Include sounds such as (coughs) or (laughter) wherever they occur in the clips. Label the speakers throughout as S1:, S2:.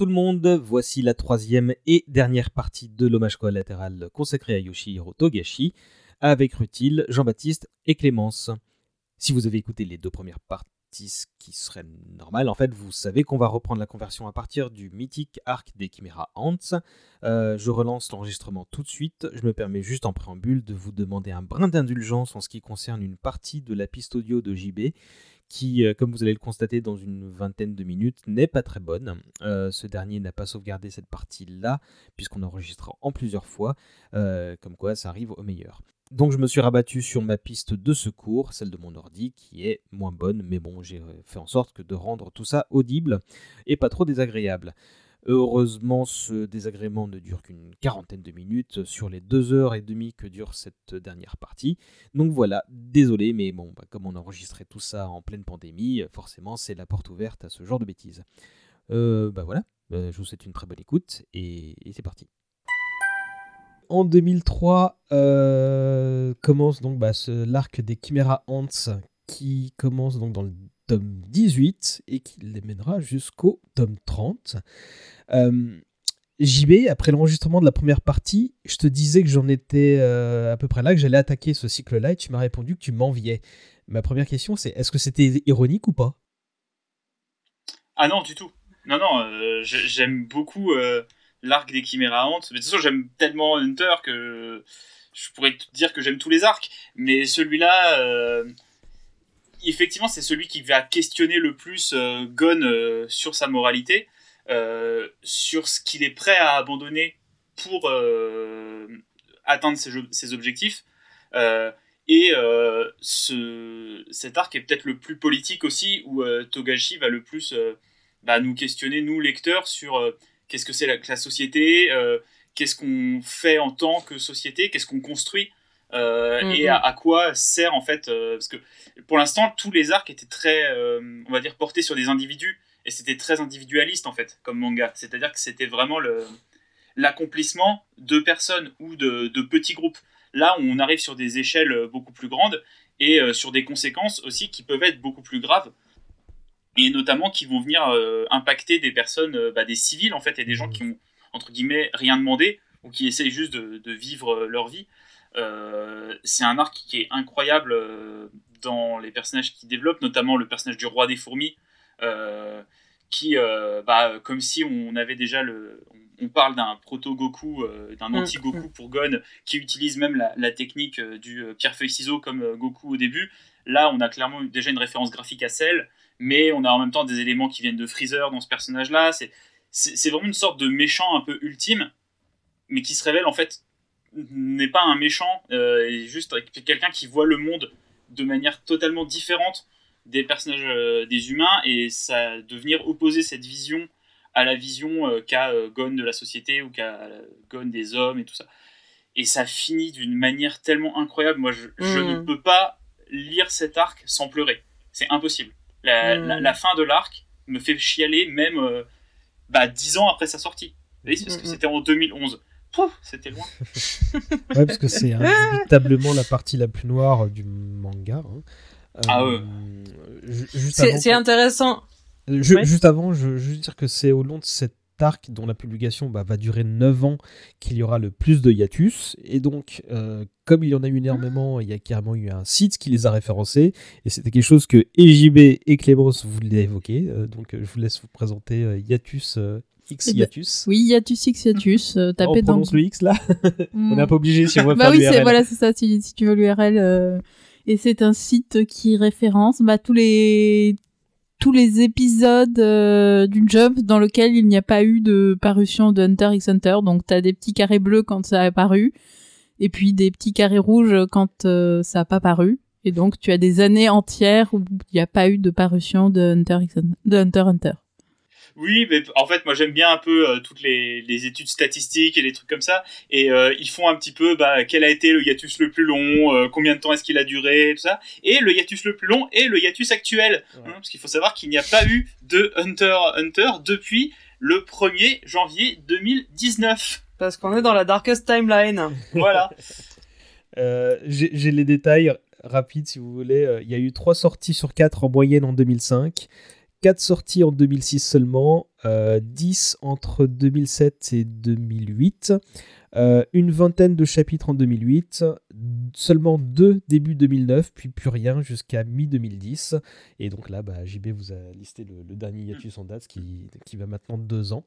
S1: Tout le monde, voici la troisième et dernière partie de l'hommage collatéral consacré à Yoshihiro Togashi, avec Rutil, Jean-Baptiste et Clémence. Si vous avez écouté les deux premières parties, ce qui serait normal, en fait, vous savez qu'on va reprendre la conversion à partir du mythique arc des Chimera Ants. Euh, je relance l'enregistrement tout de suite, je me permets juste en préambule de vous demander un brin d'indulgence en ce qui concerne une partie de la piste audio de JB qui, euh, comme vous allez le constater dans une vingtaine de minutes, n'est pas très bonne. Euh, ce dernier n'a pas sauvegardé cette partie-là, puisqu'on enregistre en plusieurs fois, euh, comme quoi ça arrive au meilleur. Donc je me suis rabattu sur ma piste de secours, celle de mon ordi, qui est moins bonne, mais bon, j'ai fait en sorte que de rendre tout ça audible et pas trop désagréable. Heureusement, ce désagrément ne dure qu'une quarantaine de minutes sur les deux heures et demie que dure cette dernière partie. Donc voilà, désolé, mais bon, bah, comme on enregistrait tout ça en pleine pandémie, forcément c'est la porte ouverte à ce genre de bêtises. Euh, bah voilà, bah, je vous souhaite une très bonne écoute et, c'est parti. En 2003 euh, commence donc bah, l'arc des Chimera Ants qui commence donc dans le tome 18 et qui les mènera jusqu'au tome 30. Euh, JB, après l'enregistrement de la première partie, je te disais que j'en étais euh, à peu près là, que j'allais attaquer ce cycle-là, et tu m'as répondu que tu m'enviais. Ma première question, c'est est-ce que c'était ironique ou pas?
S2: Ah non, du tout. Non, non, euh, j'aime beaucoup l'arc des Chimera Ant. Mais de toute façon, j'aime tellement Hunter que je pourrais te dire que j'aime tous les arcs. Mais celui-là effectivement, c'est celui qui va questionner le plus euh, euh, sur sa moralité, euh, sur ce qu'il est prêt à abandonner pour atteindre ses, objectifs. et ce, cet arc est peut-être le plus politique aussi, où Togashi va le plus bah, nous questionner, nous lecteurs, sur qu'est-ce que c'est la, société, qu'est-ce qu'on fait en tant que société, qu'est-ce qu'on construit. Euh, mm, et mm. à, quoi sert en fait euh, parce que pour l'instant tous les arcs étaient très euh, on va dire portés sur des individus et c'était très individualiste en fait comme manga c'est à dire que c'était vraiment le l'accomplissement de personnes ou de, de, petits groupes là on arrive sur des échelles beaucoup plus grandes et sur des conséquences aussi qui peuvent être beaucoup plus graves et notamment qui vont venir impacter des personnes bah, des civils en fait et des gens mm. qui ont entre guillemets rien demandé ou qui essayent juste de, de vivre leur vie c'est un arc qui est incroyable euh, dans les personnages qu'il développe, notamment le personnage du roi des fourmis, euh, qui, bah, comme si on avait déjà le, on parle d'un proto-Goku, d'un mm. anti-Goku pour Gon, qui utilise même la, technique du pierre-feuille-ciseau comme Goku au début. Là, on a clairement déjà une référence graphique à celle, mais on a en même temps des éléments qui viennent de Freezer dans ce personnage-là. C'est vraiment une sorte de méchant un peu ultime, mais qui se révèle en fait n'est pas un méchant, euh, est juste quelqu'un qui voit le monde de manière totalement différente des personnages euh, des humains et ça devenir opposer cette vision à la vision euh, qu'a Gon de la société ou qu'a Gon des hommes et tout ça. Et ça finit d'une manière tellement incroyable. Moi, je, ne mm. peux pas lire cet arc sans pleurer. C'est impossible. La, mm. fin de l'arc me fait chialer même bah, dix ans après sa sortie. Vous voyez, parce que mm, c'était en 2011 c'était loin. (laughs)
S3: ouais, parce que c'est indubitablement la partie la plus noire du manga. Hein.
S2: ah ouais.
S4: Euh, c'est intéressant.
S3: Juste avant, je veux juste dire que c'est au long de cet arc dont la publication bah, va durer 9 ans qu'il y aura le plus de hiatus. Et donc, euh, comme il y en a eu énormément, il y a carrément eu un site qui les a référencés. Et c'était quelque chose que EJB et Clémence voulaient évoquer. Euh, donc, je vous laisse vous présenter Hiatus X
S4: eh ben, hiatus. oui, hiatus X hiatus. Euh,
S3: oh, on prononce le X là On n'est pas obligé si on veut
S4: bah
S3: faire
S4: oui, voilà, c'est ça, si, tu veux l'URL. Euh, et c'est un site qui référence bah, tous les tous les épisodes euh, d'une Jump dans lequel il n'y a pas eu de parution de Hunter x Hunter. Donc tu as des petits carrés bleus quand ça a paru, et puis des petits carrés rouges quand ça a pas paru. Et donc tu as des années entières où il n'y a pas eu de parution de Hunter x de Hunter Hunter.
S2: Oui, mais en fait, moi j'aime bien un peu euh, toutes les, les, études statistiques et les trucs comme ça. Et euh, ils font un petit peu bah, quel a été le hiatus le plus long, euh, combien de temps est-ce qu'il a duré, tout ça. Et le hiatus le plus long est le hiatus actuel. Hein, parce qu'il faut savoir qu'il n'y a pas eu de Hunter Hunter depuis le 1er janvier 2019.
S4: Parce qu'on est dans la darkest timeline.
S2: Voilà. (laughs)
S3: J'ai les détails rapides si vous voulez. Il y a eu 3 sorties sur 4 en moyenne en 2005.
S1: 4 sorties en 2006 seulement, 10 entre 2007 et 2008, une vingtaine de chapitres en 2008, seulement 2 début 2009, puis plus rien jusqu'à mi-2010. Et donc là, bah, JB vous a listé le, dernier hiatus en date, qui, qui va maintenant 2 ans.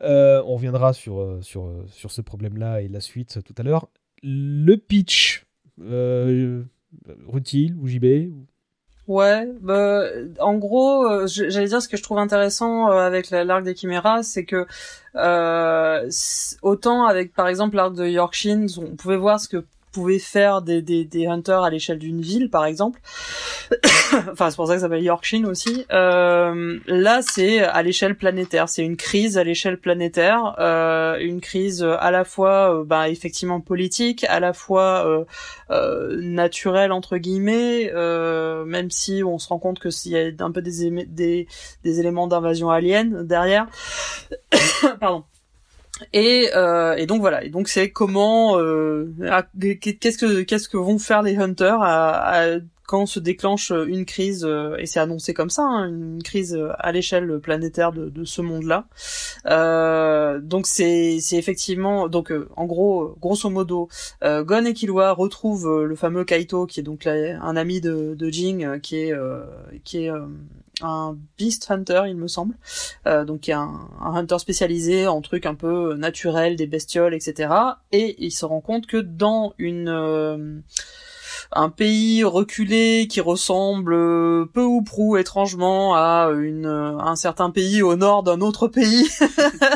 S1: on reviendra sur, sur, sur ce problème-là et la suite tout à l'heure. Le pitch, euh, Rutil ou JB
S3: Ouais, bah, en gros, euh, j'allais dire ce que je trouve intéressant euh, avec l'arc des chiméras, c'est que euh, autant avec par exemple l'arc de Yorkshire, on pouvait voir ce que pouvez faire des, des, des hunters à l'échelle d'une ville, par exemple. (coughs) enfin, c'est pour ça que ça s'appelle Yorkshire aussi. Euh, là, c'est à l'échelle planétaire. C'est une crise à l'échelle planétaire, euh, une crise à la fois, euh, bah, effectivement politique, à la fois euh, euh, naturelle entre guillemets, même si on se rend compte que s'il y a un peu des, des, des éléments d'invasion alien derrière. (coughs) Pardon. Et, euh, et donc voilà. Et donc c'est comment, euh, qu'est-ce que qu'est-ce que vont faire les hunters à, à, quand se déclenche une crise euh, et c'est annoncé comme ça, hein, une crise à l'échelle planétaire de, de ce monde-là. Euh, donc c'est effectivement donc euh, en gros grosso modo, euh, Gon et Killua retrouvent le fameux Kaito qui est donc un ami de, de Jing qui est qui est un beast hunter, il me semble, euh, donc est un, un, hunter spécialisé en trucs un peu naturels, des bestioles, etc. Et il se rend compte que dans une euh, un pays reculé qui ressemble euh, peu ou prou étrangement à une un certain pays au nord d'un autre pays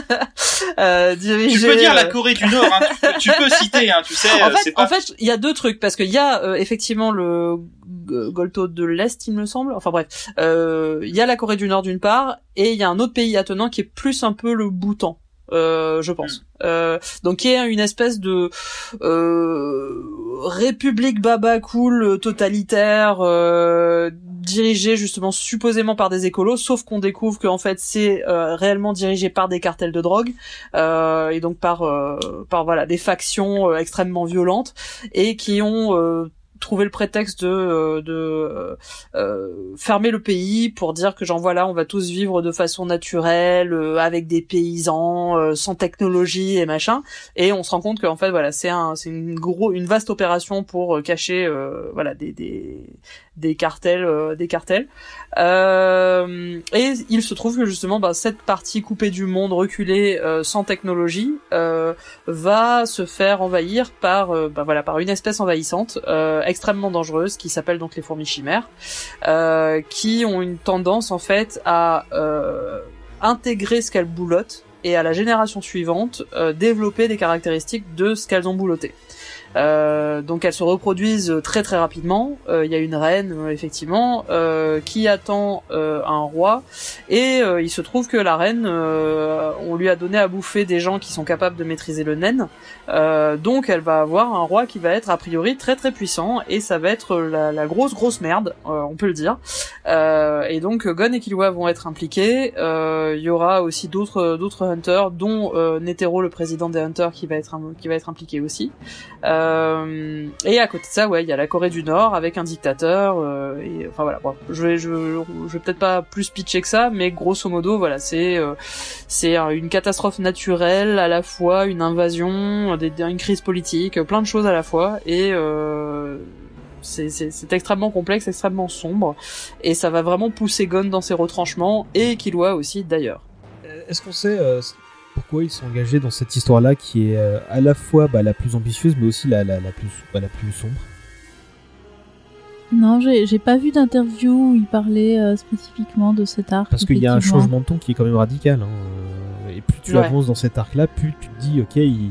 S3: (laughs)
S2: euh, dirigé. Tu peux dire la Corée du Nord, hein, tu, peux, citer, hein, tu sais. (laughs)
S3: En fait, en fait, il y a deux trucs parce qu'il y a effectivement le Golto de l'Est, il me semble. Enfin bref, euh, il y a la Corée du Nord d'une part, et il y a un autre pays attenant qui est plus un peu le Bhoutan. Euh, je pense. Hmm. Euh, donc qui est une espèce de euh, république baba cool totalitaire euh, dirigée justement supposément par des écolos, sauf qu'on découvre qu'en fait c'est euh, réellement dirigé par des cartels de drogue euh, et donc par par voilà des factions extrêmement violentes et qui ont trouver le prétexte de, euh, euh, euh, fermer le pays pour dire que genre voilà on va tous vivre de façon naturelle avec des paysans sans technologie et machin. Et on se rend compte qu'en fait voilà c'est un c'est une une vaste opération pour cacher voilà des des cartels euh, des cartels euh, et il se trouve que justement bah, cette partie coupée du monde reculée euh, sans technologie va se faire envahir par bah, voilà par une espèce envahissante extrêmement dangereuse qui s'appelle donc les fourmis chimères qui ont une tendance en fait à intégrer ce qu'elles boulottent et à la génération suivante développer des caractéristiques de ce qu'elles ont boulotté. Euh, donc elles se reproduisent très très rapidement. Euh, il y a une reine euh, effectivement qui attend un roi et il se trouve que la reine, on lui a donné à bouffer des gens qui sont capables de maîtriser le naine. donc elle va avoir un roi qui va être a priori très très puissant et ça va être la, grosse grosse merde, on peut le dire. et donc Gon et Killua vont être impliqués. Il y aura aussi d'autres d'autres hunters, dont Netero le président des hunters qui va être qui va être impliqué aussi. Euh, euh, et à côté de ça, ouais, il y a la Corée du Nord avec un dictateur. Euh, enfin voilà, je vais, vais peut-être pas plus pitcher que ça, mais grosso modo, voilà, c'est euh, une catastrophe naturelle à la fois, une invasion, une crise politique, plein de choses à la fois, et c'est extrêmement complexe, extrêmement sombre, et ça va vraiment pousser Gon dans ses retranchements, et Killua aussi d'ailleurs.
S1: Est-ce qu'on sait pourquoi ils sont engagés dans cette histoire-là qui est euh, à la fois bah, la plus ambitieuse mais aussi la, la, la plus, bah, la plus sombre
S4: Non, j'ai pas vu d'interview où il parlait euh, spécifiquement de cet arc.
S1: Parce qu'il y a un changement de ton qui est quand même radical. Hein, euh, et plus tu avances dans cet arc-là, plus tu te dis, ok, il,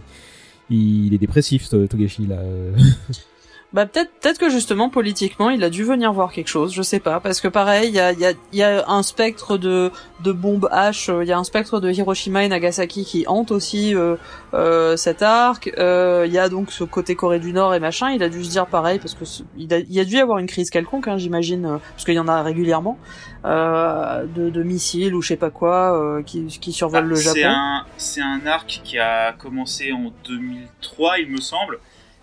S1: il est dépressif, Togashi, là. (laughs)
S3: Bah peut-être peut-être que justement politiquement il a dû venir voir quelque chose, je sais pas, parce que pareil il y a, y, a, y a un spectre de de bombes H, il y a un spectre de Hiroshima et Nagasaki qui hante aussi euh, euh, cet arc. Euh, il y a donc ce côté Corée du Nord et machin. Il a dû se dire pareil parce que il a, il a dû y avoir une crise quelconque, hein, j'imagine, euh, parce qu'il y en a régulièrement euh, de, de, missiles ou je sais pas quoi euh, qui, qui survolent le
S2: Japon.
S3: C'est
S2: un c'est un arc qui a commencé en 2003 il me semble.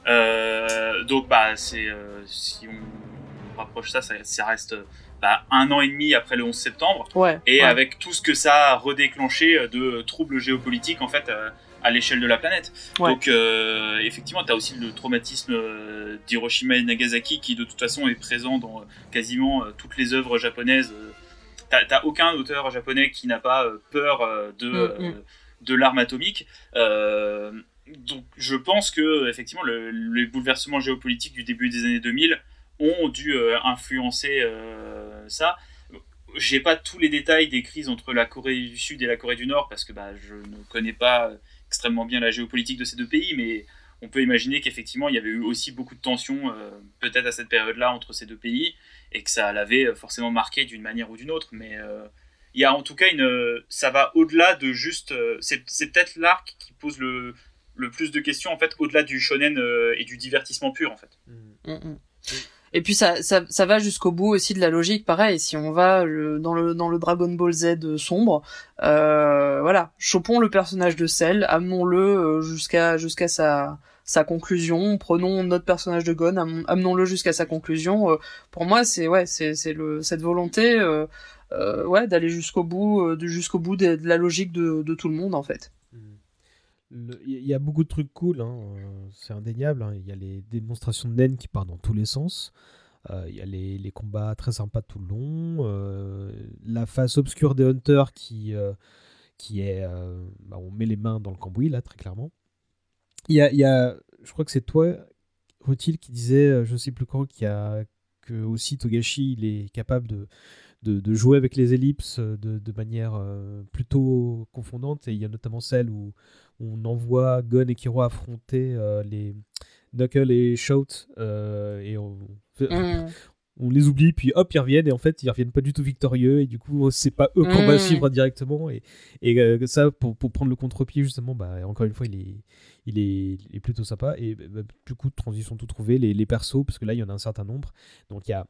S2: Euh, donc bah c'est euh, si on rapproche ça, ça, reste bah, un an et demi après le 11 septembre,
S3: Ouais.
S2: et
S3: ouais.
S2: avec tout ce que ça a redéclenché de troubles géopolitiques en fait euh, à l'échelle de la planète.
S3: Ouais.
S2: Donc euh, effectivement, tu as aussi le traumatisme euh, d'Hiroshima et Nagasaki qui de toute façon est présent dans euh, quasiment euh, toutes les œuvres japonaises. Euh, T'as aucun auteur japonais qui n'a pas euh, peur euh, de,
S3: Mm,
S2: euh, de l'arme atomique. Euh, donc je pense que effectivement le, les bouleversements géopolitiques du début des années 2000 ont dû euh, influencer euh, ça. J'ai pas tous les détails des crises entre la Corée du Sud et la Corée du Nord parce que bah, je ne connais pas extrêmement bien la géopolitique de ces deux pays, mais on peut imaginer qu'effectivement il y avait eu aussi beaucoup de tensions euh, peut-être à cette période-là entre ces deux pays et que ça l'avait forcément marqué d'une manière ou d'une autre. Mais euh, il y a en tout cas une, ça va au-delà de juste, euh, c'est peut-être l'arc qui pose le le plus de questions en fait au-delà du shonen euh, et du divertissement pur en fait.
S3: Mm, mm. Et puis ça, ça, ça va jusqu'au bout aussi de la logique. Pareil, si on va le- dans le dans le Dragon Ball Z sombre, euh, voilà, chopons le personnage de Cell, amenons-le euh, jusqu'à jusqu'à sa sa conclusion. Prenons notre personnage de Gon, am- amenons-le jusqu'à sa conclusion. Euh, pour moi, c'est ouais, c'est c'est le cette volonté, euh, euh, ouais, d'aller jusqu'au bout, euh, de jusqu'au bout de, de la logique de de tout le monde en fait.
S1: Il y a beaucoup de trucs cool, hein, euh, c'est indéniable. hein. Il y a les démonstrations de naines qui partent dans tous les sens. Euh, Il y a les, les combats très sympas tout le long. euh, la face obscure des Hunters qui, qui est. bah, on met les mains dans le cambouis, là, très clairement. Il y a, y a- je crois que c'est toi, Rutil, qui disait, je sais plus quand, qu'il y a, que aussi Togashi il est capable de, de, de jouer avec les ellipses euh, de, de manière euh, plutôt confondante. Et il y a notamment celle où on envoie Gon et Kiro affronter euh, les Knuckle et Shout euh, et on,
S3: Mm. (laughs)
S1: on les oublie puis hop ils reviennent et en fait ils reviennent pas du tout victorieux et du coup c'est pas eux qu'on va
S3: Mm.
S1: suivre directement et, et ça pour, pour prendre le contre-pied justement bah encore une fois il est il est, il est plutôt sympa et bah, du coup transition tout trouvé les, les persos parce que là il y en a un certain nombre donc il y a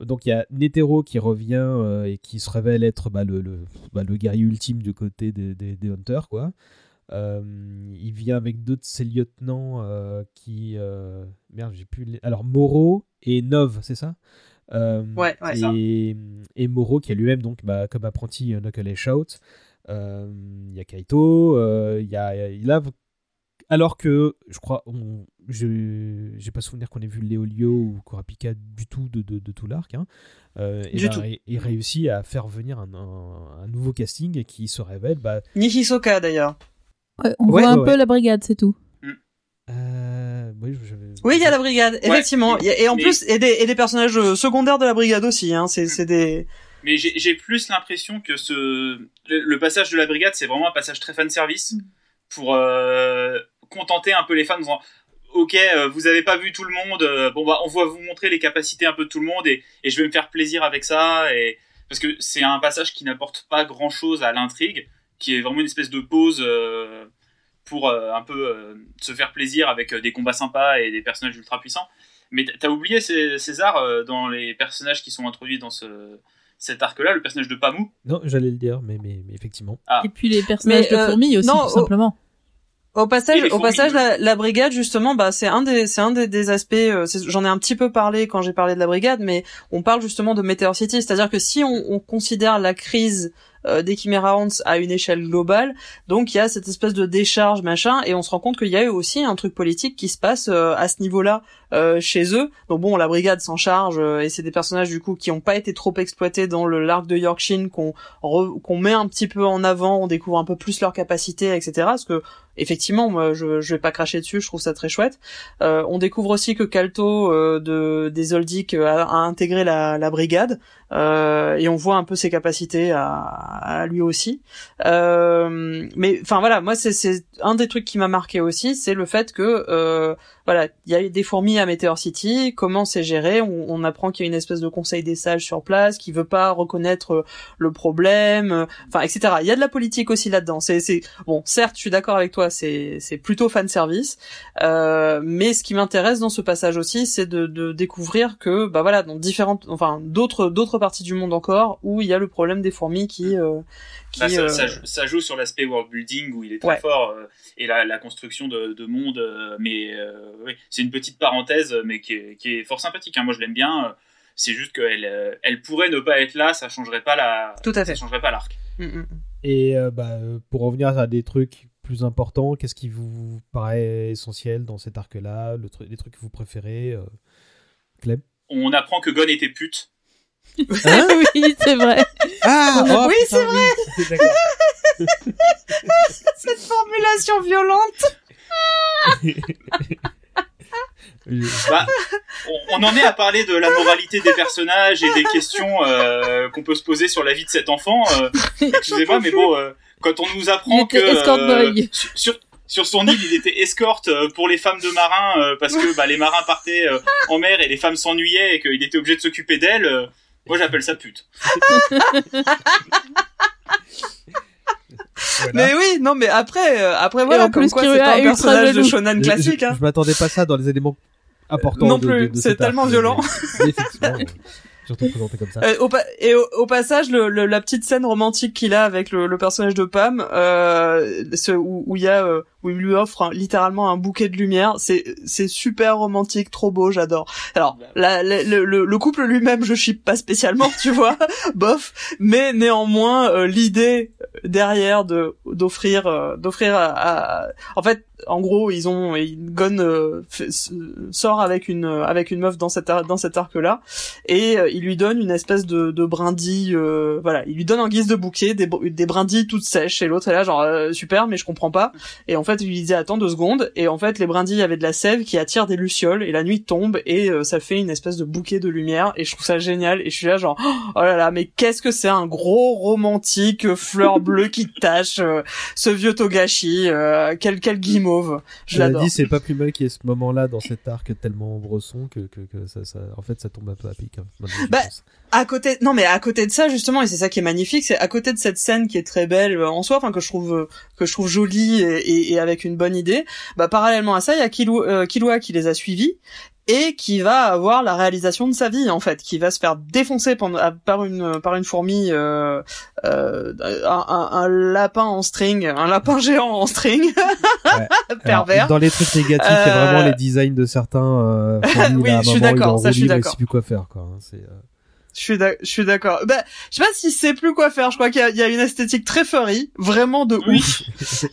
S1: donc il y a Netero qui revient euh, et qui se révèle être bah, le, le, bah, le guerrier ultime du côté des, des, des Hunters quoi euh, il vient avec deux de ses lieutenants euh, qui. Merde, j'ai plus. les- Alors, Moro et Nov, c'est ça?
S3: Ouais, ouais,
S2: ça.
S1: et, et Moro qui est lui-même donc bah, comme apprenti Knuckle et Shout. Il y a Kaito, il y a, il a- alors que je crois, on, je j'ai pas souvenir qu'on ait vu Léolio ou Kurapika du tout de, de, de tout l'arc. Hein. Euh, et
S3: Du
S1: ben,
S3: tout.
S1: il- il réussit à faire venir un, un- un nouveau casting qui se révèle bah,
S3: Ni Hisoka d'ailleurs.
S4: Ouais, on
S1: Ouais,
S4: voit un peu
S1: ouais.
S4: la brigade, c'est tout.
S1: euh, oui,
S3: il y a la brigade, effectivement. et en
S2: mais-
S3: plus, et des, et des personnages euh, secondaires de la brigade aussi. Hein. C'est, c'est des.
S2: Mais j'ai j'ai plus l'impression que ce le, le passage de la brigade, c'est vraiment un passage très fan service pour euh, contenter un peu les fans en disant Ok, euh, vous avez pas vu tout le monde, euh, bon bah on va vous montrer les capacités un peu de tout le monde et, et je vais me faire plaisir avec ça et parce que c'est un passage qui n'apporte pas grand chose à l'intrigue, qui est vraiment une espèce de pause euh, pour euh, un peu euh, se faire plaisir avec euh, des combats sympas et des personnages ultra puissants. Mais t'as oublié Cé- César euh, dans les personnages qui sont introduits dans ce cet arc-là, le personnage de Pamou?
S1: Non, j'allais le dire, mais, mais, mais effectivement.
S2: Ah.
S4: Et puis les personnages
S3: Mais,
S4: de
S3: euh,
S4: fourmis aussi,
S3: non,
S4: tout
S3: oh.
S4: simplement.
S3: Au passage, au passage, la, la brigade justement, bah c'est un des, c'est un des, des aspects. euh, J'en ai un petit peu parlé quand j'ai parlé de la brigade, mais on parle justement de Meteor City, c'est-à-dire que si on, on considère la crise euh, des Chimera Ants à une échelle globale, donc il y a cette espèce de décharge machin, et on se rend compte qu'il y a eu aussi un truc politique qui se passe euh, à ce niveau-là euh, chez eux. Donc bon, la brigade s'en charge, euh, et c'est des personnages du coup qui ont pas été trop exploités dans le l'arc de Yorkshire qu'on qu'on met un petit peu en avant, on découvre un peu plus leurs capacités, etc. Parce que effectivement, moi, je, je vais pas cracher dessus, je trouve ça très chouette. Euh, on découvre aussi que Kalto euh, de des Oldic euh, a, a intégré la, la brigade euh, et on voit un peu ses capacités à, à lui aussi. Euh, mais enfin voilà, moi c'est un des trucs qui m'a marqué aussi, c'est le fait que voilà, il y a des fourmis à Meteor City, comment c'est géré, on, on apprend qu'il y a une espèce de conseil des sages sur place qui veut pas reconnaître euh, le problème, euh, enfin etc. Il y a de la politique aussi là-dedans. C'est c'est bon, certes, je suis d'accord avec toi, c'est c'est plutôt fan service, euh, mais ce qui m'intéresse dans ce passage aussi, c'est de, de découvrir que bah voilà, dans différentes, enfin d'autres d'autres parties du monde encore où il y a le problème des fourmis qui euh, qui
S2: Bah, ça,
S3: euh,
S2: ça joue- ça joue sur l'aspect world building où il est très
S3: Ouais.
S2: fort euh, et la, la construction de, de monde. mais euh, oui, c'est une petite parenthèse, mais qui est, qui est fort sympathique. hein. Moi, je l'aime bien. euh, C'est juste qu'elle euh, elle pourrait ne pas être là, ça changerait pas la.
S3: Tout à fait.
S2: Ça changerait pas l'arc.
S3: Mm, mm, mm.
S1: Et euh, bah, euh, pour revenir à des trucs plus importants, qu'est-ce qui vous paraît essentiel dans cet arc-là le tru- Les trucs que vous préférez euh, Clem?
S2: On apprend que Gon était pute. (laughs)
S4: oui, c'est vrai.
S1: Ah
S3: Oui, c'est
S1: vrai. (laughs)
S3: Cette formulation violente. (laughs)
S2: Bah, on, on en est à parler de la moralité des personnages et des (laughs) questions euh, qu'on peut se poser sur la vie de cet enfant. euh, (laughs) Excusez-moi, mais bon, euh, quand on nous apprend que
S4: boy.
S2: sur, sur- son île, il était escorte pour les femmes de marins parce que bah, les marins partaient en mer et les femmes s'ennuyaient et qu'il était obligé de s'occuper d'elles. moi, j'appelle ça pute. (laughs)
S1: voilà.
S3: Mais oui, non, mais après, euh, après voilà,
S4: en
S3: comme
S4: plus,
S3: quoi c'est pas un personnage de shonen classique.
S1: je,
S3: Hein.
S1: je m'attendais pas ça dans les éléments importants.
S3: Non
S1: de-
S3: plus,
S1: de- de
S3: c'est tellement violent. (laughs)
S1: euh,
S3: et au, au passage, le, le- la petite scène romantique qu'il a avec le, le personnage de Pam, euh, ce- où où il y a, euh, où il lui offre littéralement un bouquet de lumière, c'est c'est super romantique, trop beau, j'adore. Alors, la, la- le, le, le couple lui-même, je chippe pas spécialement, tu vois, (laughs) bof, mais néanmoins euh, l'idée derrière de d'offrir d'offrir à, à- en fait en gros ils ont Gon euh, sort avec une avec une meuf dans cet ar- dans cet arc là et euh, il lui donne une espèce de, de brindille euh, voilà. Il lui donne en guise de bouquet des, des brindilles toutes sèches. Et l'autre est là genre euh, super mais je comprends pas. Et en fait il lui dit attends deux secondes. Et en fait les brindilles avaient de la sève qui attire des lucioles. Et la nuit tombe et euh, ça fait une espèce de bouquet de lumière. Et je trouve ça génial. Et je suis là genre (gasps) oh là là mais qu'est-ce que c'est un gros romantique euh, fleur bleue qui tache euh, ce vieux Togashi euh, quel quel guimauve je l'adore
S1: dit, c'est pas plus mal qu'il y ait ce moment-là dans cet arc tellement bresson que, que, que ça, ça, en fait, ça tombe un peu à pic. hein,
S3: Bah, à côté non mais à côté de ça justement et c'est ça qui est magnifique c'est à côté de cette scène qui est très belle euh, en soi enfin que je trouve que je trouve jolie et, et- et avec une bonne idée bah parallèlement à ça il y a Killua, euh, Killua qui les a suivis et qui va avoir la réalisation de sa vie en fait qui va se faire défoncer par une par une fourmi euh, euh, un, un- lapin en string un lapin géant en string (laughs) pervers
S1: Alors, dans les trucs négatifs, il y a
S3: Euh,
S1: vraiment les designs de certains. Euh,
S3: Oui,
S1: là,
S3: je suis d'accord, ça, je suis d'accord.
S1: plus quoi faire, quoi. hein, c'est, euh,
S3: Je suis d'ac- je suis d'accord. Bah, je sais pas si c'est plus quoi faire. Je crois qu'il y y a une esthétique très furry, vraiment de
S2: Oui.
S3: ouf.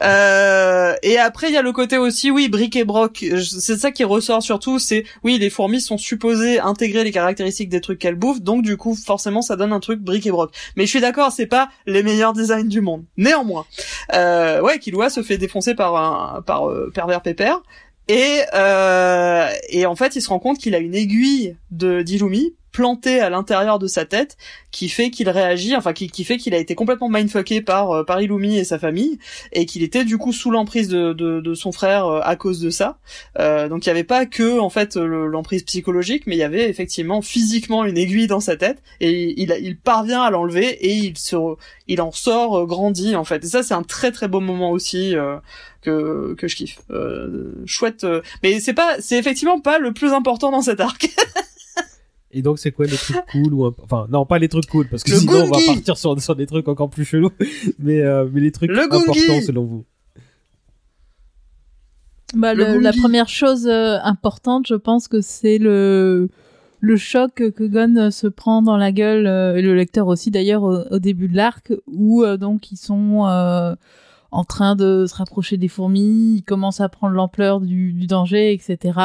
S3: Euh, et après, il y a le côté aussi, oui, bric et broc. C'est ça qui ressort surtout. C'est, oui, les fourmis sont supposées intégrer les caractéristiques des trucs qu'elles bouffent, donc du coup, forcément, ça donne un truc bric et broc. Mais je suis d'accord, c'est pas les meilleurs designs du monde. Néanmoins, euh, ouais, Killua se fait défoncer par un par euh, pervers pépère. Et, euh, et en fait, il se rend compte qu'il a une aiguille de d'Illumi plantée à l'intérieur de sa tête qui fait qu'il réagit, enfin qui, qui fait qu'il a été complètement mindfucké par euh, par Illumi et sa famille et qu'il était du coup sous l'emprise de, de, de son frère euh, à cause de ça. Euh, donc il y avait pas que en fait le- l'emprise psychologique, mais il y avait effectivement physiquement une aiguille dans sa tête et il, il parvient à l'enlever et il se il en sort euh, grandi en fait. Et ça c'est un très très beau moment aussi. euh, que, que je kiffe. Euh, chouette. Mais c'est pas, c'est effectivement pas le plus important dans cet arc. (laughs)
S1: Et donc, c'est quoi les trucs (laughs) cool ou un- enfin non, pas les trucs cool parce que
S3: Le
S1: sinon on va partir sur, sur des trucs encore plus chelous. (laughs) Mais euh, mais les trucs
S3: Le
S1: importants
S3: Gungi.
S1: selon vous.
S4: Bah,
S3: Le
S4: le- la première chose euh, importante, je pense que c'est le le choc que Gon euh, se prend dans la gueule euh, et le lecteur aussi d'ailleurs au, au début de l'arc où euh, donc ils sont euh, en train de se rapprocher des fourmis, ils commencent à prendre l'ampleur du, du danger, etc.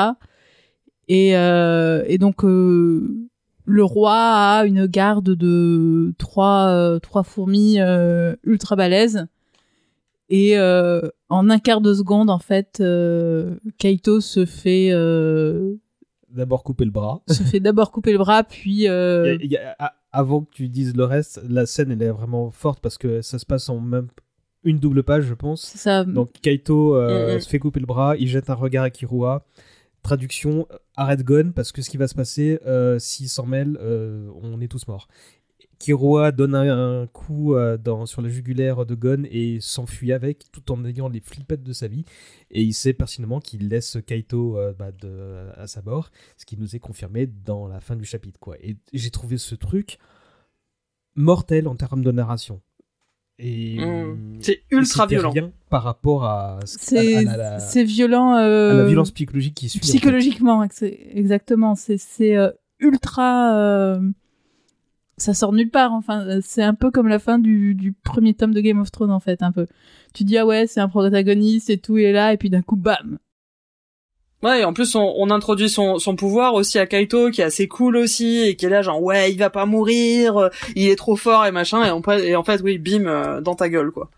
S4: Et, euh, et donc euh, le roi a une garde de trois euh, trois fourmis ultra balèzes et euh, en un quart de seconde, en fait, euh, Kaito se fait euh,
S1: D'abord couper le bras.
S4: se fait d'abord couper le bras, puis
S1: Il y a- il y a- a- avant que tu dises le reste, la scène elle est vraiment forte parce que ça se passe en même une double page, je pense.
S4: ça.
S1: Donc Kaito
S3: Mm, mm.
S1: se fait couper le bras, il jette un regard à Kirua. Traduction euh, arrête Gon parce que ce qui va se passer euh, s'il s'en mêle, euh, on est tous morts. Kirua donne un, un coup euh, sur la jugulaire de Gon et s'enfuit avec tout en ayant les flippettes de sa vie. Et il sait pertinemment qu'il laisse Kaito bah, à sa mort, ce qui nous est confirmé dans la fin du chapitre. Quoi. Et j'ai trouvé ce truc mortel en termes de narration. Et
S3: Mm. C'est ultra violent.
S1: rien par rapport à, ce- à-
S4: C'est
S1: à
S4: c'est violent.
S1: à
S4: euh,
S1: la violence psychologique qui suit. en fait.
S4: psychologiquement, ex- exactement. C'est c'est euh, ultra euh, ça sort nulle part enfin c'est un peu comme la fin du, du premier tome de Game of Thrones en fait un peu tu dis ah ouais c'est un protagoniste et tout est là et puis d'un coup bam
S3: Ouais, et en plus on, on introduit son, pouvoir aussi à Kaito qui est assez cool aussi et qui est là genre ouais il va pas mourir, il est trop fort et machin et en, et en fait oui bim euh, dans ta gueule quoi.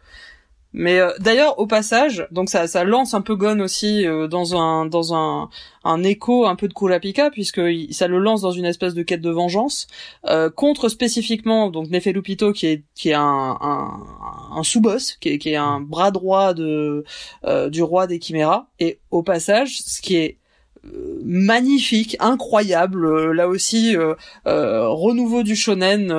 S3: Mais euh, d'ailleurs au passage, donc ça, ça lance un peu Gon aussi euh, dans un dans un, un écho un peu de Kurapika puisque ça le lance dans une espèce de quête de vengeance euh, contre spécifiquement donc Nefelupito qui est qui est un un, un sous-boss qui est qui est un bras droit de du roi des Chiméras et au passage ce qui est magnifique, incroyable. Euh, là aussi, euh, euh, renouveau du shonen.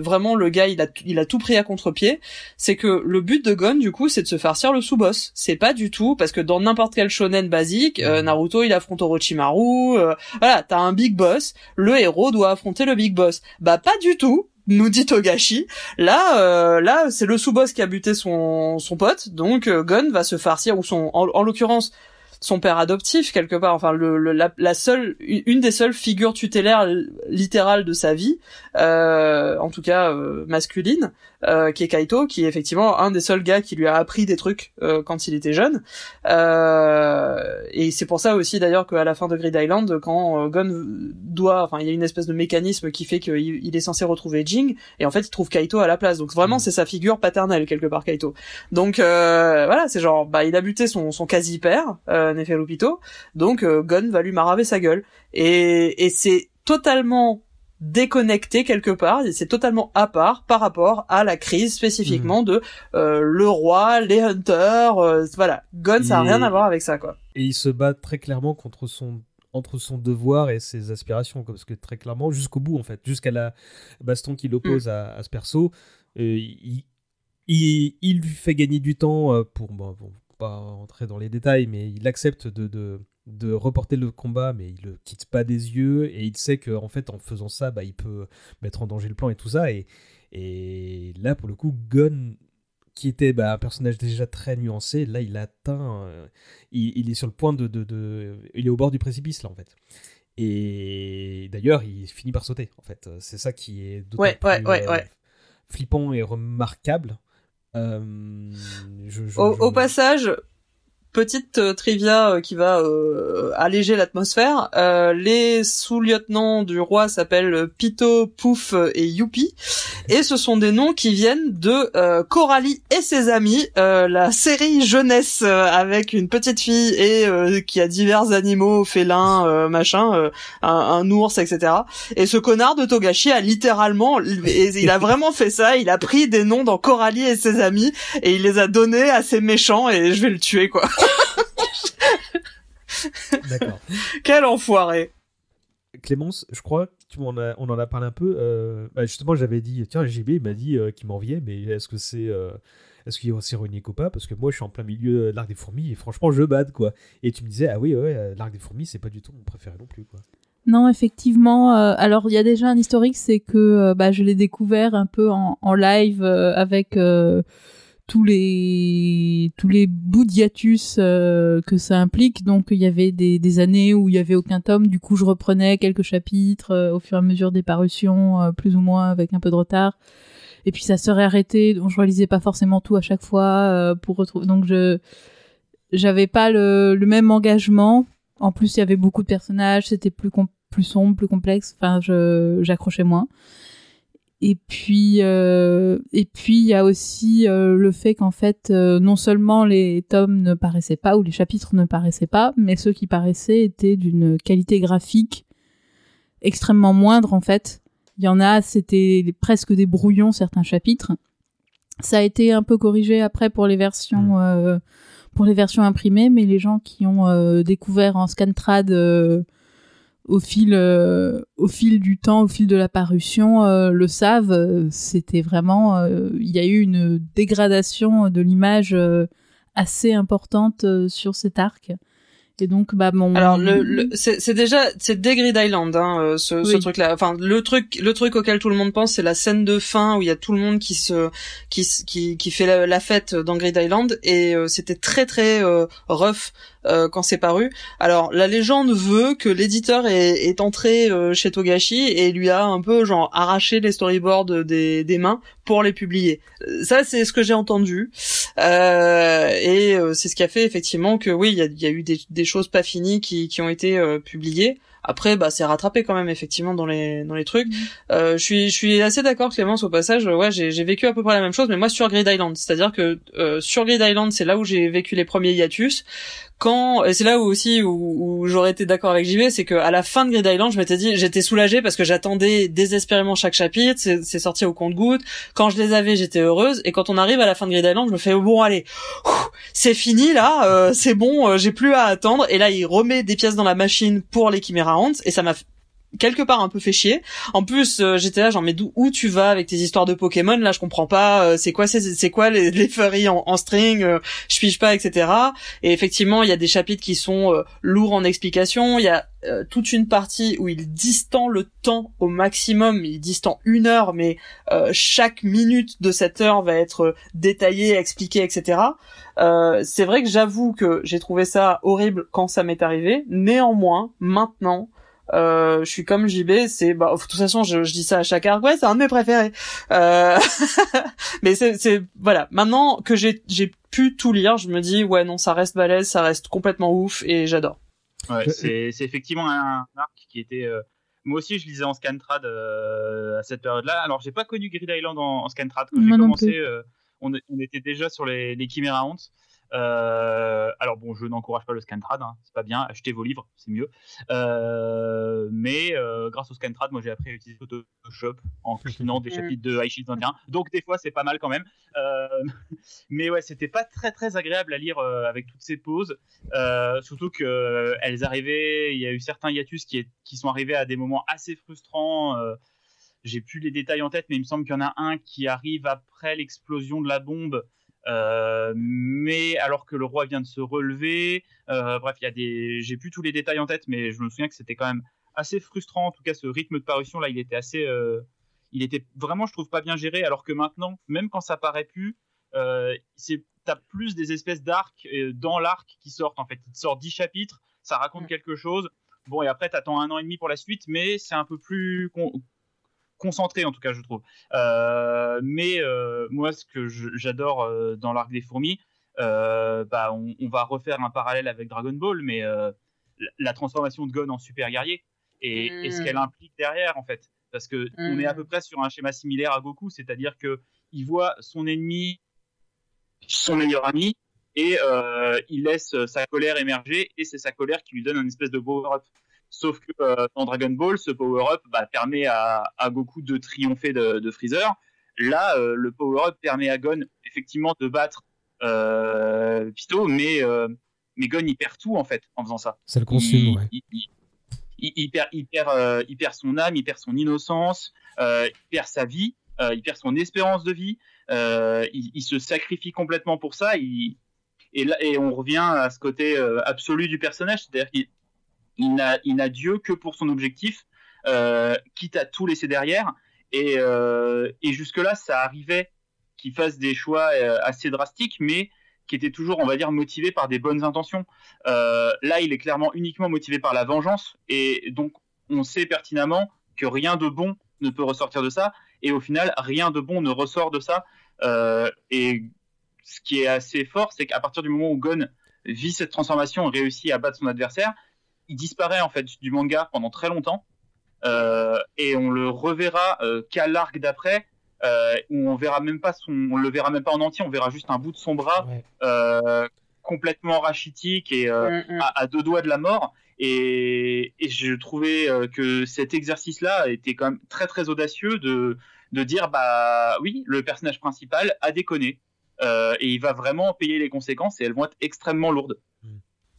S3: vraiment, le gars, il a, il a tout pris à contre-pied. C'est que le but de Gon, du coup, c'est de se farcir le sous-boss. C'est pas du tout parce que dans n'importe quel shonen basique, Naruto, il affronte Orochimaru. voilà, t'as un big boss. Le héros doit affronter le big boss. Bah pas du tout nous dit Togashi. Là, là, c'est le sous-boss qui a buté son son pote, donc Gon va se farcir ou son, en l'occurrence, son père adoptif quelque part, enfin le, la, seule, une des seules figures tutélaires littérales de sa vie, euh, en tout cas euh, masculine, euh, qui est Kaito, qui est effectivement un des seuls gars qui lui a appris des trucs euh, quand il était jeune. Euh, et c'est pour ça aussi d'ailleurs qu'à la fin de Grid Island, quand Gon doit, enfin il y a une espèce de mécanisme qui fait qu'il il est censé retrouver Jing, et en fait il trouve Kaito à la place. Donc vraiment mm. c'est sa figure paternelle quelque part Kaito. Donc voilà, c'est genre bah il a buté son, son quasi père Neferupito, donc Gon va lui maraver sa gueule. Et, et c'est totalement déconnecté quelque part, c'est totalement à part par rapport à la crise spécifiquement hmm. de euh, le roi, les hunters, euh, voilà. Gon, ça a rien à voir avec ça, quoi.
S1: Et il se bat très clairement contre son entre son devoir et ses aspirations, parce que très clairement, jusqu'au bout, en fait, jusqu'à la baston qui l'oppose hmm. à, ce perso, euh, il, il, lui fait gagner du temps pour, bon, pas entrer dans les détails, mais il accepte de, de de reporter le combat, mais il le quitte pas des yeux et il sait qu'en en fait, en faisant ça, bah, il peut mettre en danger le plan et tout ça. Et, et là, pour le coup, Gun, qui était bah, un personnage déjà très nuancé, là, il atteint. Euh, il, est sur le point de, de, Il est au bord du précipice, là, en fait. Et d'ailleurs, il finit par sauter, en fait. C'est ça qui est d'autant
S3: ouais, ouais, euh,
S1: flippant et remarquable.
S3: Euh, au, passage, petite euh, trivia euh, qui va euh, alléger l'atmosphère. les sous-lieutenants du roi s'appellent Pito, Pouf et Youpi, et ce sont des noms qui viennent de Coralie et ses amis, la série jeunesse avec une petite fille et qui a divers animaux, félins, machin, un, un, ours, etc. Et ce connard de Togashi a littéralement, il a vraiment fait ça. Il a pris des noms dans Coralie et ses amis et il les a donnés à ses méchants et je vais le tuer quoi. (laughs) (laughs)
S1: D'accord.
S3: Quel enfoiré.
S1: Clémence, je crois tu on en a parlé un peu. Euh, bah, justement, j'avais dit, tiens, JB, il m'a dit euh, qu'il m'enviait, mais est-ce que c'est. Euh, est-ce qu'il est ironique ou pas? Parce que moi, je suis en plein milieu de l'arc des fourmis et franchement, je bade, quoi. Et tu me disais, ah oui, ouais, l'arc des fourmis, c'est pas du tout mon préféré non plus, quoi.
S4: Non, effectivement. alors, il y a déjà un historique, c'est que bah, je l'ai découvert un peu en, en live avec tous les tous les bouts d'hiatus euh, que ça implique. Donc il y avait des, années où il y avait aucun tome. Du coup, je reprenais quelques chapitres euh, au fur et à mesure des parutions, euh, plus ou moins avec un peu de retard. Et puis ça serait arrêté, donc je relisais pas forcément tout à chaque fois pour retrouver. Donc je j'avais pas le, le même engagement. En plus, il y avait beaucoup de personnages, c'était plus plus sombre, plus complexe. Enfin, je j'accrochais moins. Et puis, euh, et puis il y a aussi euh, le fait qu'en fait, euh, non seulement les tomes ne paraissaient pas ou les chapitres ne paraissaient pas, mais ceux qui paraissaient étaient d'une qualité graphique extrêmement moindre en fait. Il y en a, c'était presque des brouillons certains chapitres. Ça a été un peu corrigé après pour les versions, mmh. pour les versions imprimées, mais les gens qui ont découvert en scantrad au fil euh, au fil du temps, au fil de la parution, euh, le savent. Euh, c'était vraiment, il y a eu une dégradation de l'image assez importante sur cet arc. Et donc, bah mon.
S3: Alors le, le c'est c'est déjà c'est dès Grid Island hein, euh, ce, ce truc-là. Enfin le truc le truc auquel tout le monde pense c'est la scène de fin où il y a tout le monde qui se qui qui qui fait la, la fête dans Grid Island et euh, c'était très très euh, rough euh, quand c'est paru. Alors la légende veut que l'éditeur est, est entré euh, chez Togashi et lui a un peu genre arraché les storyboards des des mains pour les publier. Euh, Ça c'est ce que j'ai entendu. Euh, et euh, c'est ce qui a fait effectivement que oui, il y a, y a eu des, des choses pas finies qui, qui ont été euh, publiées. Après, bah, c'est rattrapé quand même effectivement dans les dans les trucs. Euh, je suis je suis assez d'accord Clémence au passage. Ouais, j'ai j'ai vécu à peu près la même chose, mais moi sur Grid Island, c'est-à-dire que euh, sur Grid Island, c'est là où j'ai vécu les premiers hiatus. Quand et c'est là où aussi où, où j'aurais été d'accord avec JV, c'est que à la fin de Grid Island, je m'étais dit j'étais soulagée parce que j'attendais désespérément chaque chapitre. C'est sorti au compte-gouttes. Quand je les avais, j'étais heureuse. Et quand on arrive à la fin de Grid Island, je me fais bon allez, c'est fini là, euh, c'est bon, euh, j'ai plus à attendre. Et là, il remet des pièces dans la machine pour les Chimera Ants et ça m'a quelque part un peu fait chier. En plus, euh, j'étais là genre mais où tu vas avec tes histoires de Pokémon? Là, je comprends pas. euh, c'est quoi c'est quoi les, les furries en, en string, euh, je pige pas, etc. Et effectivement, il y a des chapitres qui sont euh, lourds en explications. Il y a euh, toute une partie où il distend le temps au maximum. Il distend une heure, mais euh, chaque minute de cette heure va être détaillée, expliquée, etc. C'est vrai que j'avoue que j'ai trouvé ça horrible quand ça m'est arrivé. Néanmoins, maintenant, je suis comme JB, c'est bah de toute façon je, je dis ça à chaque arc, ouais c'est un de mes préférés. Euh... (laughs) mais c'est c'est voilà, maintenant que j'ai j'ai pu tout lire, je me dis ouais non ça reste balèze, ça reste complètement ouf et j'adore.
S2: Ouais,
S1: Euh,
S2: c'est c'est effectivement un arc qui était. euh, Moi aussi, je lisais en Scantrad euh, à cette période-là. Alors, j'ai pas connu Grid Island en, en Scantrad. Quand j'ai commencé, euh, on, on était déjà sur les, les Chimera Ants. Euh, alors bon, je n'encourage pas le Scantrad, hein, c'est pas bien. Achetez vos livres, c'est mieux. Euh, mais euh, grâce au Scantrad, moi j'ai appris à utiliser Photoshop en (laughs) cliquant des chapitres de High Shield 21. Donc des fois, c'est pas mal quand même. (laughs) Mais ouais, c'était pas très très agréable à lire avec toutes ces pauses. Surtout que elles arrivaient, il y a eu certains hiatus qui, est- qui sont arrivés à des moments assez frustrants. j'ai plus les détails en tête, mais il me semble qu'il y en a un qui arrive après l'explosion de la bombe, euh, mais alors que le roi vient de se relever. Euh, bref, il y a des, j'ai plus tous les détails en tête, mais je me souviens que c'était quand même assez frustrant. En tout cas, ce rythme de parution là, il était assez, euh, il était vraiment, je trouve, pas bien géré. Alors que maintenant, même quand ça paraît plus, c'est t'as plus des espèces d'arcs dans l'arc qui sortent en fait. Il te sort 10 chapitres, ça raconte quelque chose. Bon et après t'attends un an et demi pour la suite, mais c'est un peu plus con- concentré en tout cas je trouve. Euh, mais euh, moi ce que j'adore euh, dans l'arc des fourmis, bah on, on va refaire un parallèle avec Dragon Ball, mais la, transformation de Gon en super guerrier et, et ce
S3: Mm.
S2: qu'elle implique derrière en fait, parce que on est à
S3: Mm.
S2: peu près sur un schéma similaire à Goku, c'est-à-dire que il voit son ennemi son meilleur ami et euh, il laisse sa colère émerger et c'est sa colère qui lui donne un espèce de power-up. Sauf que euh, dans Dragon Ball, ce power-up bah, permet à, à Goku de triompher de, de Freezer. Là, euh, le power-up permet à Gon effectivement de battre euh, Pisto, mais, euh, mais Gon il perd tout en fait en faisant ça.
S1: Ça le consume,
S2: il,
S1: ouais.
S2: il- il- il- il perd, il, perd, il perd son âme, il perd son innocence, il perd sa vie, il perd son espérance de vie, il, se sacrifie complètement pour ça. Et, là, et on revient à ce côté absolu du personnage, c'est-à-dire qu'il il n'a, Dieu que pour son objectif, euh, quitte à tout laisser derrière. Et, euh, et jusque-là, ça arrivait qu'il fasse des choix euh, assez drastiques, mais qui étaient toujours, on va dire, motivés par des bonnes intentions. Là, il est clairement uniquement motivé par la vengeance, et donc on sait pertinemment que rien de bon ne peut ressortir de ça, et au final, rien de bon ne ressort de ça. Et ce qui est assez fort, c'est qu'à partir du moment où Gon vit cette transformation réussit à battre son adversaire, il disparaît en fait du manga pendant très longtemps, euh, et on le reverra euh, qu'à l'arc d'après, euh, où on verra même pas son, on le verra même pas en entier, on verra juste un bout de son bras
S1: Ouais.
S2: euh, complètement rachitique et euh,
S3: Mm, mm.
S2: à, à deux doigts de la mort. Et, et je trouvais euh, que cet exercice-là était quand même très très audacieux de, de dire bah oui, le personnage principal a déconné euh, et il va vraiment payer les conséquences et elles vont être extrêmement lourdes.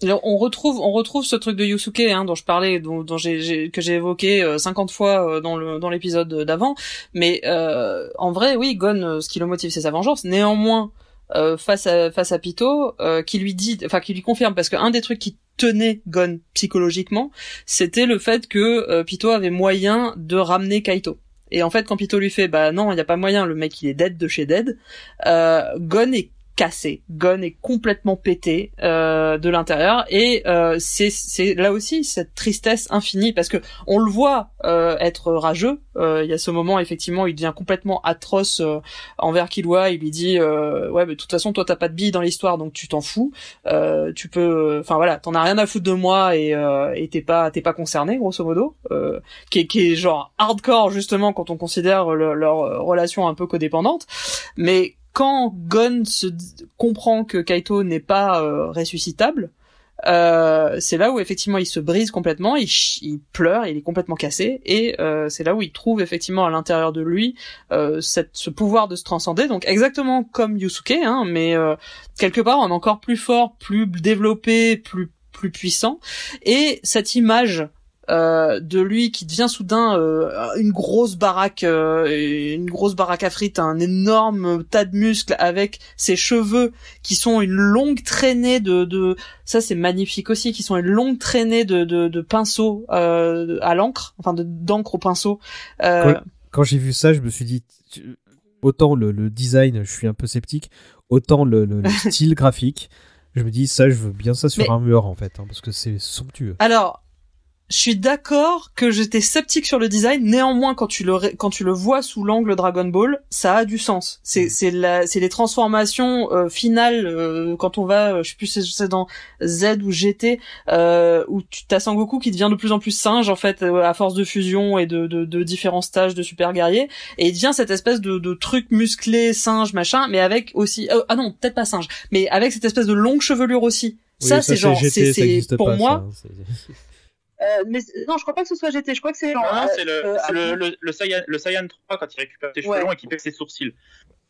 S3: On retrouve, on retrouve ce truc de Yusuke hein, dont je parlais, dont, dont que j'ai évoqué euh, 50 fois euh, dans dans l'épisode d'avant. Mais euh, en vrai, oui, Gon, euh, ce qui le motive, c'est sa vengeance. Néanmoins, euh, face à face à Pito, euh, qui lui dit, enfin qui lui confirme, parce qu'un des trucs qui tenait Gon psychologiquement, c'était le fait que euh, Pito avait moyen de ramener Kaito. Et en fait, quand Pito lui fait, bah non, il y a pas moyen, le mec il est dead de chez dead, euh, Gon est cassé. Gon est complètement pété euh, de l'intérieur et euh, c'est là aussi cette tristesse infinie parce que on le voit euh, être rageux. Euh, il y a ce moment effectivement, il devient complètement atroce euh, envers Killua. Il lui dit euh, ouais, mais de toute façon toi t'as pas de bille dans l'histoire donc tu t'en fous. tu peux, enfin voilà, t'en as rien à foutre de moi et et t'es pas t'es pas concerné grosso modo. qui est qui est genre hardcore justement quand on considère leur relation un peu codépendante. Mais quand Gon se comprend que Kaito n'est pas euh, ressuscitable, euh, c'est là où effectivement il se brise complètement, il, pleure, il est complètement cassé, et euh, c'est là où il trouve effectivement à l'intérieur de lui cette, ce pouvoir de se transcender, donc exactement comme Yusuke, hein, mais quelque part en encore plus fort, plus développé, plus plus puissant, et cette image euh, de lui qui devient soudain euh, une grosse baraque, euh, une grosse baraque à frites, un énorme tas de muscles avec ses cheveux qui sont une longue traînée de, de ça c'est magnifique aussi, qui sont une longue traînée de, de, de pinceaux à l'encre, enfin d'encre au pinceau.
S1: Quand, j'ai vu ça, je me suis dit autant le, le, design, je suis un peu sceptique, autant le, le, (laughs) style graphique. Je me dis ça, je veux bien ça sur un mur en fait, hein, parce que c'est somptueux.
S3: Alors je suis d'accord que j'étais sceptique sur le design. Néanmoins, quand tu le quand tu le vois sous l'angle Dragon Ball, ça a du sens. C'est mm. c'est la c'est les transformations euh, finales euh, quand on va, euh, je sais plus si c'est dans Z ou GT où tu as Sangoku qui devient de plus en plus singe en fait à force de fusion et de, de, de différents stages de super guerrier et il devient cette espèce de, de truc musclé singe machin, mais avec aussi ah non peut-être pas singe, mais avec cette espèce de longue chevelure aussi. ça, c'est genre c'est pour moi.
S5: Euh, mais non, je crois pas que ce soit GT. Je crois que c'est
S2: genre. Non, c'est le, euh, le, le, le, Saiyan, le Saiyan 3 quand il récupère ses cheveux longs et qu'il pèse ses sourcils.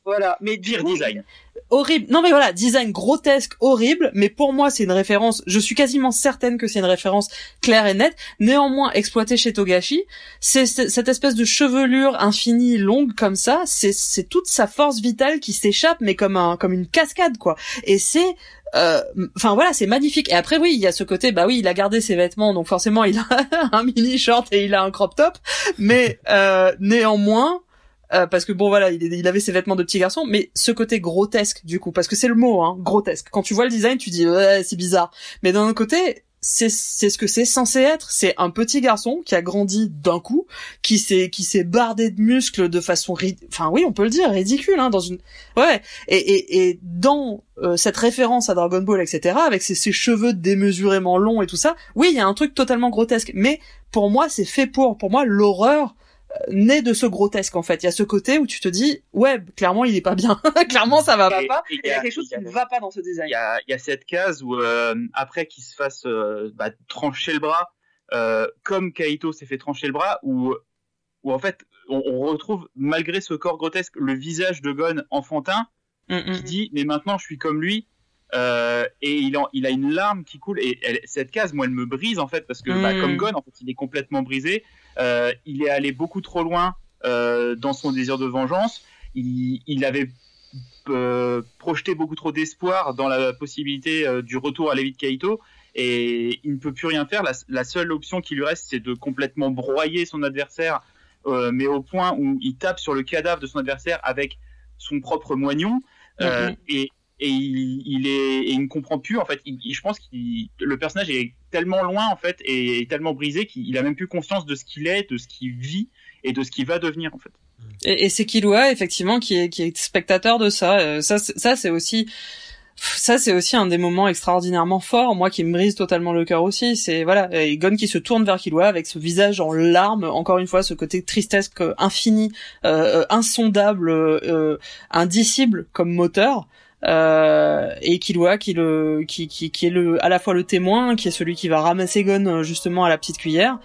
S5: Voilà,
S2: mais pire design.
S3: Horrible. Non mais voilà, design grotesque, horrible, mais pour moi c'est une référence, je suis quasiment certaine que c'est une référence claire et nette. Néanmoins, exploité chez Togashi, c'est cette espèce de chevelure infinie longue comme ça, c'est c'est toute sa force vitale qui s'échappe mais comme un comme une cascade quoi. Et c'est euh, enfin voilà, c'est magnifique. Et après oui, il y a ce côté, bah oui, il a gardé ses vêtements, donc forcément il a (laughs) un mini short et il a un crop top, mais (laughs) euh, néanmoins. Euh, parce que bon voilà, il, il, avait ses vêtements de petit garçon, mais ce côté grotesque du coup, parce que c'est le mot, hein, grotesque. Quand tu vois le design, tu dis ouais, c'est bizarre. Mais d'un autre côté, c'est c'est ce que c'est censé être. C'est un petit garçon qui a grandi d'un coup, qui s'est qui s'est bardé de muscles de façon enfin oui, on peut le dire, ridicule hein, dans une ouais. Et et, et dans euh, cette référence à Dragon Ball, etc., avec ses, ses, cheveux démesurément longs et tout ça, oui, il y a un truc totalement grotesque. Mais pour moi, c'est fait pour. Pour moi, l'horreur naît de ce grotesque en fait. Il y a ce côté où tu te dis ouais clairement il est pas bien, (laughs) clairement ça va pas.
S5: Il y, a quelque chose qui ne va pas dans ce design.
S2: Il y a, y a cette case où euh, après qu'il se fasse euh, bah, trancher le bras, euh, comme Kaito s'est fait trancher le bras, où où en fait on, on, retrouve malgré ce corps grotesque le visage de Gon enfantin mm, mm, qui mm. dit mais maintenant je suis comme lui. Euh, et il, il, a une larme qui coule et cette case moi elle me brise en fait parce que bah, comme Gon en fait il est complètement brisé il est allé beaucoup trop loin euh, dans son désir de vengeance. Il, avait euh, projeté beaucoup trop d'espoir dans la possibilité du retour à Levi Kaito et il ne peut plus rien faire. La, seule option qui lui reste, c'est de complètement broyer son adversaire, mais au point où il tape sur le cadavre de son adversaire avec son propre moignon. Et, et il, est et il ne comprend plus en fait. Je pense que le personnage est tellement loin en fait et tellement brisé qu'il a même plus conscience de ce qu'il est de ce qu'il vit et de ce qu'il va devenir en fait.
S3: Et, c'est Killua effectivement qui est qui est spectateur de ça. Euh, ça c'est aussi ça c'est aussi un des moments extraordinairement forts moi qui me brise totalement le cœur aussi. C'est voilà Gon qui se tourne vers Killua avec ce visage en larmes encore une fois ce côté tristesse infini euh, euh, insondable euh, indicible comme moteur. euh, et Killua qui le qui, qui, qui est le à la fois le témoin qui est celui qui va ramasser Gon euh, justement à la petite cuillère.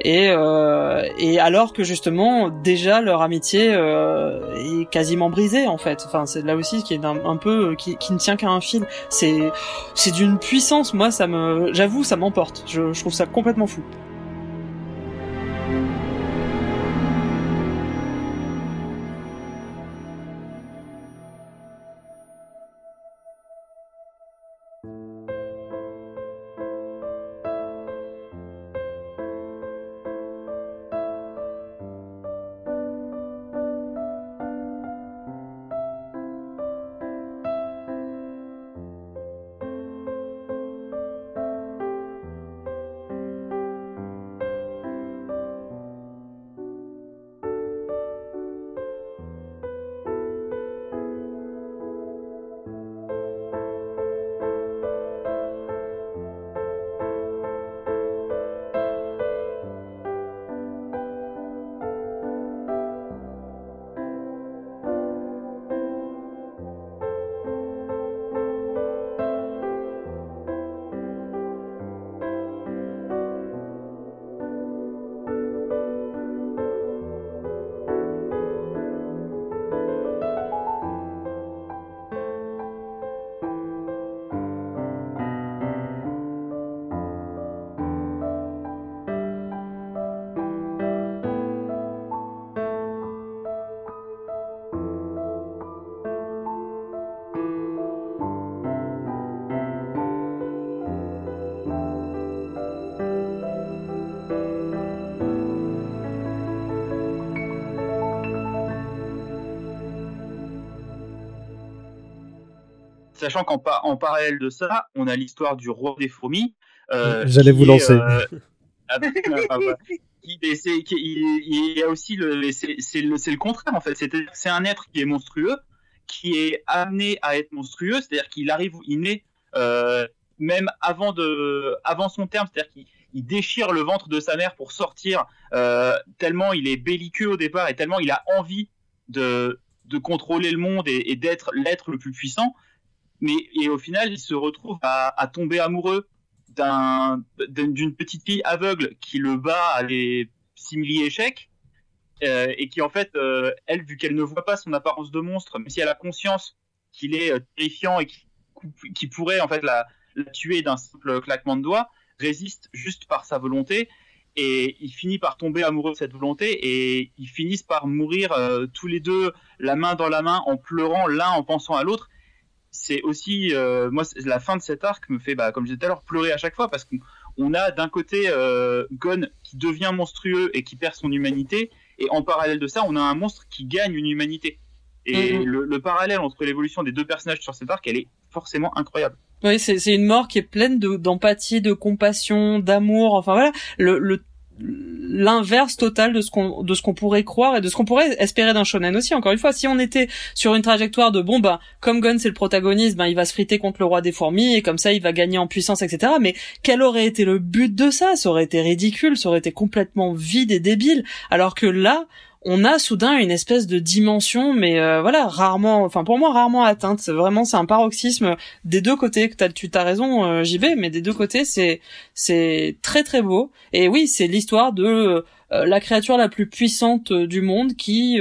S3: Et euh, et alors que justement déjà leur amitié euh, est quasiment brisée en fait. Enfin c'est là aussi qui est un, un peu euh, qui, qui ne tient qu'à un fil. C'est c'est d'une puissance. Moi ça me j'avoue ça m'emporte. Je, je trouve ça complètement fou
S2: sachant qu'en en parallèle de ça, on a l'histoire du roi des fourmis.
S1: J'allais vous lancer.
S2: Il, y a aussi le, c'est le, le, contraire en fait. C'est un être qui est monstrueux, qui est amené à être monstrueux, c'est-à-dire qu'il arrive, il naît euh, même avant de, avant son terme, c'est-à-dire qu'il déchire le ventre de sa mère pour sortir, euh, tellement il est belliqueux au départ et tellement il a envie de, de contrôler le monde et, d'être l'être le plus puissant. Mais et au final, il se retrouve à, tomber amoureux d'une petite fille aveugle qui le bat à des simili échecs euh, et qui en fait, euh, elle, vu qu'elle ne voit pas son apparence de monstre, mais si elle a conscience qu'il est euh, terrifiant et qui, pourrait en fait la, tuer d'un simple claquement de doigts, résiste juste par sa volonté et il finit par tomber amoureux de cette volonté et ils finissent par mourir tous les deux la main dans la main en pleurant l'un en pensant à l'autre c'est aussi euh, moi la fin de cet arc me fait bah, comme je disais tout à l'heure pleurer à chaque fois parce qu'on a d'un côté euh, Gon qui devient monstrueux et qui perd son humanité et en parallèle de ça on a un monstre qui gagne une humanité. Et le, le, parallèle entre l'évolution des deux personnages sur cet arc elle est forcément incroyable.
S3: Oui, c'est une mort qui est pleine d'empathie, de, compassion, d'amour. Enfin voilà, le, l'inverse total de ce qu'on de ce qu'on pourrait croire et de ce qu'on pourrait espérer d'un shonen aussi. Encore une fois si on était sur une trajectoire de bon bah comme Gun c'est le protagoniste ben il va se friter contre le roi des fourmis et comme ça il va gagner en puissance etc mais quel aurait été le but de ça? Ça aurait été ridicule ça aurait été complètement vide et débile. Alors que là on a soudain une espèce de dimension, mais euh, voilà, rarement, enfin pour moi rarement atteinte. Vraiment, c'est un paroxysme des deux côtés. Tu as raison, euh, JB, mais des deux côtés, c'est c'est très très beau. Et oui, c'est l'histoire de euh, la créature la plus puissante du monde qui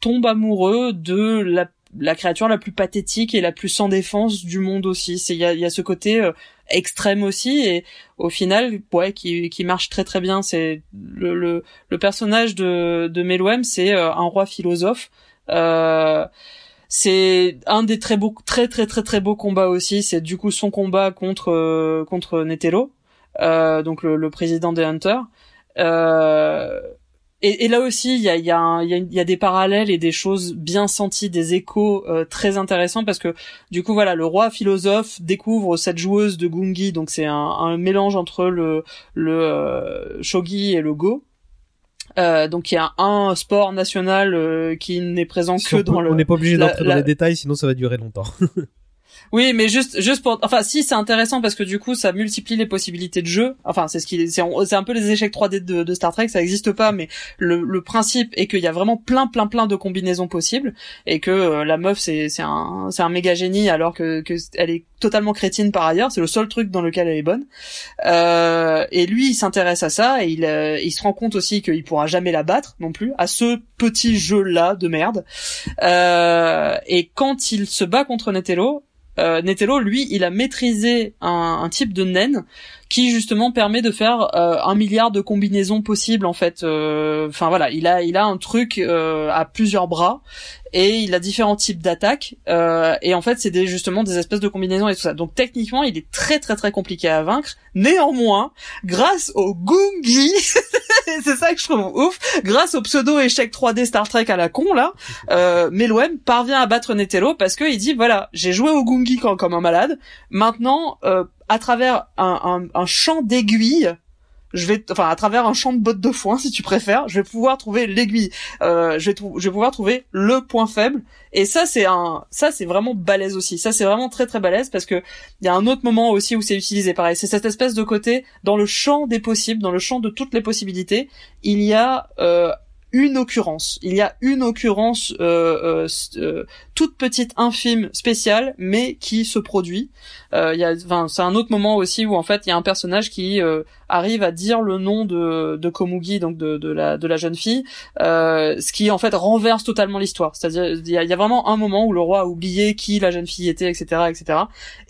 S3: tombe amoureux de la créature la plus pathétique et la plus sans défense du monde aussi. Il y a, ce côté extrême aussi et au final ouais qui, qui marche très très bien. C'est le, le, le personnage de de Meloem c'est euh, un roi philosophe. Euh, c'est un des très beaux très très très très beaux combats aussi. C'est du coup son combat contre contre Netelo euh, donc le, le, président des Hunters. Euh, et, et, là aussi, il y a, y, a y, a y a, des parallèles et des choses bien senties, des échos euh, très intéressants parce que du coup, voilà, le roi philosophe découvre cette joueuse de gungi, donc c'est un, un, mélange entre le, le euh, shogi et le go. Euh, donc il y a un sport national euh, qui n'est présent que dans le.
S1: On n'est pas obligé d'entrer dans les détails, sinon ça va durer longtemps. (laughs)
S3: Oui, mais juste, juste pour, enfin, si c'est intéressant parce que du coup, ça multiplie les possibilités de jeu. Enfin, c'est ce qui, c'est, c'est un peu les échecs 3D de, Star Trek, ça n'existe pas, mais le, principe est qu'il y a vraiment plein, plein, plein de combinaisons possibles et que euh, la meuf, c'est, c'est un, c'est un méga génie alors que, que elle est totalement crétine par ailleurs. C'est le seul truc dans lequel elle est bonne. Euh, et lui, il s'intéresse à ça et il, euh, il se rend compte aussi qu'il pourra jamais la battre non plus à ce petit jeu-là de merde. Euh, et quand il se bat contre Netelo, euh, Netelo, lui, il a maîtrisé un, type de naine qui justement permet de faire euh, un milliard de combinaisons possibles en fait. Euh, enfin voilà, il a il a un truc euh, à plusieurs bras et il a différents types d'attaques et en fait c'est des, justement des espèces de combinaisons et tout ça. Donc techniquement il est très très très compliqué à vaincre. Néanmoins, grâce au Gungi, (laughs) c'est ça que je trouve ouf, grâce au pseudo échec 3D Star Trek à la con là, euh, Meloem parvient à battre Netelo parce qu'il dit voilà j'ai joué au Gungi comme un malade. Maintenant euh, à travers un, un, un champ d'aiguilles je vais enfin à travers un champ de bottes de foin (laughs) si tu préfères je vais pouvoir trouver l'aiguille. Euh, je vais je vais pouvoir trouver le point faible. Et ça c'est un ça c'est vraiment balèze aussi. Ça c'est vraiment très très balèze parce que il y a un autre moment aussi où c'est utilisé. Pareil c'est cette espèce de côté dans le champ des possibles dans le champ de toutes les possibilités il y a euh, une occurrence. Il y a une occurrence euh, euh, euh, toute petite, infime, spéciale, mais qui se produit. Euh, y a, enfin, c'est un autre moment aussi où en fait il y a un personnage qui euh, arrive à dire le nom de, de Komugi, donc de, de la de la jeune fille, euh, ce qui en fait renverse totalement l'histoire. C'est-à-dire il y a, vraiment un moment où le roi a oublié qui la jeune fille était, etc., etc.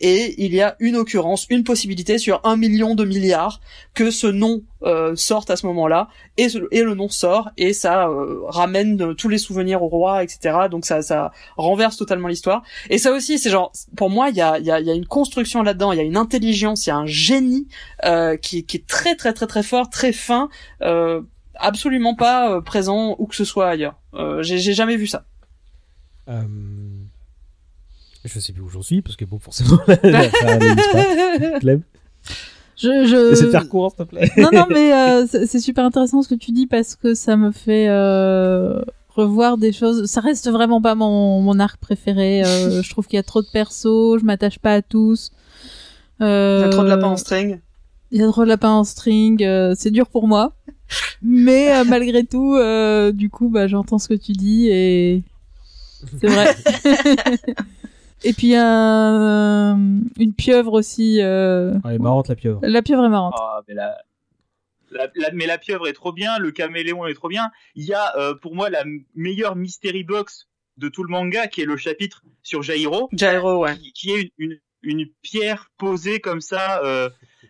S3: Et il y a une occurrence, une possibilité sur un million de milliards que ce nom euh, sorte à ce moment-là et, et le nom sort et ça euh, ramène tous les souvenirs au roi etc donc ça ça renverse totalement l'histoire et ça aussi c'est genre pour moi il y a il y a, y a une construction là-dedans, il y a une intelligence, il y a un génie euh, qui, qui, est très très très très fort, très fin, euh, absolument pas euh, présent où que ce soit ailleurs. Euh, j'ai jamais vu ça.
S1: Je sais plus où j'en suis, parce que bon, forcément, (laughs) la Clem.
S4: Je, je...
S1: Essaie de faire court, s'il te plaît.
S4: non, non, mais euh, c'est c'est super intéressant ce que tu dis parce que ça me fait euh, revoir des choses. Ça reste vraiment pas mon, mon arc préféré. Euh, (laughs) je trouve qu'il y a trop de persos, je m'attache pas à tous. Euh,
S3: Il y a trop de lapins en string.
S4: Il y a trop de lapins en string. euh, c'est dur pour moi. Mais euh, (laughs) malgré tout, euh, du coup, bah, j'entends ce que tu dis et c'est vrai. (laughs) et puis il y a un- une pieuvre aussi. euh,
S1: Elle est marrante, la pieuvre.
S4: La pieuvre est marrante.
S2: Ah, mais la, la, la- mais la pieuvre est trop bien, le caméléon est trop bien. Il y a euh, pour moi la meilleure mystery box de tout le manga, qui est le chapitre sur Jairo,
S3: Gyro, ouais.
S2: qui, qui est une, une, une pierre posée comme ça euh,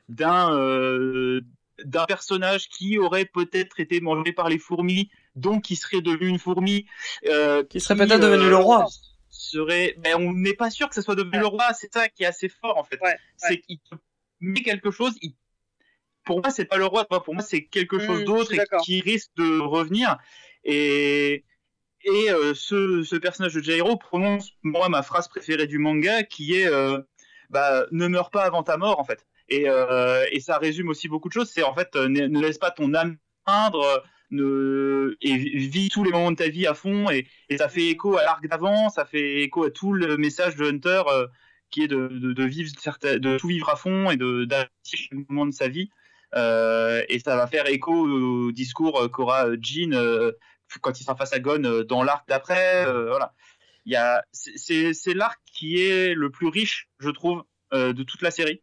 S2: d'un euh, d'un personnage qui aurait peut-être été mangé par les fourmis, donc qui serait devenu une fourmi,
S3: Qui serait peut-être devenu le roi.
S2: Serait, mais on n'est pas sûr que ça soit devenu le roi. C'est ça qui est assez fort en fait.
S5: Ouais,
S2: C'est qu'il met quelque chose. il- Pour moi, c'est pas le roi. Pour moi, c'est quelque chose
S5: Mm,
S2: d'autre qui risque de revenir. Et et euh, ce, ce personnage de Jairo prononce moi ma phrase préférée du manga, qui est euh, bah, ne meurs pas avant ta mort en fait. Et, euh, et ça résume aussi beaucoup de choses. C'est en fait ne, ne laisse pas ton âme peindre, ne et vi- vis tous les moments de ta vie à fond. Et, et ça fait écho à l'arc d'avant, ça fait écho à tout le message de Hunter qui est de, de, de vivre de tout vivre à fond et de d'apprécier chaque moment de sa vie. Euh, et ça va faire écho au discours qu'aura Jean euh, quand il sera face à Gon euh, dans l'arc d'après. voilà. Il y a, c'est- l'arc qui est le plus riche, je trouve, de toute la série.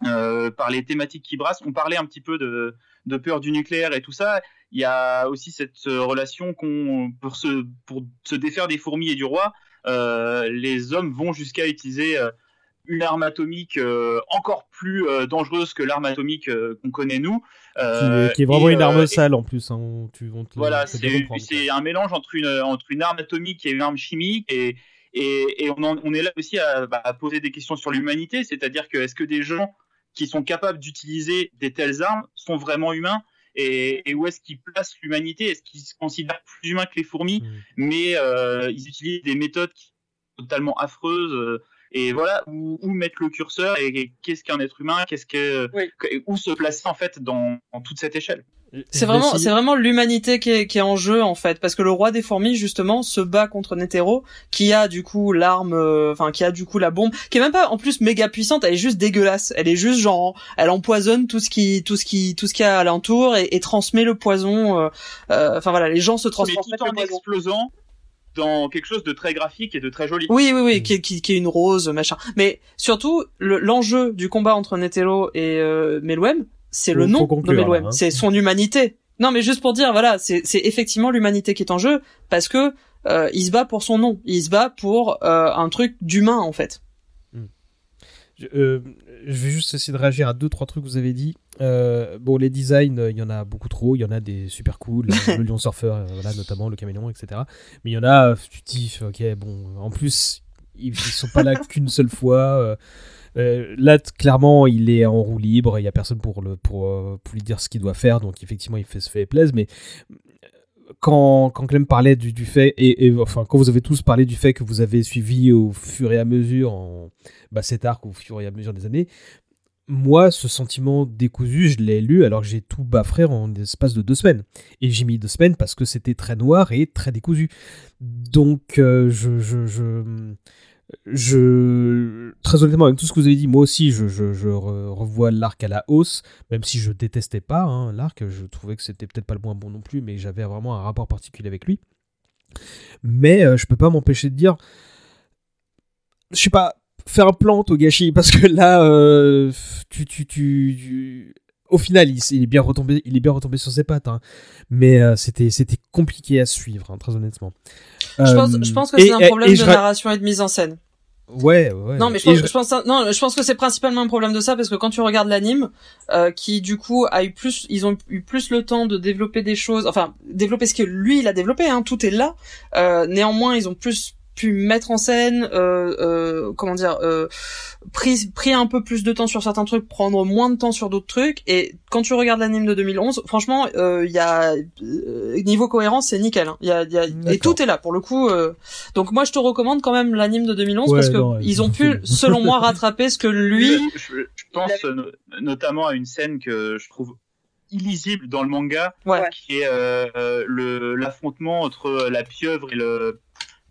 S2: Par les thématiques qui brassent. On parlait un petit peu de, peur du nucléaire et tout ça. Il y a aussi cette relation qu'on pour se pour se défaire des fourmis et du roi, les hommes vont jusqu'à utiliser une arme atomique euh, encore plus euh, dangereuse que l'arme atomique euh, qu'on connaît nous.
S1: Qui, qui est vraiment
S2: et,
S1: une arme sale en plus. Hein, on- tu, on te-
S2: voilà, c'est un mélange entre une, entre une arme atomique et une arme chimique. Et, et, et on, en- on est là aussi à, bah, à poser des questions sur l'humanité, c'est-à-dire que est-ce que des gens qui sont capables d'utiliser des telles armes sont vraiment humains et, et où est-ce qu'ils placent l'humanité? Est-ce qu'ils se considèrent plus humains que les fourmis?
S1: Mm.
S2: Mais euh, ils utilisent des méthodes qui sont totalement affreuses. Euh, et voilà, où, où mettre le curseur et, et qu'est-ce qu'un être humain Qu'est-ce que
S5: Oui.
S2: où se placer en fait dans, dans toute cette échelle
S3: C'est vraiment, c'est vraiment l'humanité qui est, qui est en jeu en fait, parce que le roi des fourmis justement se bat contre Netero, qui a du coup l'arme, euh, enfin qui a du coup la bombe, qui est même pas en plus méga puissante, elle est juste dégueulasse, elle est juste genre, elle empoisonne tout ce qui, tout ce qui, tout ce qu'il y a alentour et, et transmet le poison. euh, euh, Enfin voilà, les gens se
S2: mais
S3: transmettent
S2: tout en explosant dans quelque chose de très graphique et de très joli.
S3: Oui, oui, oui,
S1: Mm.
S3: qui, est- qui, qui est une rose, machin. Mais surtout, le- l'enjeu du combat entre Netero et euh, Meluem, c'est le nom de Meluem,
S1: hein.
S3: c'est son humanité. Non, mais juste pour dire, voilà, c'est c'est effectivement l'humanité qui est en jeu, parce que euh, il se bat pour son nom, il se bat pour euh, un truc d'humain en fait.
S1: Je, euh, je vais juste essayer de réagir à deux trois trucs que vous avez dit. Euh, bon, les designs, euh, il y en a beaucoup trop. Il y en a des super cool, (laughs) le lion surfeur, voilà, notamment le caméléon, etc. Mais il y en a, tu dis, ok, bon, en plus, ils, ils sont pas là (laughs) qu'une seule fois. euh, là, clairement, il est en roue libre. Il y a personne pour le pour, pour lui dire ce qu'il doit faire. Donc, effectivement, il fait se fait plaisir. Mais quand, quand Clem parlait du, fait, et, enfin, quand vous avez tous parlé du fait que vous avez suivi au fur et à mesure en, bah, cet arc au fur et à mesure des années, moi, ce sentiment décousu, je l'ai lu alors que j'ai tout baffré en l'espace de deux semaines. Et j'ai mis deux semaines parce que c'était très noir et très décousu. Donc, euh, je, je, je- très honnêtement, avec tout ce que vous avez dit, moi aussi, je, je, je re- revois l'arc à la hausse, même si je détestais pas hein, l'arc, je trouvais que c'était peut-être pas le moins bon non plus, mais j'avais vraiment un rapport particulier avec lui. Mais euh, je peux pas m'empêcher de dire, je sais pas, faire un plan Togashi, parce que là, euh, tu, tu, tu- au final, il, est bien retombé, il est bien retombé sur ses pattes, hein. mais euh, c'était, c'était compliqué à suivre, hein, très honnêtement.
S3: Je pense,
S1: Euh,
S3: je pense que c'est un problème
S1: et
S3: de
S1: ra-
S3: narration et de mise en scène.
S1: Ouais, ouais.
S3: Non, mais je pense,
S1: je-
S3: je pense, non, je pense que c'est principalement un problème de ça parce que quand tu regardes l'anime, euh, qui du coup a eu plus, ils ont eu plus le temps de développer des choses, enfin développer ce que lui il a développé, hein, tout est là. Néanmoins, ils ont plus pu mettre en scène, euh, euh, comment dire, euh, pris pris un peu plus de temps sur certains trucs, prendre moins de temps sur d'autres trucs. Et quand tu regardes l'anime de 2011, franchement, il y a niveau cohérence, c'est nickel. Hein. Y a, y a, et tout est là pour le coup. donc moi, je te recommande quand même l'anime de 2011 parce que ils ont pu, (laughs) selon moi, rattraper ce que lui.
S6: Je, je pense notamment à une scène que je trouve illisible dans le manga, qui est euh, le l'affrontement entre la pieuvre et le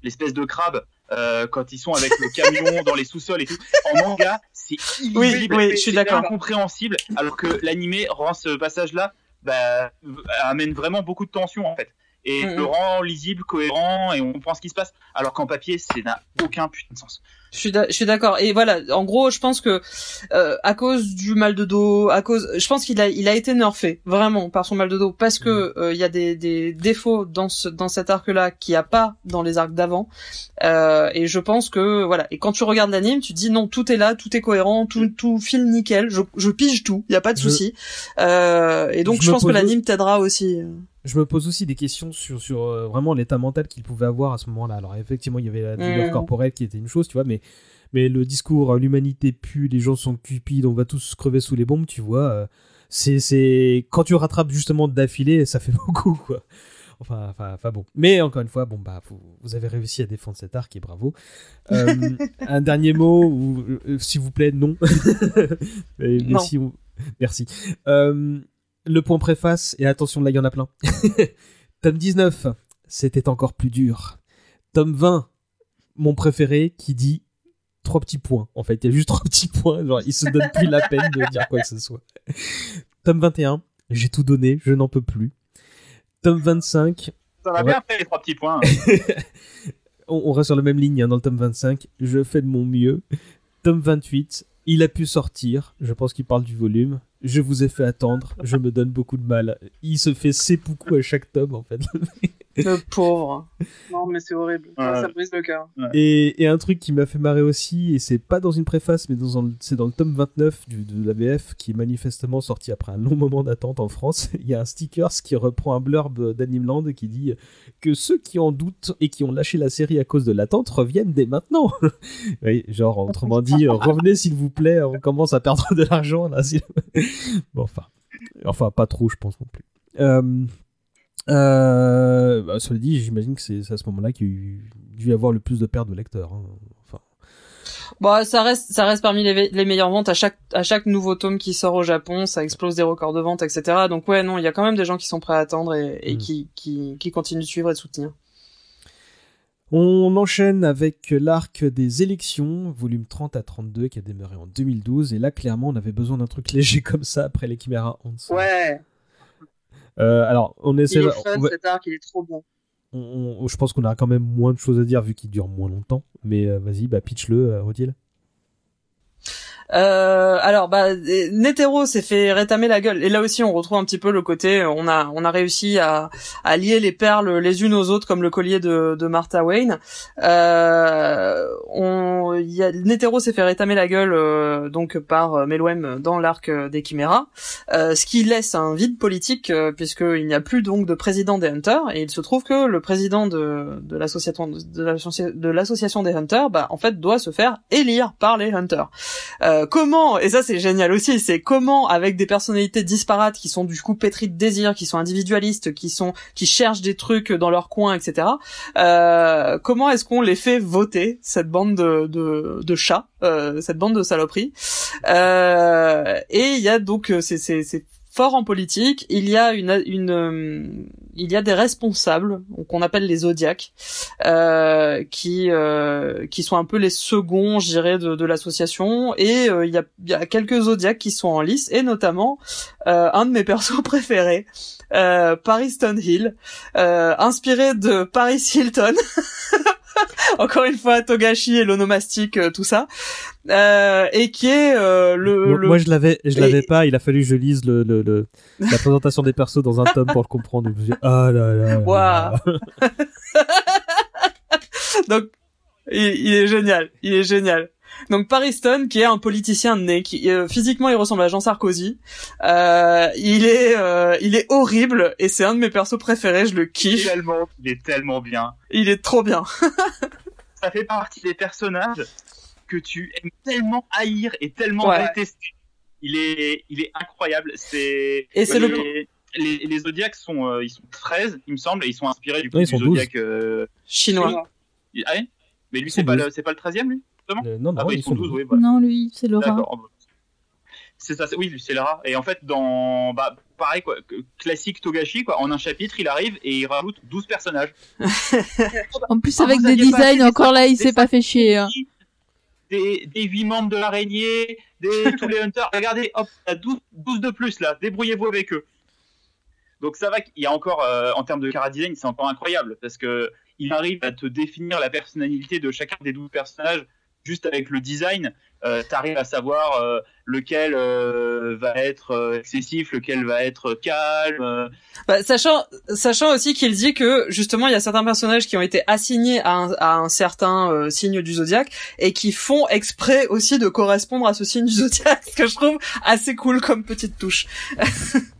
S6: l'espèce de crabe euh, quand ils sont avec le camion (laughs) dans les sous-sols et tout. En manga, c'est
S3: oui, oui, je suis d'accord,
S6: incompréhensible, alors que l'animé rend ce passage-là bah, amène vraiment beaucoup de tension en fait et mm, le mm. rend lisible, cohérent et on comprend ce qui se passe. Alors qu'en papier, ça n'a aucun putain de sens.
S3: Je suis d'accord. Et voilà, en gros, je pense que euh, à cause du mal de dos, à cause, je pense qu'il a, il a été nerfé vraiment par son mal de dos parce que mm. euh, il y a des, des défauts dans ce, dans cet arc-là qu'il n'y a pas dans les arcs d'avant. Euh, et je pense que voilà. Et quand tu regardes l'anime, tu dis non, tout est là, tout est cohérent, tout, tout file nickel. Je, je pige tout, il y a pas de souci. Euh, et donc je, je pense que l'anime t'aidera aussi
S1: je me pose aussi des questions sur, sur euh, vraiment l'état mental qu'il pouvait avoir à ce moment-là. Alors effectivement, il y avait la douleur corporelle qui était une chose, tu vois, mais, mais le discours euh, l'humanité pue, les gens sont cupides, on va tous crever sous les bombes, tu vois. Euh, c'est, c'est quand tu rattrapes justement d'affilée, ça fait (laughs) beaucoup, quoi. Enfin, enfin, enfin bon. Mais encore une fois, bon bah vous, avez réussi à défendre cet arc et bravo. (laughs) un dernier mot, ou, s'il vous plaît, non. (laughs) mais,
S3: non.
S1: Merci. Euh, le point préface, et attention là il y en a plein. (laughs) Tome 19, c'était encore plus dur. Tome 20, mon préféré, qui dit trois petits points. En fait, il y a juste trois petits points. Genre, il se donne plus la peine de dire quoi que ce soit. Tome 21, j'ai tout donné, je n'en peux plus. Tome 25.
S6: Ça va bien fait les trois petits points. (laughs)
S1: on, reste sur la même ligne hein, dans le tome 25. Je fais de mon mieux. Tome 28, il a pu sortir. Je pense qu'il parle du volume. Je vous ai fait attendre. Je me donne beaucoup de mal. Il se fait seppuku à chaque tome, en fait. (laughs)
S3: Le (laughs) pauvre.
S5: Non, mais c'est horrible. Ça, brise le cœur.
S1: Et, un truc qui m'a fait marrer aussi, et c'est pas dans une préface, mais c'est dans le tome 29 du, de la VF, qui est manifestement sorti après un long moment d'attente en France. (laughs) Il y a un sticker qui reprend un blurb d'Animeland qui dit que ceux qui en doutent et qui ont lâché la série à cause de l'attente reviennent dès maintenant. (laughs) oui, genre, autrement dit, revenez s'il vous plaît, on commence à perdre de l'argent là. bon, enfin, enfin, pas trop, je pense non plus. Euh, euh, bah, cela dit, j'imagine que c'est à ce moment-là qu'il y a dû y avoir le plus de pertes de lecteurs. Hein. Enfin.
S3: Bon, ça reste, ça reste parmi les, les, meilleures ventes à chaque, à chaque nouveau tome qui sort au Japon, ça explose des records de vente, etc. Donc ouais, non, il y a quand même des gens qui sont prêts à attendre et, et mm. qui, qui, qui continuent de suivre et de soutenir.
S1: On enchaîne avec l'arc des élections, volume 30 à 32, qui a démarré en 2012. Et là, clairement, on avait besoin d'un truc (laughs) léger comme ça après les Chimera
S5: Ouais.
S1: Euh, alors, on essaie.
S5: Il est fun, cet arc, il est trop bon.
S1: je pense qu'on a quand même moins de choses à dire vu qu'il dure moins longtemps. Mais euh, vas-y, bah pitch-le, euh, Odile.
S3: Euh, alors, bah, Netero s'est fait rétamer la gueule. Et là aussi, on retrouve un petit peu le côté, on a, on a réussi à, lier les perles les unes aux autres, comme le collier de, Martha Wayne. Euh, Netero s'est fait rétamer la gueule euh, donc par euh, Meloem dans l'arc des Chiméras, euh, ce qui laisse un vide politique puisqu'il n'y a plus donc de président des Hunters. Et il se trouve que le président de, de l'association de l'association des Hunters, bah, en fait, doit se faire élire par les Hunters. Euh, comment et ça c'est génial aussi, c'est comment avec des personnalités disparates qui sont du coup pétries de désir, qui sont individualistes, qui sont qui cherchent des trucs dans leur coin, etc. Euh, comment est-ce qu'on les fait voter cette bande de de, de chats, euh, cette bande de saloperies? Et il y a donc c'est c'est fort en politique. Il y a une, une euh, il y a des responsables qu'on appelle les zodiacs, euh, qui euh, qui sont un peu les seconds, je dirais, de, de l'association. Et il, y a, il y a quelques zodiacs qui sont en lice, et notamment un de mes (laughs) persos préférés, Paris Stonehill, inspiré de Paris Hilton. (laughs) encore une fois Togashi et l'onomastique euh, tout ça euh, et qui est euh, le,
S1: Moi je l'avais je l'avais pas, il a fallu que je lise le, le, le la présentation des persos dans un tome pour le comprendre. Ah là là.
S3: là. (laughs) Donc il, il, est génial, il est génial. Donc Paris Stone, qui est un politicien né, qui euh, physiquement il ressemble à Jean Sarkozy. Euh, il est, euh, il est horrible et c'est un de mes persos préférés. Je le kiffe.
S6: Tellement, il est tellement bien.
S3: Il est trop bien. (laughs)
S2: ça fait partie des personnages que tu aimes tellement haïr et tellement
S3: Ouais.
S2: détester. Il est, il est incroyable. C'est
S3: Et c'est le-
S2: les, les zodiacs sont, euh, ils sont 13, il me semble, et ils sont inspirés du coup
S1: Ouais, ils
S2: du
S1: sont
S2: zodiac. euh,
S3: Chinois.
S2: il- ah ouais Mais lui,
S1: Ils
S2: c'est pas,
S1: 12.
S2: le, pas le 13e, lui
S1: Euh, non, non,
S2: Ah bah,
S1: ils, sont
S2: 12,
S1: 12.
S2: oui. bah,
S4: Non, lui, c'est Laura.
S2: C'est ça, oui, c'est Lara. Et en fait, dans, bah, pareil, quoi, que- classique Togashi, quoi, en un chapitre, il arrive et il rajoute 12 personnages. (laughs)
S4: En plus,
S2: Ah,
S4: avec
S2: vous
S4: des designs, encore là, il s'est pas fait chier. hein.
S2: Des, des 8 membres de l'araignée, des, tous les hunters. (laughs) Regardez, hop, il y a 12, 12 de plus là, débrouillez-vous avec eux. Donc ça va qu'il y a encore, euh, en termes de cara design, c'est encore incroyable parce que il arrive à te définir la personnalité de chacun des 12 personnages juste avec le design. Euh, T'arrives à savoir euh, lequel euh, va être euh, excessif, lequel va être calme. euh,
S3: Bah, sachant, sachant aussi qu'il dit que justement il y a certains personnages qui ont été assignés à un, à un certain signe du zodiaque et qui font exprès aussi de correspondre à ce signe du (laughs) zodiaque, ce que je trouve assez cool comme petite touche. (laughs)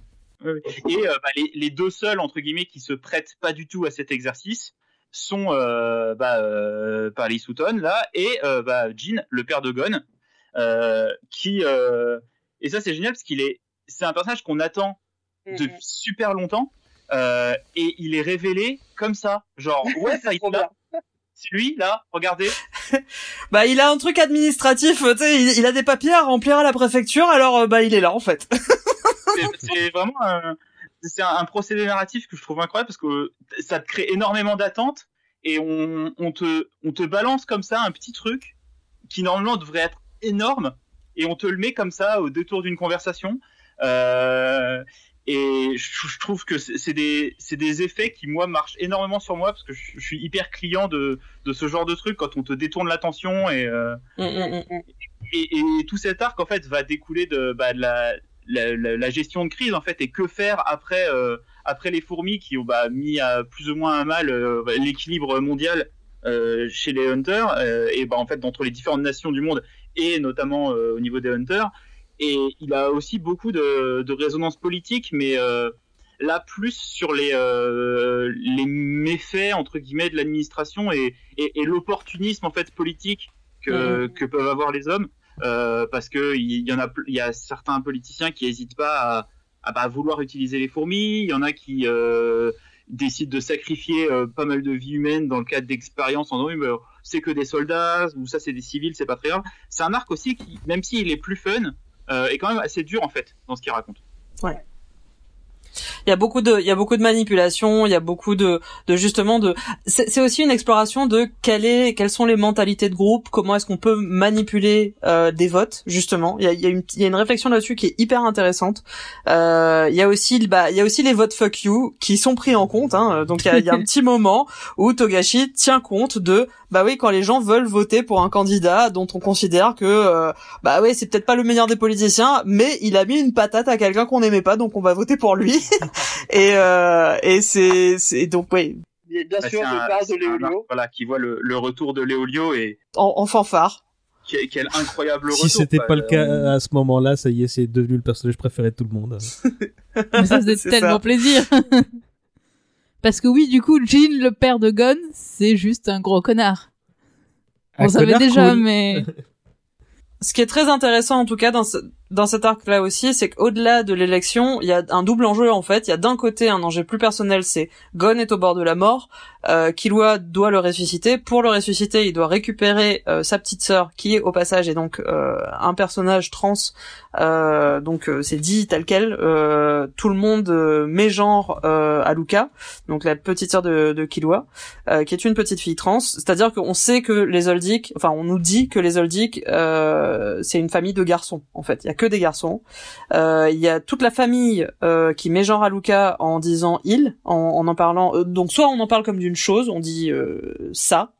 S2: Et euh, bah, les, les deux seuls entre guillemets qui se prêtent pas du tout à cet exercice sont euh, bah, euh, Paris Sutton là et euh, bah, Jean, le père de Gon, euh, qui euh, et ça c'est génial parce qu'il est c'est un personnage qu'on attend depuis super longtemps euh, et il est révélé comme ça, genre (laughs) ouais ça il
S5: Trop
S2: est là, c'est lui là, regardez. (laughs)
S3: Bah il a un truc administratif, tu sais, il, il a des papiers à remplir à la préfecture, alors bah il est là en fait. (laughs)
S2: c'est vraiment un, c'est un, un procédé narratif que je trouve incroyable parce que ça te crée énormément d'attentes et on, on te on te balance comme ça un petit truc qui normalement devrait être énorme et on te le met comme ça au détour d'une conversation euh, et je, je trouve que c'est des c'est des effets qui moi marchent énormément sur moi parce que je, je suis hyper client de de ce genre de truc quand on te détourne l'attention et euh,
S3: Mm, mm, mm.
S2: et, et tout cet arc en fait va découler de, bah, de la, la, la- la gestion de crise en fait et que faire après euh, après les fourmis qui ont bah, mis à plus ou moins à mal euh, l'équilibre mondial euh, chez les hunters euh, et bah en fait entre les différentes nations du monde et notamment euh, au niveau des hunters. Et il a aussi beaucoup de, de résonance politique mais euh, là plus sur les euh, les méfaits entre guillemets de l'administration et, et, et l'opportunisme en fait politique que, que peuvent avoir les hommes euh, parce que il y, en a il y a certains politiciens qui hésitent pas à, bah, vouloir utiliser les fourmis. Il y en a qui euh, décident de sacrifier euh, pas mal de vies humaines dans le cadre d'expériences en disant c'est que des soldats ou ça c'est des civils c'est pas très grave. C'est un arc aussi qui même s'il est plus fun est quand même assez dur en fait dans ce qu'il raconte
S3: Il y a beaucoup de, il y a beaucoup de manipulation, il y a beaucoup de, de justement de. C'est aussi une exploration de quelle est, quelles sont les mentalités de groupe, comment est-ce qu'on peut manipuler euh, des votes justement. Il y a, il y a une, il y a une réflexion là-dessus qui est hyper intéressante. Euh, il y a aussi, bah, il y a aussi les votes fuck you qui sont pris en compte. Hein. Donc il y, a, il y a un (laughs) petit moment où Togashi tient compte de, bah oui, quand les gens veulent voter pour un candidat dont on considère que, euh, bah oui, c'est peut-être pas le meilleur des politiciens, mais il a mis une patate à quelqu'un qu'on n'aimait pas, donc on va voter pour lui. (laughs) et euh, et c'est c'est donc oui
S5: Bien bien
S2: Bah,
S5: sûr, parle de Léolio.
S2: voilà qui voit le, le retour de Léolio et
S3: en, en fanfare
S2: quel, quel incroyable
S1: Si
S2: retour
S1: c'était
S2: quoi.
S1: pas le cas à ce moment-là, ça y est, c'est devenu le personnage préféré de tout le monde. (laughs)
S4: Mais ça faisait
S3: C'est
S4: tellement
S3: ça.
S4: plaisir. (laughs) Parce que oui, du coup, Jean, le père de Gon, c'est juste un gros connard. On savait déjà,
S1: cool.
S4: mais (laughs)
S3: ce qui est très intéressant en tout cas dans ce, dans cet arc là aussi c'est qu'au-delà de l'élection il y a un double enjeu en fait. Il y a d'un côté un enjeu plus personnel c'est Gon est au bord de la mort euh, Killua doit le ressusciter. Pour le ressusciter il doit récupérer euh, sa petite sœur qui est au passage et donc euh, un personnage trans. Euh, donc euh, c'est dit tel quel. Euh, tout le monde met genre euh, à Luca donc la petite sœur de, de Killua qui est une petite fille trans. C'est-à-dire qu'on sait que les Oldic enfin on nous dit que les Oldic c'est une famille de garçons en fait. Il y a que des garçons. Il y a toute la famille qui met genre à Luca en disant il en en, en parlant euh, donc soit on en parle comme d'une chose on dit euh, ça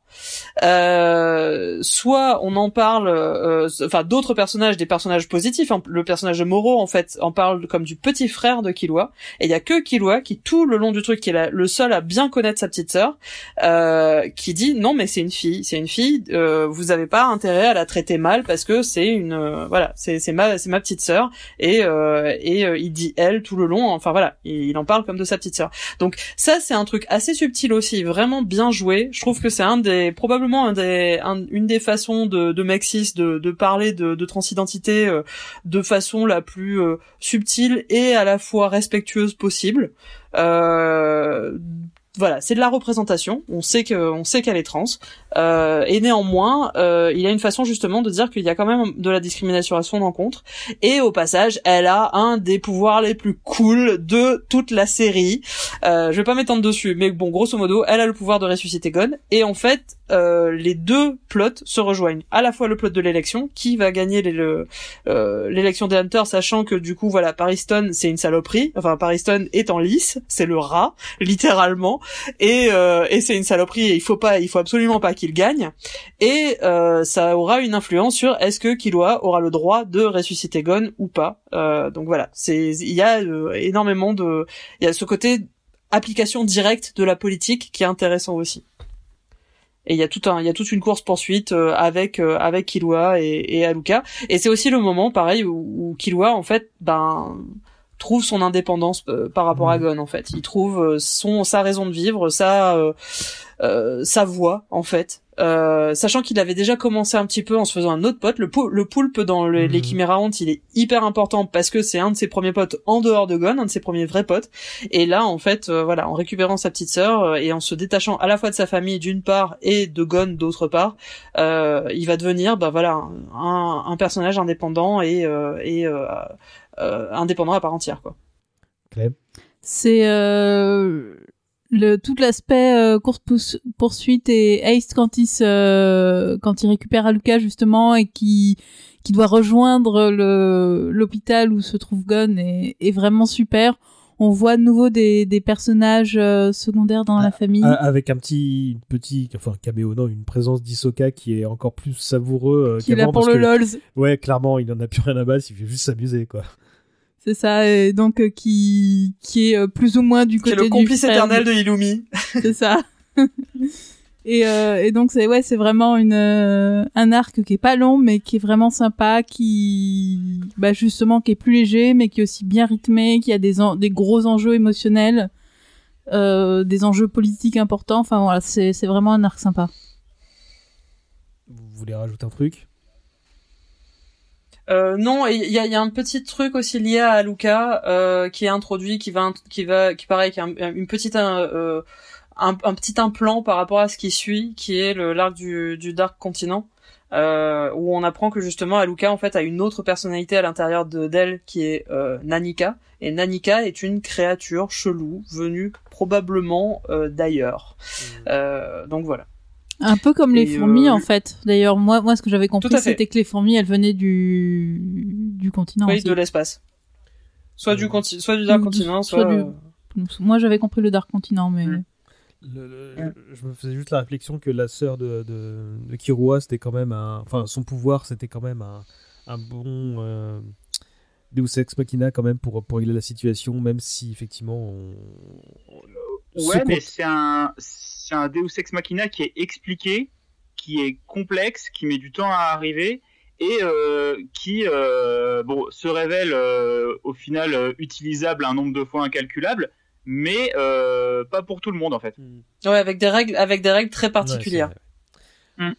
S3: euh, soit on en parle, euh, enfin d'autres personnages, des personnages positifs. hein. Le personnage de Moro en fait en parle comme du petit frère de Killua. Et il y a que Killua qui tout le long du truc, qui est le seul à bien connaître sa petite sœur, euh, qui dit non mais c'est une fille, c'est une fille. euh, vous avez pas intérêt à la traiter mal parce que c'est une, voilà, c'est ma c'est ma petite sœur et et il dit elle tout le long. Enfin voilà, il, il en parle comme de sa petite sœur. Donc ça c'est un truc assez subtil aussi, vraiment bien joué. Je trouve que c'est un des c'est probablement des, un- une des façons de, de Maxis de, de parler de, de transidentité euh, de façon la plus euh, subtile et à la fois respectueuse possible. Euh, voilà, c'est de la représentation. On sait que, sait qu'elle est trans, euh, et néanmoins, euh, il a une façon justement de dire qu'il y a quand même de la discrimination à son encontre. Et au passage, elle a un des pouvoirs les plus cool de toute la série. Euh, je vais pas m'étendre dessus, mais bon, grosso modo, elle a le pouvoir de ressusciter Gon. Et en fait, euh, les deux plots se rejoignent. À la fois le plot de l'élection, qui va gagner euh, l'élection des Hunters, sachant que du coup, voilà, Pariston, c'est une saloperie. Enfin, Pariston est en lice, c'est le rat, (laughs) littéralement. Et, euh, et c'est une saloperie. Et il faut pas, il faut absolument pas qu'il gagne. Et euh, ça aura une influence sur est-ce que Killua aura le droit de ressusciter Gon ou pas. Euh, donc voilà, c'est il y a euh, énormément de, il y a ce côté application directe de la politique qui est intéressant aussi. Et il y a tout un, il y a toute une course poursuite euh, avec euh, avec Killua et, et Aluka. Et c'est aussi le moment, pareil, où, où Killua en fait, ben trouve son indépendance euh, par rapport à Gon en fait. Il trouve euh, son sa raison de vivre, sa euh, euh, sa voix en fait. Euh, sachant qu'il avait déjà commencé un petit peu en se faisant un autre pote, le, pou- le poulpe dans le-
S1: Mhm.
S3: les Chimera Hunt, il est hyper important parce que c'est un de ses premiers potes en dehors de Gon, un de ses premiers vrais potes. Et là, en fait, euh, voilà, en récupérant sa petite sœur euh, et en se détachant à la fois de sa famille d'une part et de Gon d'autre part, euh, il va devenir, bah voilà, un, un personnage indépendant et, euh, et euh, euh, indépendant à part entière, quoi.
S4: C'est euh, le tout l'aspect euh, course poursuite et Ace quand il se quand il récupère Aluka justement et qui qui doit rejoindre le l'hôpital où se trouve Gon est, est vraiment super. On voit de nouveau des, des personnages euh, secondaires dans la famille.
S1: A- Avec un petit, petit, enfin caméo, non, une présence d'Isoka qui est encore plus savoureux euh,
S4: qui est là pour le lols.
S1: Ouais, clairement, il en a plus rien à battre, il fait juste s'amuser, quoi.
S4: C'est ça, et donc euh, qui qui est euh, plus ou moins du
S3: C'est
S4: côté
S3: le
S4: du
S3: complice
S4: frère
S3: éternel de Illumi. (laughs)
S4: c'est ça. (laughs) et, euh, et donc c'est ouais, c'est vraiment une euh, un arc qui est pas long mais qui est vraiment sympa, qui bah justement qui est plus léger mais qui est aussi bien rythmé, qui a des en- des gros enjeux émotionnels, euh, des enjeux politiques importants. Enfin voilà, c'est c'est vraiment un arc sympa.
S1: Vous voulez rajouter un truc?
S3: Euh, non, il y a, y a un petit truc aussi lié à Aluka euh, qui est introduit, qui va, qui va, qui paraît, qui a un- une petite, euh, un, un petit implant par rapport à ce qui suit, qui est le l'arc du, du Dark Continent, euh, où on apprend que justement Aluka en fait a une autre personnalité à l'intérieur de d'elle qui est euh, Nanika, et Nanika est une créature chelou venue probablement euh, d'ailleurs. Euh, donc voilà.
S4: Un peu comme les
S3: Et,
S4: fourmis
S3: euh,
S4: en fait. D'ailleurs moi moi ce que j'avais compris c'était que les fourmis elles venaient du du continent.
S3: oui,
S4: aussi.
S3: de l'espace. Soit du conti- soit du Dark Continent,
S4: soit
S3: soit.
S4: du-
S3: euh,
S4: Moi j'avais compris le Dark Continent mais
S3: Mm.
S1: Le- le- je, je me faisais juste la réflexion que la sœur de, de, de Kirua, c'était quand même un. Enfin, son pouvoir, c'était quand même un, un bon. Euh, Deus Ex Machina, quand même, pour, pour régler la situation, même si, effectivement, on. on-
S6: Ouais,
S1: ce
S6: mais c'est un, c'est un Deus Ex Machina qui est expliqué, qui est complexe, qui met du temps à arriver et euh, qui euh, bon se révèle euh, au final euh, utilisable un nombre de fois incalculable, mais euh, pas pour tout le monde en fait.
S3: Ouais, avec des règles, avec des règles très particulières.
S6: Hmm.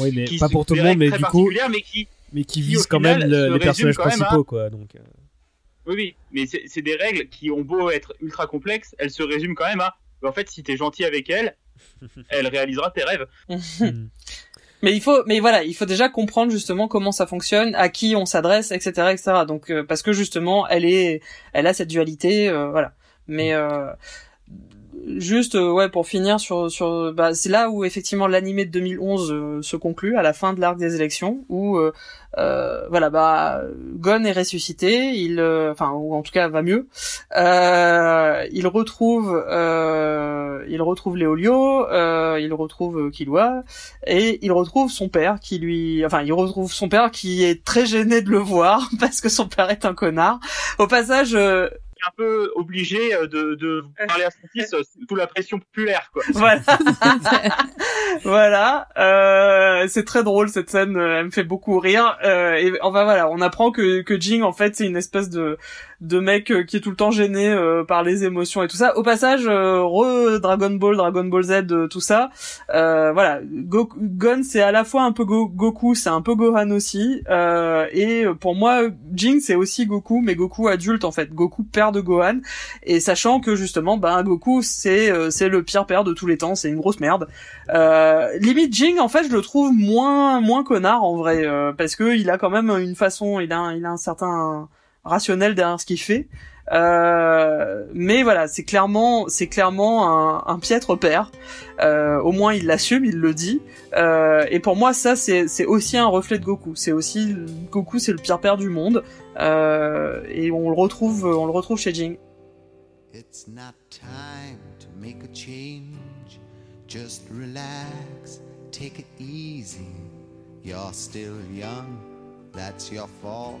S1: Oui, mais
S6: Qui
S1: pas pour tout le monde, mais du coup,
S6: mais qui
S1: mais qui
S6: qui,
S1: vise quand même le- les personnages
S6: à-
S1: principaux, quoi. Donc, euh,
S6: Oui, oui, mais c'est c'est des règles qui ont beau être ultra complexes, elles se résument quand même à. En fait, si t'es gentil avec elle, (laughs) elle réalisera tes rêves. (laughs)
S1: hmm.
S3: Mais il faut, mais voilà, il faut déjà comprendre justement comment ça fonctionne, à qui on s'adresse, etc., etc. Donc euh, parce que justement, elle est, elle a cette dualité, euh, voilà. Mais euh, juste, euh, ouais, pour finir sur, sur, bah, c'est là où effectivement l'animé de 2011 euh, se conclut à la fin de l'arc des élections, où euh, euh, voilà, bah, Gon est ressuscité, il, enfin, ou en tout cas va mieux. Il retrouve, il retrouve Léolio, il retrouve Killua, et il retrouve son père qui lui, enfin, il retrouve son père qui est très gêné de le voir (laughs) parce que son père est un connard. Au passage,
S6: un peu obligé euh, de, de parler à son (laughs) fils euh, sous la pression populaire, quoi.
S3: Voilà. (laughs) voilà. Euh, c'est très drôle cette scène. Elle me fait beaucoup rire. Euh, et enfin voilà, on apprend que que Jing en fait c'est une espèce de de mec euh, qui est tout le temps gêné euh, par les émotions et tout ça. Au passage, euh, re Dragon Ball, Dragon Ball Z, euh, tout ça. Euh, voilà, Go Gon c'est à la fois un peu Go Goku, c'est un peu Gohan aussi. et pour moi, Jing c'est aussi Goku, mais Goku adulte en fait. Goku père de Gohan. Et sachant que justement, ben Goku c'est c'est le pire père de tous les temps, c'est une grosse merde. limite Jing en fait je le trouve moins moins connard en vrai parce que il a quand même une façon, il a il a un certain rationnel derrière ce qu'il fait. Euh, mais voilà, c'est clairement, c'est clairement un, piètre père. Euh, au moins, il l'assume, il le dit. Euh, et pour moi, ça, c'est, aussi un reflet de Goku. C'est aussi Goku, c'est le pire père du monde. Et on le retrouve, on le retrouve chez Jing.
S7: It's not time to make a change. Just relax, take it easy. You're still young, that's your fault.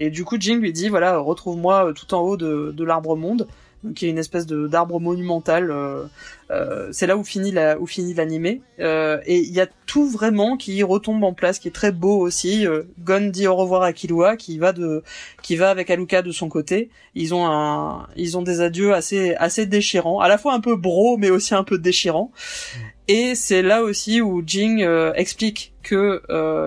S3: Et du coup, Jing lui dit voilà, retrouve-moi euh, tout en haut de, de l'arbre monde, qui est une espèce de d'arbre monumental. euh, euh, c'est là où finit la où finit l'animé. Euh, et il y a tout vraiment qui retombe en place, qui est très beau aussi. Euh, Gon dit au revoir à Killua, qui va de qui va avec Aluka de son côté. Ils ont un ils ont des adieux assez assez déchirants, à la fois un peu bro mais aussi un peu déchirants. Et c'est là aussi où Jing euh, explique que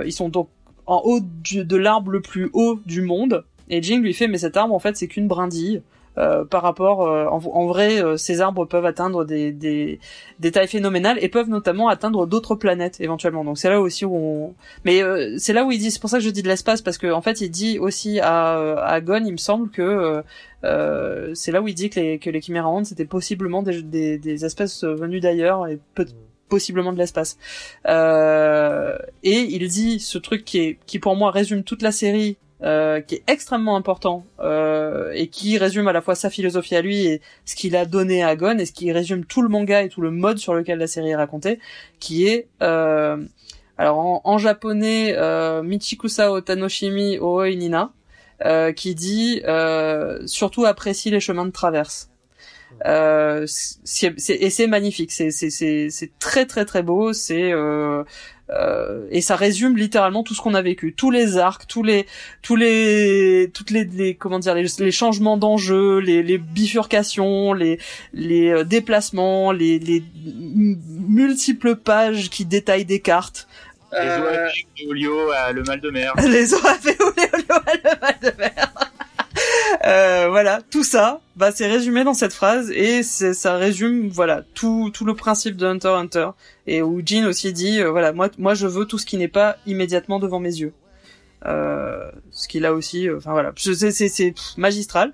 S3: ils sont donc en haut du- de l'arbre le plus haut du monde. Et Jing lui fait mais cet arbre en fait c'est qu'une brindille. Euh, par rapport, euh, en, en vrai, euh, ces arbres peuvent atteindre des, des, des tailles phénoménales et peuvent notamment atteindre d'autres planètes éventuellement. Donc c'est là aussi où on, mais euh, c'est là où il dit, c'est pour ça que je dis de l'espace parce que en fait il dit aussi à, à Gon, il me semble que euh, euh, c'est là où il dit que les, que les c'était possiblement des, des, des espèces venues d'ailleurs et peut possiblement de l'espace. Euh, et il dit ce truc qui est qui pour moi résume toute la série, euh, qui est extrêmement important euh, et qui résume à la fois sa philosophie à lui et ce qu'il a donné à Gon et ce qui résume tout le manga et tout le mode sur lequel la série est racontée, qui est euh, alors en, en japonais euh, Michikusa o Tanoshimi o Inina, euh, qui dit surtout apprécie les chemins de traverse. Euh, c'est, c'est- et c'est magnifique, c'est, c'est, c'est, c'est très très très beau, c'est euh, euh, et ça résume littéralement tout ce qu'on a vécu, tous les arcs, tous les, tous les, toutes les, les comment dire, les, les changements d'enjeux, les, les bifurcations, les, les euh, déplacements, les, les multiples pages qui détaillent des cartes.
S6: Les
S3: Euh,
S6: OAP, les Olio, euh, le mal de mer. (laughs)
S3: les OAV Olio le mal de mer. Euh, voilà, tout ça, bah, c'est résumé dans cette phrase et c'est, ça résume, voilà, tout, tout le principe de Hunter x Hunter. Et où Jean aussi dit, euh, voilà, moi, moi, je veux tout ce qui n'est pas immédiatement devant mes yeux. Euh, ce qu'il a aussi, euh, enfin voilà, c'est, magistral.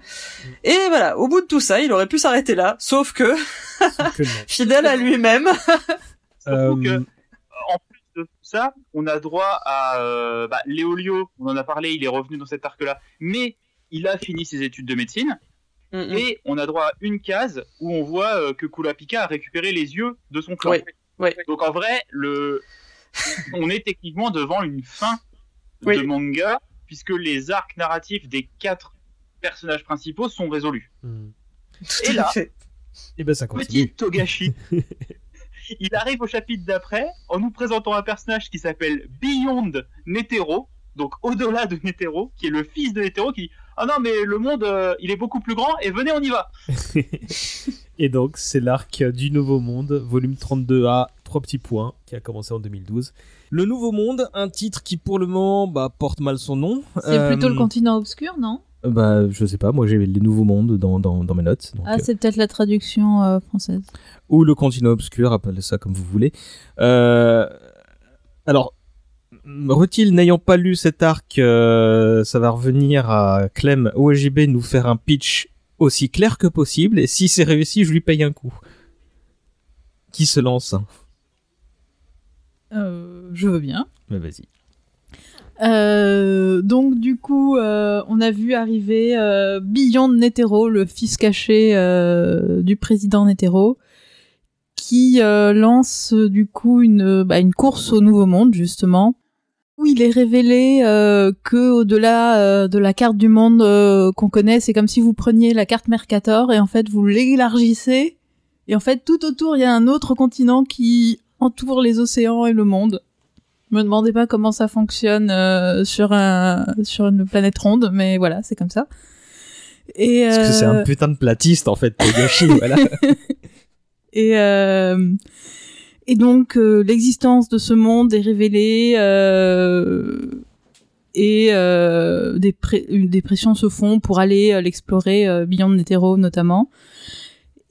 S3: Et voilà, au bout de tout ça, il aurait pu s'arrêter là, sauf que,
S1: Sauf que non. (laughs)
S3: fidèle à lui-même, (laughs)
S6: en plus de tout ça, on a droit à euh, bah, Léolio, on en a parlé, il est revenu dans cet arc-là, mais il a fini ses études de médecine,
S3: Mm, mm.
S6: et on a droit à une case où on voit euh, que Kulapika a récupéré les yeux de son clan. Donc en vrai, le... on est techniquement devant une fin
S3: Oui.
S6: de manga, puisque les arcs narratifs des quatre personnages principaux sont résolus.
S1: hmm.
S3: Tout
S6: Et là,
S3: fait.
S1: Et ben ça continue.
S6: Petit Togashi. (laughs) il arrive au chapitre d'après en nous présentant un personnage qui s'appelle Beyond Netero. donc au-delà de Netero, qui est le fils de Netero, qui dit Ah non, mais le monde, euh, il est beaucoup plus grand, et venez, on y va (laughs)
S1: Et donc, c'est l'arc du Nouveau Monde, volume 32A, trois petits points, qui a commencé en 2012.
S8: Le Nouveau Monde, un titre qui pour le moment bah, porte mal son nom.
S4: C'est plutôt
S8: Euh,
S4: le continent obscur, non?
S8: Bah, je sais pas, moi j'ai les Nouveaux Mondes dans, dans, dans mes notes. donc,
S4: Ah,
S8: euh,
S4: c'est peut-être la traduction euh, française.
S8: ou le continent obscur, appelez ça comme vous voulez. Euh, alors, Rutil n'ayant pas lu cet arc, euh, ça va revenir à Clem OGB nous faire un pitch aussi clair que possible, et si c'est réussi, je lui paye un coup. Qui se lance hein
S4: Euh, je veux bien.
S8: Mais vas-y.
S4: Euh, donc du coup, euh, on a vu arriver Beyond Netero, le fils caché du président Netero, qui euh, lance euh, du coup une, bah, une course au Nouveau Monde justement, où il est révélé euh, que au-delà euh, de la carte du monde euh, qu'on connaît, c'est comme si vous preniez la carte Mercator et en fait vous l'élargissez et en fait tout autour il y a un autre continent qui entoure les océans et le monde. Me demandez pas comment ça fonctionne euh, sur un sur une planète ronde, mais voilà, c'est comme ça. Et
S8: Parce que c'est un
S4: euh,
S8: putain de platiste en fait, Togashi, voilà. (laughs)
S4: et euh, et donc euh, l'existence de ce monde est révélée euh, et euh, des, pré- des pressions se font pour aller l'explorer euh, Beyond Netero notamment.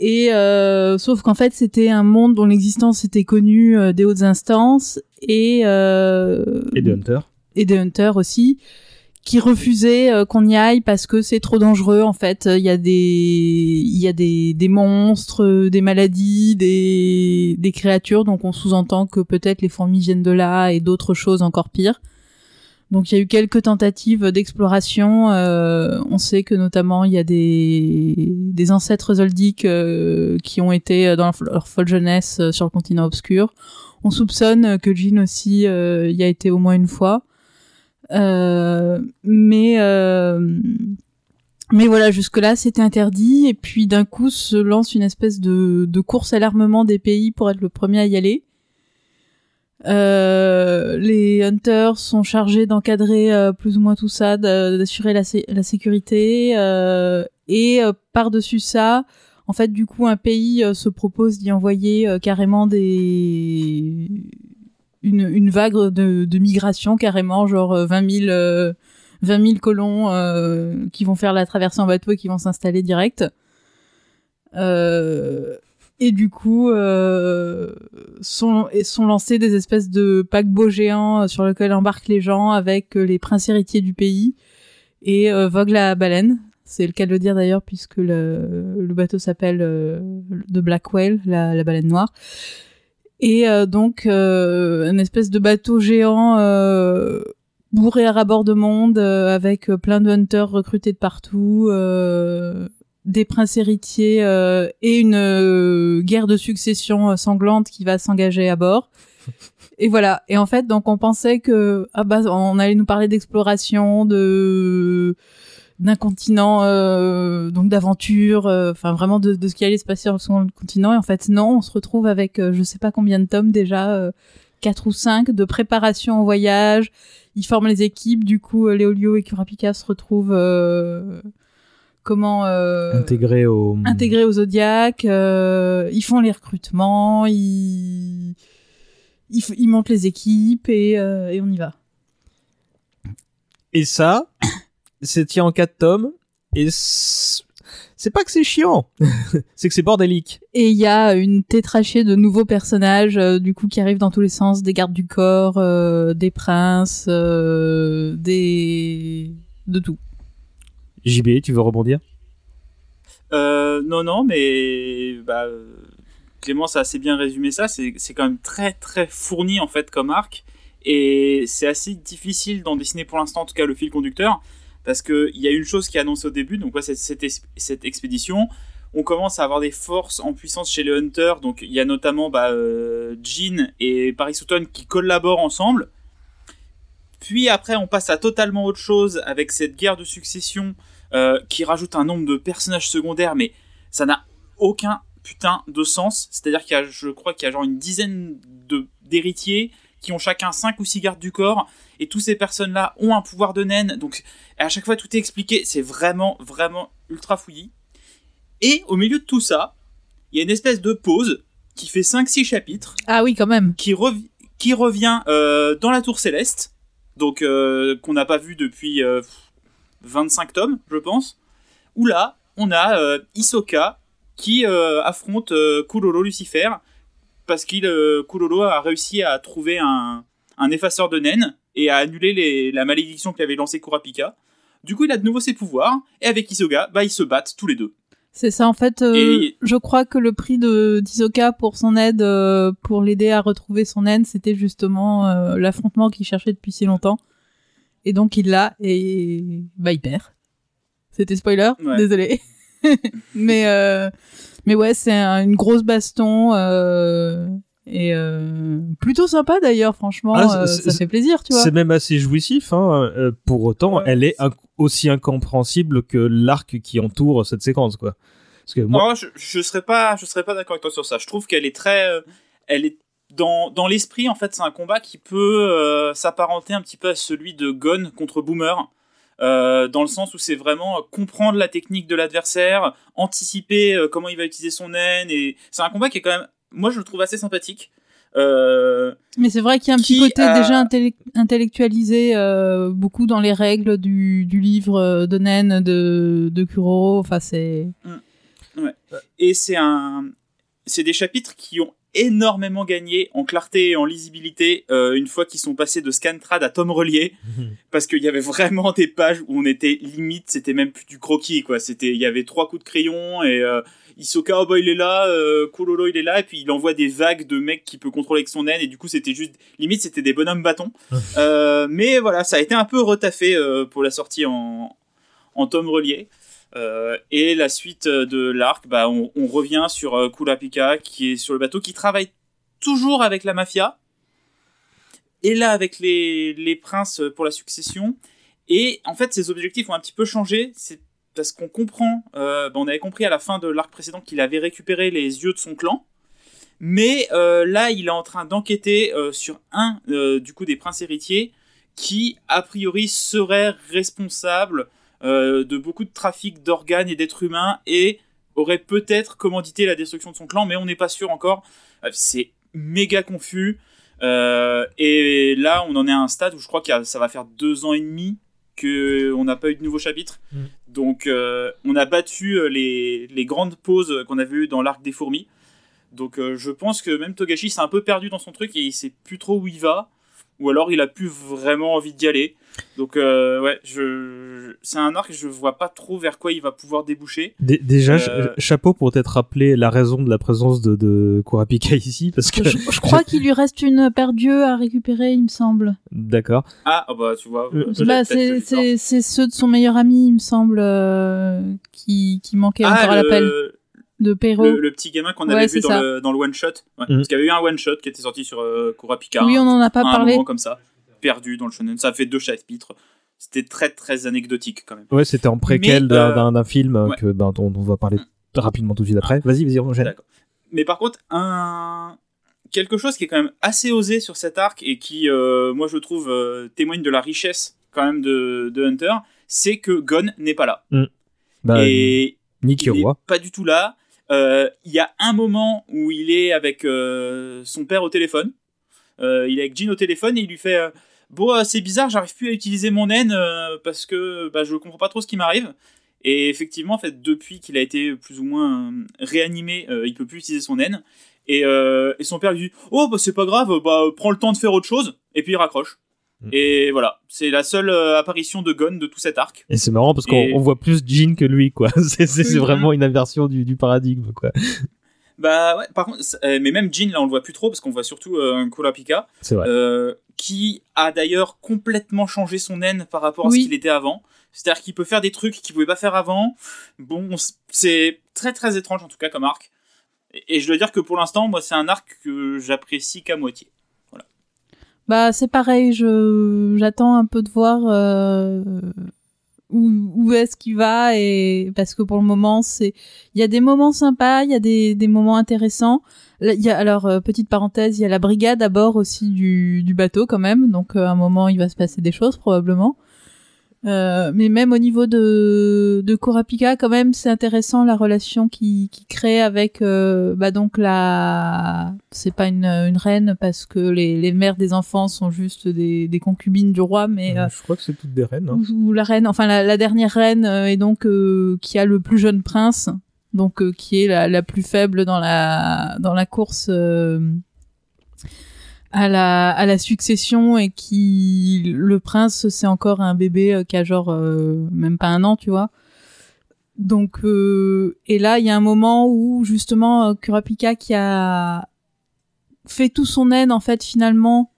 S4: Et euh, sauf qu'en fait c'était un monde dont l'existence était connue des hautes instances et euh,
S8: Et de Hunter.
S4: et des hunters aussi qui refusaient euh, qu'on y aille parce que c'est trop dangereux en fait. Il y a des il y a des des monstres euh, des maladies des des créatures. Donc on sous-entend que peut-être les fourmis viennent de là et d'autres choses encore pires. Donc il y a eu quelques tentatives d'exploration. Euh, on sait que notamment il y a des des ancêtres zoldiques euh, qui ont été dans leur folle jeunesse sur le continent obscur. On soupçonne que Jean aussi y a été au moins une fois. Euh, mais euh, mais voilà, jusque-là, c'était interdit. Et puis d'un coup, se lance une espèce de, de course à l'armement des pays pour être le premier à y aller. Euh, les hunters sont chargés d'encadrer euh, plus ou moins tout ça, d'assurer la, la sécurité. euh, et par-dessus ça, en fait, du coup, un pays se propose d'y envoyer carrément des une, vague de, migration carrément, genre euh, 20 000 euh, 20 000 colons euh, qui vont faire la traversée en bateau et qui vont s'installer direct. Euh, et du coup, euh, sont, sont lancés des espèces de paquebots géants euh, sur lesquels embarquent les gens avec euh, les princes héritiers du pays et euh, Vogue la baleine. C'est le cas de le dire d'ailleurs puisque le, bateau s'appelle euh, The Black Whale, la baleine noire. Et euh, donc, euh, une espèce de bateau géant euh, bourré à rabord de monde euh, avec euh, plein de hunters recrutés de partout, euh, des princes héritiers euh, et une euh, guerre de succession sanglante qui va s'engager à bord. (laughs) Et voilà. Et en fait, donc on pensait que ah bah on allait nous parler d'exploration, de d'un continent euh, donc d'aventure, euh, enfin vraiment de, de ce qui allait se passer sur son continent. Et en fait non, on se retrouve avec euh, je sais pas combien de tomes déjà, euh, quatre ou cinq de préparation au voyage. Ils forment les équipes. Du coup, euh, Léolio et Kurapika se retrouvent euh, comment euh,
S8: Intégré au.
S4: intégrés au Zodiac. euh, ils font les recrutements, ils ils, ils montent les équipes et, euh, et on y va.
S8: Et ça, c'est tient en 4 tomes. Et c'est pas que c'est chiant, (laughs) c'est que c'est bordélique.
S4: Et il y a une tétrachée de nouveaux personnages, euh, du coup, qui arrivent dans tous les sens, des gardes du corps, euh, des princes, euh, des... de tout.
S8: JB, tu veux rebondir?
S2: Euh, non, non, mais bah, Clémence a assez bien résumé ça. C'est c'est quand même très très fourni en fait comme arc. Et c'est assez difficile d'en dessiner pour l'instant, en tout cas le fil conducteur. Parce qu'il y a une chose qui est annoncée au début, donc c'est cette, expédition. On commence à avoir des forces en puissance chez les Hunters. Donc il y a notamment bah, euh, Jean et Paris Sutton qui collaborent ensemble. Puis après, on passe à totalement autre chose avec cette guerre de succession euh, qui rajoute un nombre de personnages secondaires, mais ça n'a aucun putain de sens. C'est-à-dire qu'il y a, je crois qu'il y a genre une dizaine d'héritiers qui ont chacun 5 ou 6 gardes du corps, et toutes ces personnes-là ont un pouvoir de naine, donc à chaque fois tout est expliqué, c'est vraiment, vraiment ultra fouillis. Et au milieu de tout ça, il y a une espèce de pause qui fait 5-6 chapitres,
S4: Ah oui, quand même.
S2: qui, rev- qui revient euh, dans la Tour Céleste, donc euh, qu'on n'a pas vu depuis euh, 25 tomes, je pense, où là, on a euh, Hisoka qui euh, affronte euh, Kuroro Lucifer, parce qu'il euh, Kuroro a réussi à trouver un, un effaceur de naine et à annuler les- la malédiction qu'avait lancée Kurapika. Du coup, il a de nouveau ses pouvoirs, et avec Hisoka, bah, ils se battent tous les deux.
S4: C'est ça, en fait, euh,
S2: Et-
S4: je crois que le prix de d'Isoka pour son aide, euh, pour l'aider à retrouver son aide, c'était justement euh, l'affrontement qu'il cherchait depuis si longtemps. Et donc il l'a, et bah il perd. C'était spoiler,
S2: Ouais.
S4: désolé. (laughs) mais, euh, mais ouais, c'est un- une grosse baston, euh, et euh, plutôt sympa d'ailleurs, franchement,
S1: Ah,
S4: euh, ça fait plaisir, tu vois.
S1: C'est même assez jouissif. Hein. pour autant,
S2: Ouais.
S1: elle est inc- aussi incompréhensible que l'arc qui entoure cette séquence, quoi. Parce que moi,
S2: je, je serais pas, je serais pas d'accord avec toi sur ça. Je trouve qu'elle est très, euh, elle est dans, dans l'esprit en fait, c'est un combat qui peut euh, s'apparenter un petit peu à celui de Gon contre Boomer. Euh, dans le sens où c'est vraiment euh, comprendre la technique de l'adversaire, anticiper euh, comment il va utiliser son naine, et c'est un combat qui est quand même, moi je le trouve assez sympathique. Euh,
S4: Mais c'est vrai qu'il y a un petit côté
S2: a-
S4: déjà intellec- intellectualisé beaucoup dans les règles du, du livre de Nen de, de Kuroro. Enfin, c'est.
S2: Et c'est un, c'est des chapitres qui ont énormément gagné en clarté et en lisibilité euh, une fois qu'ils sont passés de Scantrad à tome relié, (laughs) parce qu'il y avait vraiment des pages où on était limite, c'était même plus du croquis quoi. C'était, il y avait trois coups de crayon et euh, Hisoka, oh bah il est là, euh, Kuroro il est là, et puis il envoie des vagues de mecs qu'il peut contrôler avec son naine, et du coup c'était juste, limite c'était des bonhommes bâtons. (laughs) Euh, mais voilà, ça a été un peu retaffé euh, pour la sortie en, en tome relié. Euh, et la suite de l'arc, bah, on, revient sur euh, Kurapika qui est sur le bateau, qui travaille toujours avec la mafia, et là avec les, princes pour la succession. Et en fait, ses objectifs ont un petit peu changé. C'est parce qu'on comprend, euh, bah, on avait compris à la fin de l'arc précédent qu'il avait récupéré les yeux de son clan. Mais euh, là, il est en train d'enquêter euh, sur un euh, du coup des princes héritiers qui, a priori, serait responsable euh, de beaucoup de trafic d'organes et d'êtres humains et aurait peut-être commandité la destruction de son clan, mais on n'est pas sûr encore. Euh, C'est méga confus. Euh, et là, on en est à un stade où je crois que ça va faire deux ans et demi que on n'a pas eu de nouveau chapitre.
S1: Mm.
S2: Donc, euh, on a battu les, les grandes pauses qu'on avait eues dans l'arc des fourmis. Donc, euh, je pense que même Togashi s'est un peu perdu dans son truc et il sait plus trop où il va. Ou alors il a plus vraiment envie d'y aller. Donc euh, ouais, je, c'est un arc, je vois pas trop vers quoi il va pouvoir déboucher.
S1: dé- déjà,
S2: Euh,
S1: ch- chapeau pour t'être rappelé la raison de la présence de, de Kurapika (laughs) ici, parce que
S4: Je, je crois qu'il lui reste une paire d'yeux à récupérer, il me semble.
S1: d'accord.
S2: Ah, ah bah tu vois.
S1: Euh,
S4: Bah, c'est ceux de son meilleur ami, il me semble, euh, qui, qui manquaient
S2: Ah,
S4: encore à l'appel de Perrault.
S2: le, le petit gamin qu'on avait vu dans le, dans le one shot. Ouais,
S1: Mm.
S2: Parce qu'il y avait eu un one shot qui était sorti sur euh, Kurapika.
S4: Oui, on n'en a pas
S2: un
S4: parlé.
S2: moment comme ça, perdu dans le shonen. Ça a fait deux chapitres. C'était très très anecdotique quand même.
S1: Ouais, c'était en préquel
S2: Mais,
S1: d'un
S2: euh,
S1: film euh,
S2: ouais.
S1: que, ben, dont on va parler rapidement tout de suite après. Vas-y, vas-y, on.
S2: Mais par contre, un quelque chose qui est quand même assez osé sur cet arc et qui, euh, moi, je trouve euh, témoigne de la richesse quand même de, de Hunter, c'est que Gon n'est pas là.
S1: Bah,
S2: et
S1: Nick
S2: il est
S1: Roi.
S2: pas du tout là. Euh, Il y a un moment où il est avec euh, son père au téléphone. Euh, il est avec Jean au téléphone et il lui fait Bon, c'est bizarre, j'arrive plus à utiliser mon euh, parce que bah, je comprends pas trop ce qui m'arrive. Et effectivement, en fait, depuis qu'il a été plus ou moins réanimé, il peut plus utiliser son naine. Et, et son père lui dit Oh, bah c'est pas grave, bah prends le temps de faire autre chose. Et puis il raccroche.
S1: Mm.
S2: Et voilà, c'est la seule euh, apparition de Gon de tout cet arc.
S1: Et c'est marrant parce qu'on
S2: Et-
S1: voit plus Jean que lui, quoi. (laughs) C'est vraiment une inversion du, du paradigme, quoi.
S2: Bah ouais, par contre, euh, mais même Jean, là on le voit plus trop parce qu'on voit surtout euh, Kurapika.
S1: C'est vrai.
S2: euh, qui a d'ailleurs complètement changé son naine par rapport à
S4: Oui.
S2: ce qu'il était avant. C'est-à-dire qu'il peut faire des trucs qu'il pouvait pas faire avant. Bon, c'est très très étrange en tout cas comme arc. Et, et je dois dire que pour l'instant, moi, c'est un arc que j'apprécie qu'à moitié.
S4: Bah, c'est pareil, je j'attends un peu de voir euh, où, où est-ce qu'il va et parce que pour le moment, c'est il y a des moments sympas, il y a des, des moments intéressants. Il y a alors euh, petite parenthèse, il y a la brigade à bord aussi du, du bateau quand même, donc euh, à un moment il va se passer des choses probablement. Euh, mais même au niveau de de Kurapika, quand même, c'est intéressant la relation qui qui crée avec euh, bah donc la c'est pas une une reine parce que les les mères des enfants sont juste des des concubines du roi, mais euh,
S1: Je crois que c'est toutes des reines. hein.
S4: ou, ou la reine, enfin la, la dernière reine euh, est donc euh, qui a le plus jeune prince, donc euh, qui est la, la plus faible dans la dans la course euh, à la à la succession et qui le prince c'est encore un bébé euh, qui a genre euh, même pas un an, tu vois. Donc euh, et là il y a un moment où justement euh, Kurapika qui a fait tout son aide en fait finalement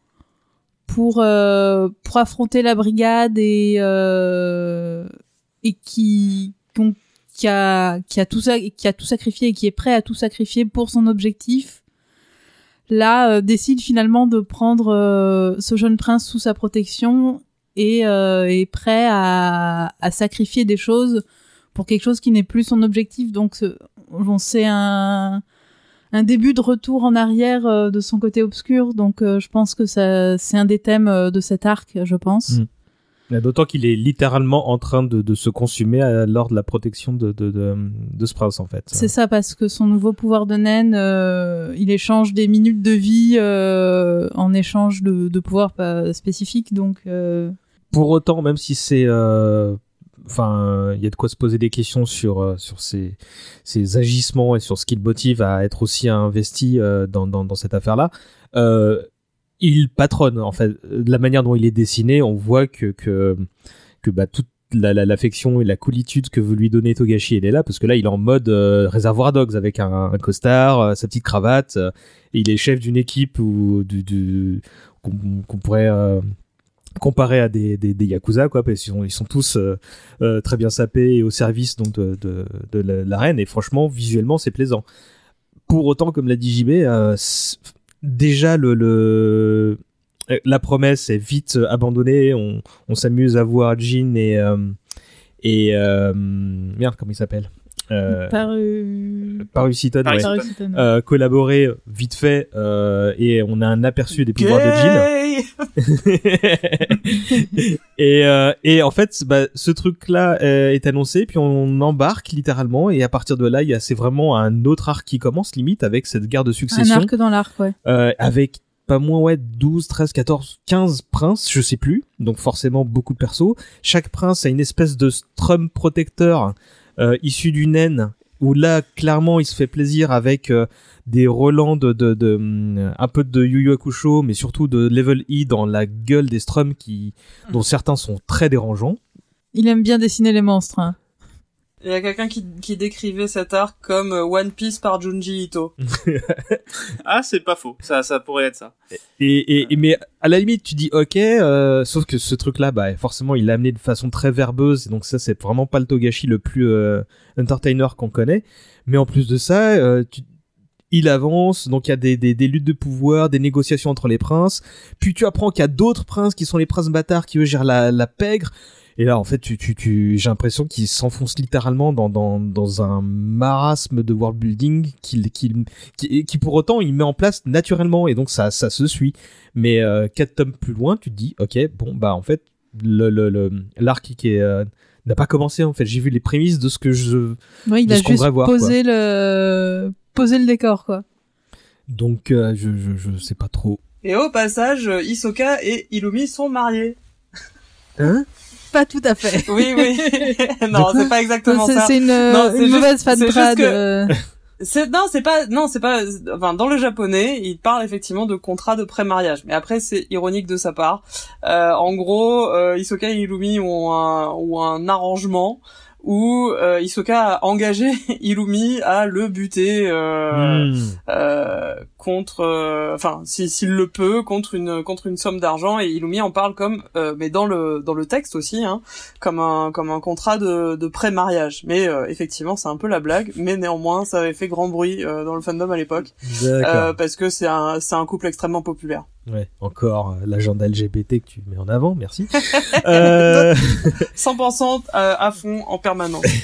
S4: pour euh, pour affronter la brigade et euh, et qui qu'on- qui a qui a tout qui a tout sacrifié et qui est prêt à tout sacrifier pour son objectif là euh, décide finalement de prendre euh, ce jeune prince sous sa protection et euh, est prêt à, à sacrifier des choses pour quelque chose qui n'est plus son objectif. Donc on sait un un début de retour en arrière euh, de son côté obscur. Donc euh, je pense que c'est un des thèmes euh, de cet arc je pense.
S1: Mm. D'autant qu'il est littéralement en train de, de se consumer à- lors de la protection de, de, de, de ce prince, en fait.
S4: C'est ça parce que son nouveau pouvoir de naine, euh, il échange des minutes de vie euh, en échange de, de pouvoirs pas spécifiques. Donc, euh,
S1: Pour autant, même si c'est... euh, Enfin, il y a de quoi se poser des questions sur, euh, sur ses, ses agissements et sur ce qui le motive à être aussi investi euh, dans, dans, dans cette affaire-là. Euh, il patronne, en fait. De la manière dont il est dessiné, on voit que, que, que bah, toute la- la- l'affection et la coolitude que veut lui donner Togashi, elle est là, parce que là, il est en mode euh, réservoir dogs avec un, costard, euh, sa petite cravate, euh, et il est chef d'une équipe ou du, du qu'on pourrait euh, comparer à des, des, des yakuza, quoi, parce qu'ils sont, ils sont tous euh, euh, très bien sapés et au service donc de, de, de la, reine, et franchement, visuellement, c'est plaisant. Pour autant, comme l'a dit JB, euh, déjà le, euh, la promesse est vite euh, abandonnée. On, s'amuse à voir Jin et euh, et merde comment il s'appelle? Euh,
S4: paru.
S1: Paru
S2: Paru
S1: ouais. Euh, collaborer vite fait euh, et on a un aperçu des pouvoirs de Jin.
S3: Gay (laughs)
S1: et, euh, et en fait, bah, ce truc-là euh, est annoncé, puis on embarque littéralement, et à partir de là, il y a c'est vraiment un autre arc qui commence limite avec cette guerre de
S4: Un
S1: succession,
S4: arc dans l'arc, ouais.
S1: euh, avec pas moins ouais 12, 13, 14, 15 princes, je sais plus, donc forcément beaucoup de persos. Chaque prince a une espèce de strum protecteur issu d'une naine. Où là, clairement, il se fait plaisir avec euh, des relents de, de, de, hum, un peu de Yu Yu Hakusho, mais surtout de Level E dans la gueule des strums qui, dont certains sont très dérangeants.
S4: Il aime bien dessiner les monstres. hein.
S3: Il y a quelqu'un qui, qui décrivait cet arc comme euh, One Piece par Junji Ito. (laughs)
S2: Ah, c'est pas faux. Ça, ça pourrait être ça.
S1: Et, et, et- mais à la limite, tu dis ok, euh, sauf que ce truc-là, bah forcément, il l'a amené de façon très verbeuse, et donc ça, c'est vraiment pas le Togashi le plus euh, entertainer qu'on connaît. Mais en plus de ça, euh, tu- il avance, donc il y a des, des, des luttes de pouvoir, des négociations entre les princes. Puis tu apprends qu'il y a d'autres princes qui sont les princes bâtards qui eux gèrent la, la pègre. Et là, en fait, tu, tu, tu, j'ai l'impression qu'il s'enfonce littéralement dans, dans, dans un marasme de world building qu'il, qu'il, qui, qui pour autant il met en place naturellement et donc ça, ça se suit. Mais euh, quatre tomes plus loin, tu te dis, ok, bon bah en fait le, le, le- l'arc qui est euh, n'a pas commencé en fait. J'ai vu les prémices de ce que je
S4: Ouais, il a juste
S1: voir,
S4: posé le posé le décor, quoi.
S1: donc euh, je, je je sais pas trop.
S3: Et au passage, Hisoka et Illumi sont mariés.
S1: Hein?
S4: Pas tout à fait.
S3: Oui, oui. (laughs) non, c'est pas exactement ça.
S4: c'est une,
S3: Non, c'est
S4: une
S3: juste-
S4: mauvaise fan trad.
S3: que-
S4: euh.
S3: Non, c'est pas non, c'est pas enfin dans le japonais, il parle effectivement de contrat de pré-mariage. Mais après c'est ironique de sa part. Euh, en gros, euh, Hisoka et Illumi ont un ont un arrangement où euh, Hisoka a engagé (laughs) Illumi à le buter euh,
S1: Hmm.
S3: euh, contre euh, enfin si s'il le peut contre une contre une somme d'argent et Illumi en parle comme euh, mais dans le dans le texte aussi hein, comme un comme un contrat de de pré-mariage. Mais euh, effectivement c'est un peu la blague mais néanmoins ça avait fait grand bruit euh, dans le fandom à l'époque euh, parce que c'est un c'est un couple extrêmement populaire.
S1: Ouais, encore euh, l'agenda LGBT que tu mets en avant, merci. (laughs) euh, (laughs)
S3: 100% à, à fond en permanence. (laughs)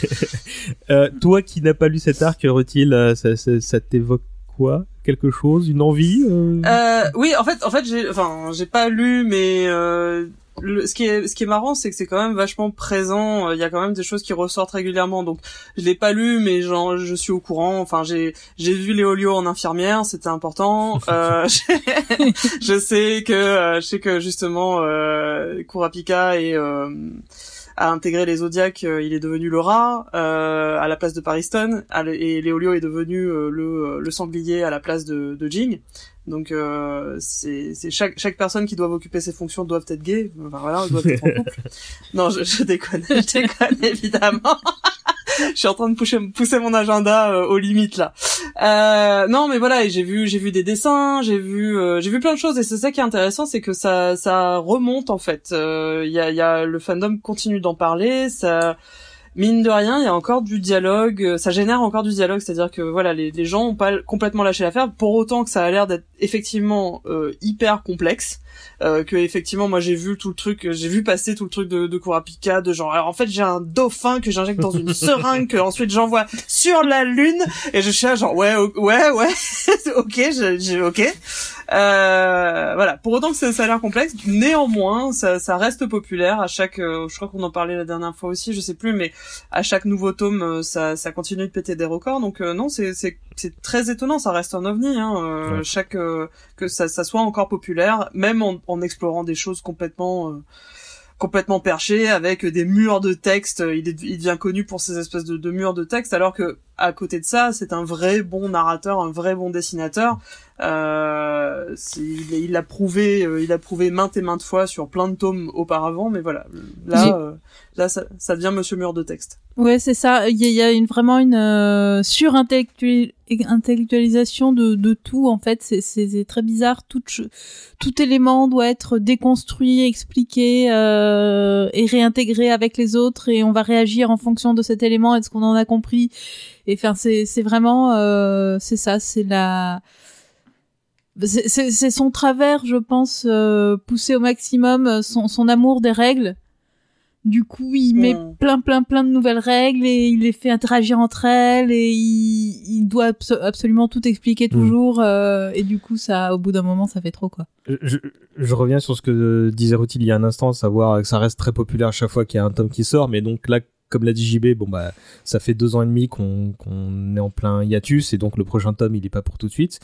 S1: Euh, toi qui n'as pas lu cet arc, Rutil, ça, ça, ça t'évoque quoi? Quelque chose, une envie euh?
S3: Euh, oui, en fait, en fait, j'ai, enfin, j'ai pas lu, mais euh, le, ce qui est, ce qui est marrant, c'est que c'est quand même vachement présent. Il y a quand même des choses qui ressortent régulièrement. Donc, je l'ai pas lu, mais genre, je suis au courant. Enfin, j'ai, j'ai vu Léolio en infirmière, c'était important. (laughs) Euh, (laughs) je sais que, euh, je sais que justement, euh, Kurapika et euh, a intégré les Zodiacs, euh, il est devenu le rat euh, à la place de Pariston, et Léolio est devenu euh, le, le sanglier à la place de, de Jing. Donc euh, c'est c'est chaque chaque personne qui doit occuper ces fonctions doivent être gays. Enfin voilà, doivent être en couple. (laughs) non, je, je déconne, je déconne (laughs) évidemment. Je suis en train de pousser, mon agenda euh, aux limites là. Euh, non, mais voilà, j'ai vu j'ai vu des dessins, j'ai vu euh, j'ai vu plein de choses et c'est ça qui est intéressant, c'est que ça ça remonte en fait. Euh, Il y a y a le fandom continue d'en parler, ça mine de rien, il y a encore du dialogue, euh, ça génère encore du dialogue, c'est-à-dire que voilà, les, les gens ont pas complètement lâché l'affaire, pour autant que ça a l'air d'être effectivement euh, hyper complexe, euh, que effectivement moi j'ai vu tout le truc, j'ai vu passer tout le truc de, de Kurapika, de genre alors en fait j'ai un dauphin que j'injecte dans une (laughs) seringue que ensuite j'envoie sur la lune et je suis là genre ouais ouais ouais (laughs) ok j'ai j'ai- ok. Euh, voilà. Pour autant que ça, ça a l'air complexe néanmoins ça, ça reste populaire. À chaque euh, je crois qu'on en parlait la dernière fois aussi je sais plus mais à chaque nouveau tome euh, ça, ça continue de péter des records. Donc euh, non c'est c'est c'est très étonnant. Ça reste un ovni hein, euh,
S1: Ouais.
S3: chaque que ça, ça soit encore populaire même en, en explorant des choses complètement euh, complètement perché avec des murs de texte. Il, est, il devient connu pour ces espèces de, de murs de texte, alors que à côté de ça, c'est un vrai bon narrateur, un vrai bon dessinateur. Euh, il il l'a prouvé, euh, il a prouvé maintes et maintes fois sur plein de tomes auparavant, mais voilà, là, euh, là, ça, ça devient Monsieur Mur de texte.
S4: Ouais, c'est ça. Il y a, une, vraiment une euh, surintellectualisation de, de tout. En fait, c'est- très bizarre. Tout, tout élément doit être déconstruit, expliqué euh, et réintégré avec les autres, et on va réagir en fonction de cet élément et de ce qu'on en a compris. Et enfin, c'est c'est vraiment, euh, c'est ça, c'est la c'est- c'est c'est son travers, je pense, euh, poussé au maximum, euh, son, son amour des règles. Du coup, il met
S3: Mm.
S4: plein, plein, plein de nouvelles règles et il les fait interagir entre elles et il, il doit abso- absolument tout expliquer toujours. euh, et du coup, ça, au bout d'un moment, ça fait trop, quoi.
S1: je, je- je reviens sur ce que disait Rutil il y a un instant, savoir que ça reste très populaire à chaque fois qu'il y a un tome qui sort, mais donc là, comme l'a dit JB, bon bah, ça fait deux ans et demi qu'on est en plein hiatus, et donc le prochain tome, il est pas pour tout de suite.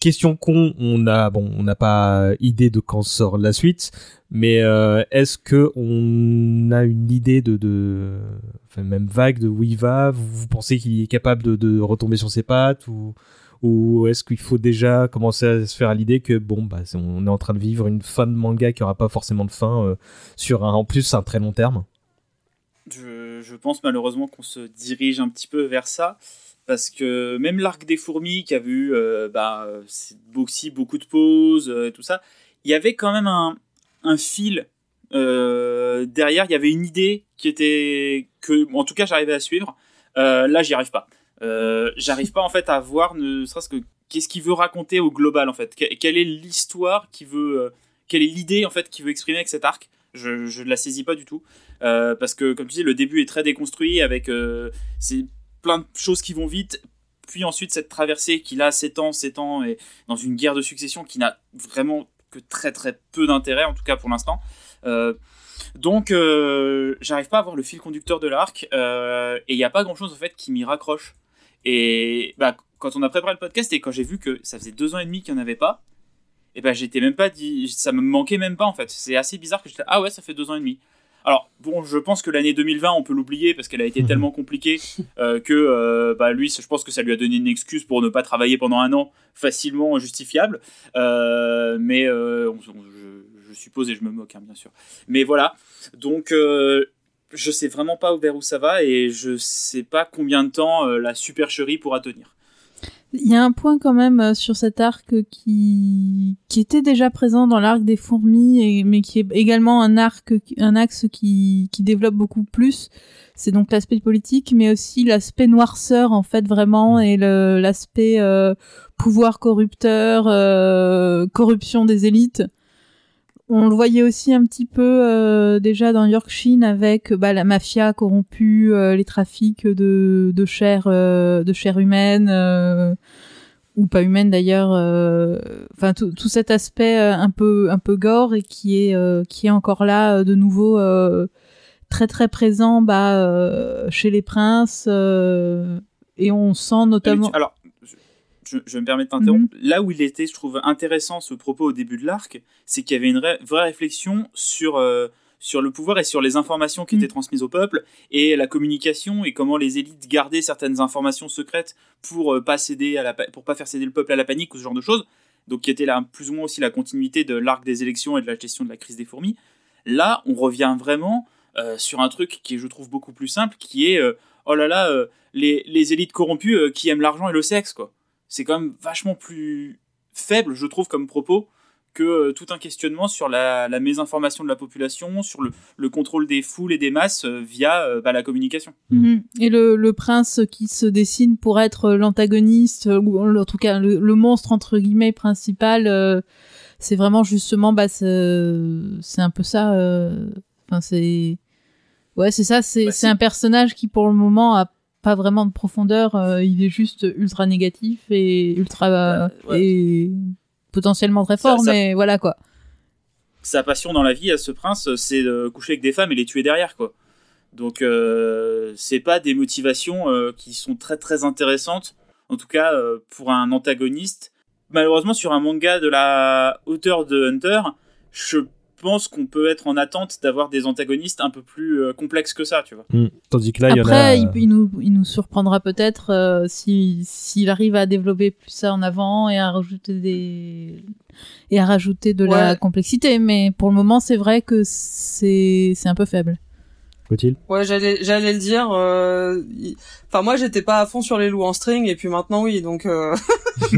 S1: Question con, on a bon, on n'a pas idée de quand sort la suite, mais euh, est-ce que on a une idée de, de même vague de où il va? Vous, vous pensez qu'il est capable de, retomber sur ses pattes ou ou est-ce qu'il faut déjà commencer à se faire l'idée que bon bah on est en train de vivre une fin de manga qui aura pas forcément de fin euh, sur un en plus un très long terme?
S2: Je pense malheureusement qu'on se dirige un petit peu vers ça. Parce que même l'arc des fourmis qui a vu euh, bah, beaucoup de pauses euh, et tout ça, il y avait quand même un, un fil euh, derrière. Il y avait une idée qui était que, en tout cas, j'arrivais à suivre. Là, j'y arrive pas. J'arrive pas en fait à voir ne serait-ce que qu'est-ce qu'il veut raconter au global en fait. Que- quelle est l'histoire qui veut, quelle est l'idée en fait qu'il veut exprimer avec cet arc. Je, je la saisis pas du tout Euh, parce que comme tu dis, le début est très déconstruit avec euh, plein de choses qui vont vite. Puis ensuite cette traversée qui là s'étend, s'étend et dans une guerre de succession qui n'a vraiment que très très peu d'intérêt en tout cas pour l'instant. Euh, donc, euh, j'arrive pas à voir le fil conducteur de l'arc, et il n'y a pas grand chose en fait qui m'y raccroche. Et bah, quand on a préparé le podcast et quand j'ai vu que ça faisait deux ans et demi qu'il n'y en avait pas, et ben j'étais même pas dit, ça me manquait même pas en fait. C'est assez bizarre que j'étais ah ouais ça fait deux ans et demi. Alors bon, je pense que l'année 2020 on peut l'oublier parce qu'elle a été
S1: Mhm.
S2: tellement compliquée euh, que euh, bah lui, je pense que ça lui a donné une excuse pour ne pas travailler pendant un an facilement justifiable. Euh, mais on- on- je, je suppose et je me moque hein, bien sûr. Mais voilà, donc je sais vraiment pas vers où ça va et je sais pas combien de temps la supercherie pourra tenir.
S4: Il y a un point quand même euh, sur cet arc qui qui était déjà présent dans l'arc des fourmis, mais qui est également un arc, un axe qui qui développe beaucoup plus. C'est donc l'aspect politique, mais aussi l'aspect noirceur en fait vraiment et l'aspect euh, pouvoir corrupteur, euh, corruption des élites. On le voyait aussi un petit peu euh, déjà dans Yorkshire avec bah, la mafia corrompue, euh, les trafics de, de chair, euh, de chair humaine, euh, ou pas humaine d'ailleurs. euh, Enfin, tout, tout cet aspect un peu un peu gore et qui est euh, qui est encore là de nouveau euh, très très présent bah, euh, chez les princes euh, et on sent notamment.
S2: Alors, je, me permets de t'interrompre.
S4: Mhm.
S2: Là où il était, je trouve intéressant ce propos au début de l'arc, c'est qu'il y avait une vraie, vraie réflexion sur, euh, sur le pouvoir et sur les informations qui
S4: Mhm.
S2: étaient transmises au peuple et la communication et comment les élites gardaient certaines informations secrètes pour euh, pas céder à la, pour pas faire céder le peuple à la panique ou ce genre de choses. Donc qui était là plus ou moins aussi la continuité de l'arc des élections et de la gestion de la crise des fourmis. Là, on revient vraiment euh, sur un truc qui est, je trouve, beaucoup plus simple, qui est euh, oh là là, euh, les, les élites corrompues qui aiment l'argent et le sexe, quoi. C'est quand même vachement plus faible, je trouve, comme propos, que euh, tout un questionnement sur la, la mésinformation de la population, sur le, le contrôle des foules et des masses euh, via euh, bah, la communication.
S4: Mhm. Et le, le prince qui se dessine pour être l'antagoniste, ou en tout cas le, le monstre entre guillemets principal, euh, c'est vraiment justement, bah, c'est un peu ça. euh, Enfin, c'est ouais, c'est ça. C'est
S2: Bah,
S4: un personnage qui pour le moment a pas vraiment de profondeur. euh, il est juste ultra négatif et ultra
S2: ouais.
S4: et potentiellement très fort,
S2: ça-
S4: mais voilà quoi.
S2: Sa passion dans la vie à ce prince, euh, c'est de coucher avec des femmes et les tuer derrière, quoi. Donc, euh, c'est pas des motivations euh, qui sont très très intéressantes, en tout cas euh, pour un antagoniste. Malheureusement, sur un manga de la hauteur de Hunter, je pense qu'on peut être en attente d'avoir des antagonistes un peu plus euh, complexes que ça, tu vois.
S1: Hmm. Tandis que là, il y en a.
S4: Après, il, il nous, il nous surprendra peut-être euh, si- s'il arrive à développer plus ça en avant et à rajouter des et à rajouter de la complexité. Mais pour le moment, c'est vrai que c'est c'est un peu faible.
S3: Ouais, j'allais j'allais le dire. euh, Enfin, moi, j'étais pas à fond sur les loups en string, et puis maintenant, oui. Donc, euh... (laughs)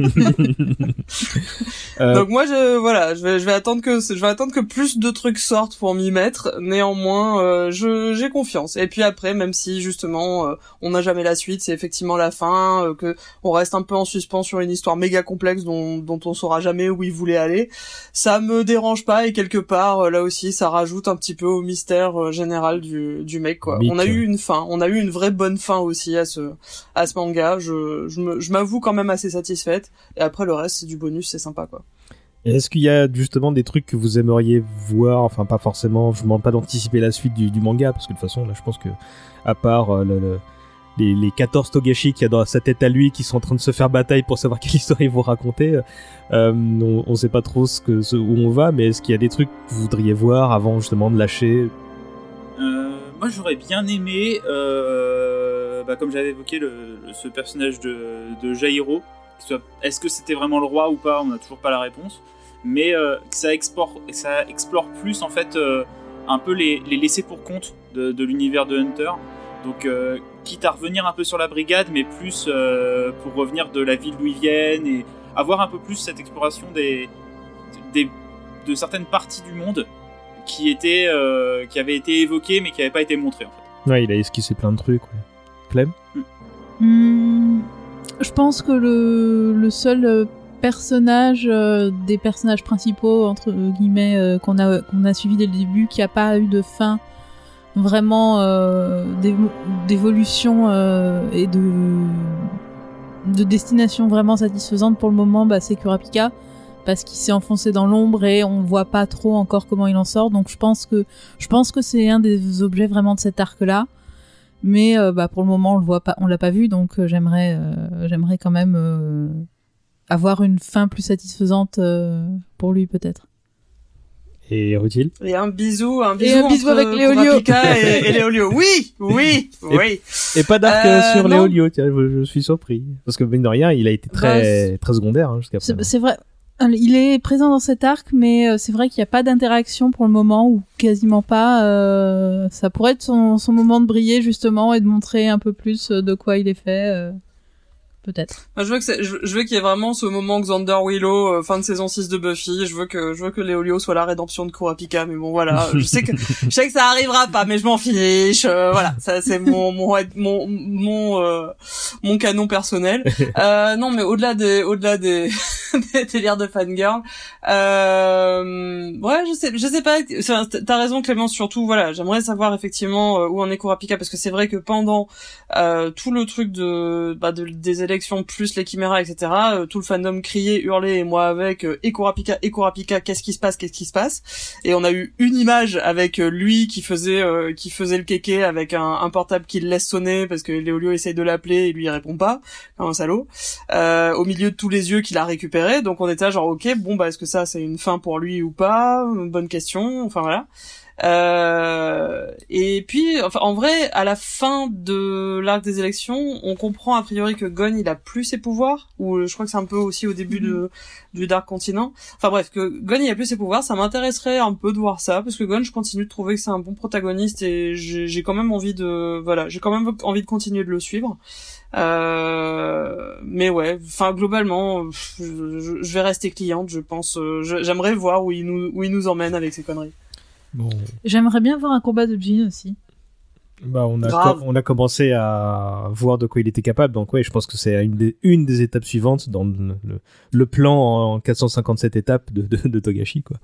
S1: Euh,
S3: donc moi, je voilà, je vais je vais attendre que je vais attendre que plus de trucs sortent pour m'y mettre. Néanmoins, euh, je j'ai confiance. Et puis après, même si justement, euh, on n'a jamais la suite, c'est effectivement la fin, que on reste un peu en suspens sur une histoire méga complexe dont dont on saura jamais où il voulait aller. Ça me dérange pas et quelque part, là aussi, ça rajoute un petit peu au mystère général du du mec quoi.
S1: Mythe.
S3: On a eu une fin, on a eu une vraie bonne fin aussi à ce à ce manga. Je je m'avoue quand même assez satisfaite. Et après le reste, c'est du bonus, c'est sympa quoi.
S1: Est-ce qu'il y a justement des trucs que vous aimeriez voir? Enfin, pas forcément. Je vous demande pas d'anticiper la suite du, du manga parce que de toute façon, là, je pense que à part euh, le, le- les, les 14 Togashi qu'il y a dans sa tête à lui qui sont en train de se faire bataille pour savoir (laughs) quelle histoire ils vont raconter, euh, on, on sait pas trop ce que ce- où on va. Mais est-ce qu'il y a des trucs que vous voudriez voir avant justement de lâcher?
S2: Euh, moi, j'aurais bien aimé, euh, bah, comme j'avais évoqué, ce personnage de, de Jairo. Est-ce que c'était vraiment le roi ou pas On n'a toujours pas la réponse. Mais euh, que ça, explore, plus, en fait, euh, un peu les, laissés pour compte de, l'univers de Hunter. Donc, quitte à revenir un peu sur la brigade, mais plus pour revenir de la ville d'où ils viennent et avoir un peu plus cette exploration des, de certaines parties du monde qui étaient euh, qui avaient été évoquées mais qui n'avaient pas été montrées en fait.
S1: Ouais, il a esquissé plein de trucs. Ouais. Clem
S4: Hmm, je pense que le, le seul euh, personnage euh, des personnages principaux entre guillemets euh, qu'on a qu'on a suivi dès le début qui a pas eu de fin vraiment euh, d'évo- d'évolution euh, et de de destination vraiment satisfaisante pour le moment bah, c'est Kurapika parce qu'il s'est enfoncé dans l'ombre et on voit pas trop encore comment il en sort donc je pense que je pense que c'est un des objets vraiment de cet arc là mais euh, bah pour le moment on le voit pas on l'a pas vu donc euh, j'aimerais euh, j'aimerais quand même euh, avoir une fin plus satisfaisante euh, pour lui peut-être
S1: Et Rutil?
S3: Et un bisou, un
S4: Et
S3: bisou,
S4: un bisou
S3: entre
S4: avec Léolio.
S3: Et, et (laughs) Léolio. Oui, oui, oui.
S1: Et pas d'arc
S3: Euh,
S1: sur
S3: non.
S1: Léolio, tiens, je, je suis surpris. Parce que, mine de rien, il a été très, très secondaire hein, jusqu'à présent.
S4: c'est vrai il est présent dans cet arc mais euh, c'est vrai qu'il n'y a pas d'interaction pour le moment ou quasiment pas euh, ça pourrait être son, moment de briller justement et de montrer un peu plus euh, de quoi il est fait euh, peut-être
S3: Moi, je veux que c'est- je, je veux qu'il y ait vraiment ce moment Xander Willow, euh, fin de saison 6 de Buffy. Je veux que, je veux que Léolio soit la rédemption de Kurapika. Mais bon, voilà. (laughs) Je sais que, je sais que ça arrivera pas, mais je m'en fiche. euh, voilà. Ça, c'est mon, mon, mon, mon, euh, mon canon personnel. (laughs) Euh, non, mais au-delà des, au-delà des, (laughs) des délires de fangirl, euh, ouais, je sais, je sais pas. T'as raison, Clémence. Surtout, voilà, j'aimerais savoir effectivement euh, où en est Kurapika parce que c'est vrai que pendant euh, tout le truc de, bah, de des élections plus les chiméras, etc. euh, tout le fandom criait, hurlait, et moi avec euh, Ekurapika, qu'est-ce qui se passe, qu'est-ce qui se passe? Et on a eu une image avec euh, lui qui faisait euh, qui faisait le kéké avec un, un portable qui le laisse sonner parce que Léolio essaye de l'appeler et lui il répond pas, comme un salaud. Au milieu de tous les yeux qu'il a récupéré, donc on était genre ok, bon bah est-ce que ça c'est une fin pour lui ou pas? Bonne question. Enfin voilà. Euh, et puis, enfin, en vrai, à la fin de l'arc des élections, on comprend a priori que Gon il a plus ses pouvoirs, ou euh, je crois que c'est un peu aussi au début de du Dark Continent. Enfin bref, que Gon il a plus ses pouvoirs, ça m'intéresserait un peu de voir ça, parce que Gon, je continue de trouver que c'est un bon protagoniste et j'ai quand même envie de, voilà, j'ai quand même envie de continuer de le suivre. Euh, mais ouais, enfin globalement, je, vais rester cliente, je pense. euh, J'aimerais voir où il nous où il nous emmène avec ses conneries.
S1: Bon,
S4: J'aimerais bien voir un combat de Jean aussi.
S1: bah on a, on a commencé à voir de quoi il était capable, donc ouais, je pense que c'est une des, une des étapes suivantes dans le, le- le plan en 457 étapes de, de, de Togashi, quoi.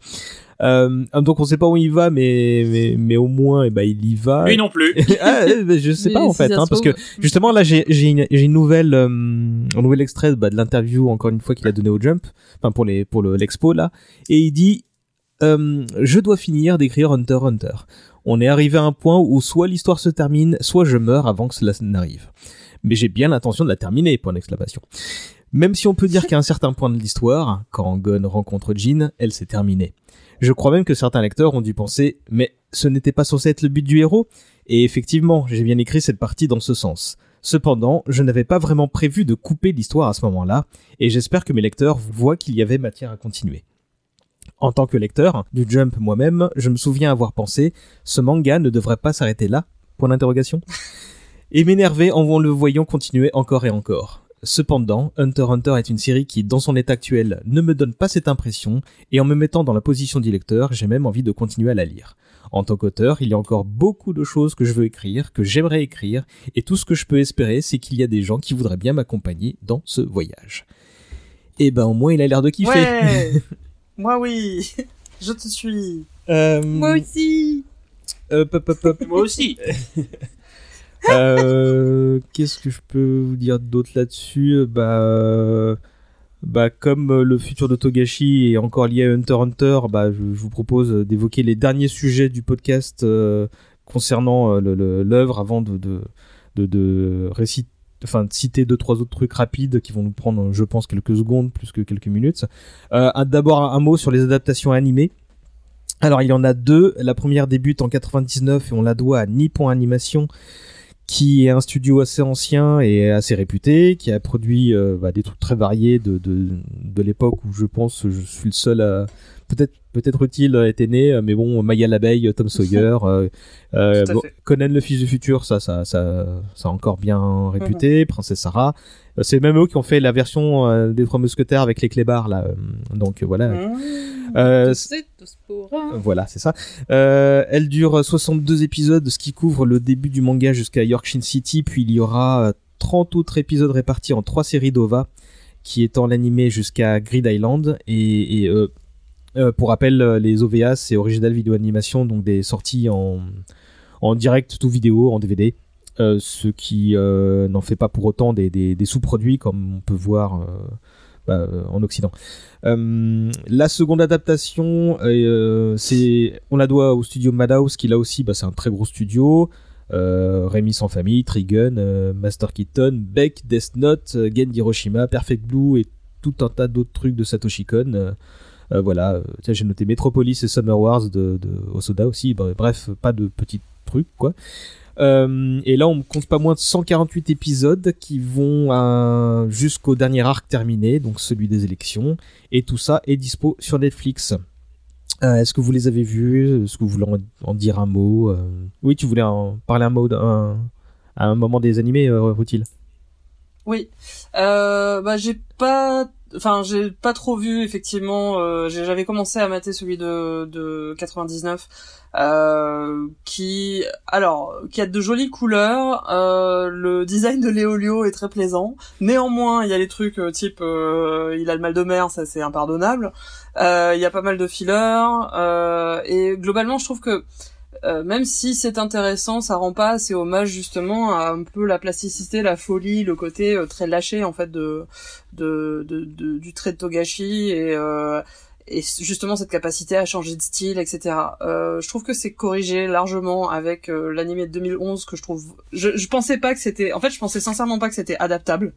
S1: Euh, donc on sait pas où il va, mais, mais, mais au moins, eh ben, il y va.
S2: Lui non plus. (laughs)
S1: ah, bah, je sais pas en fait, hein, parce que Justement, là, j'ai j'ai une, une nouvelle, euh, un nouvel extrait bah, de l'interview, encore une fois, qu'il a donné au Jump, enfin pour les pour le l'expo là, et il dit euh, Je dois finir d'écrire Hunter Hunter. On est arrivé à un point où soit l'histoire se termine, soit je meurs avant que cela n'arrive. Mais j'ai bien l'intention de la terminer. Point d'exclamation. Même si on peut dire qu'à un certain point de l'histoire, quand Gon rencontre Jean, elle s'est terminée. Je crois même que certains lecteurs ont dû penser, mais ce n'était pas censé être le but du héros Et effectivement, j'ai bien écrit cette partie dans ce sens. Cependant, je n'avais pas vraiment prévu de couper l'histoire à ce moment-là, et j'espère que mes lecteurs voient qu'il y avait matière à continuer. En tant que lecteur du Jump moi-même, je me souviens avoir pensé ce manga ne devrait pas s'arrêter là? Point d'interrogation. (laughs) Et m'énerver en le voyant continuer encore et encore. Cependant, Hunter x Hunter est une série qui, dans son état actuel, ne me donne pas cette impression, et en me mettant dans la position du lecteur, j'ai même envie de continuer à la lire. En tant qu'auteur, il y a encore beaucoup de choses que je veux écrire, que j'aimerais écrire, et tout ce que je peux espérer, c'est qu'il y a des gens qui voudraient bien m'accompagner dans ce voyage. Et ben au moins il a l'air de kiffer.
S3: Ouais (laughs) Moi oui (laughs) Je te suis
S1: Euh,
S4: Moi aussi
S1: hop.
S2: Moi aussi. (laughs)
S1: Euh, Qu'est-ce que je peux vous dire d'autre là-dessus? Bah, euh, bah comme euh, le futur de Togashi est encore lié à Hunter x Hunter, bah je, je vous propose d'évoquer les derniers sujets du podcast euh, concernant euh, l'œuvre avant de de de, de récit- enfin citer deux trois autres trucs rapides qui vont nous prendre, je pense, quelques secondes plus que quelques minutes. Euh, D'abord un, un mot sur les adaptations animées. Alors il y en a deux. La première débute en 99 et on la doit à Nippon Animation qui est un studio assez ancien et assez réputé, qui a produit euh, bah, des trucs très variés de, de, de l'époque où je pense je suis le seul à peut-être peut-être utile a été né, euh, mais bon Maya l'abeille, Tom Sawyer, (laughs) euh, euh, bon. Conan le fils du futur, ça ça ça ça a encore bien réputé, Princesse Sarah. Euh, C'est même eux qui ont fait la version euh, des trois mousquetaires avec les clébards là, euh, donc euh, voilà. Euh,
S4: C'est Tospora.
S1: voilà, c'est ça. Euh, elle dure 62 épisodes, ce qui couvre le début du manga jusqu'à Yorkshire City, puis il y aura euh, 30 autres épisodes répartis en trois séries d'OVA, qui étant l'animé jusqu'à Grid Island. Et, et, euh, euh, pour rappel, euh, les OVA, c'est Original Video Animation, donc des sorties en, en direct tout vidéo, en DVD. Euh, ce qui n'en fait pas pour autant des, des- sous-produits comme on peut voir bah, en Occident. La seconde adaptation, c'est, on la doit au studio Madhouse, qui là aussi, bah, c'est un très gros studio. Rémi sans famille, Trigun, Master Keaton, Beck, Death Note, Gen Hiroshima, Perfect Blue et tout un tas d'autres trucs de Satoshi Kon. Euh, voilà, euh, tiens, j'ai noté Metropolis et Summer Wars de, de Osoda aussi. Bref, pas de petits trucs quoi. Euh, et là, on compte pas moins de 148 épisodes qui vont euh, jusqu'au dernier arc terminé, donc celui des élections. Et tout ça est dispo sur Netflix. Euh, Est-ce que vous les avez vus? Est-ce que vous voulez en, en dire un mot Euh, Oui, tu voulais en parler un mot d'un- à un moment des animés, euh, Rutil?
S3: Oui. Bah j'ai pas, enfin j'ai pas trop vu effectivement. Euh, J'avais commencé à mater celui de de 99, euh, qui, alors, qui a de jolies couleurs. Euh, le design de Léolio est très plaisant. Néanmoins, il y a les trucs type, il a le mal de mer, ça c'est impardonnable. Il y a pas mal de fillers et globalement, je trouve que euh, même si c'est intéressant, ça rend pas assez hommage justement à un peu la plasticité, la folie, le côté euh, très lâché en fait de, de, de, du trait de Togashi et euh, et justement cette capacité à changer de style, etc. Euh, je trouve que c'est corrigé largement avec euh, l'animé de 2011 que je trouve. Je, je pensais pas que c'était. En fait, je pensais sincèrement pas que c'était adaptable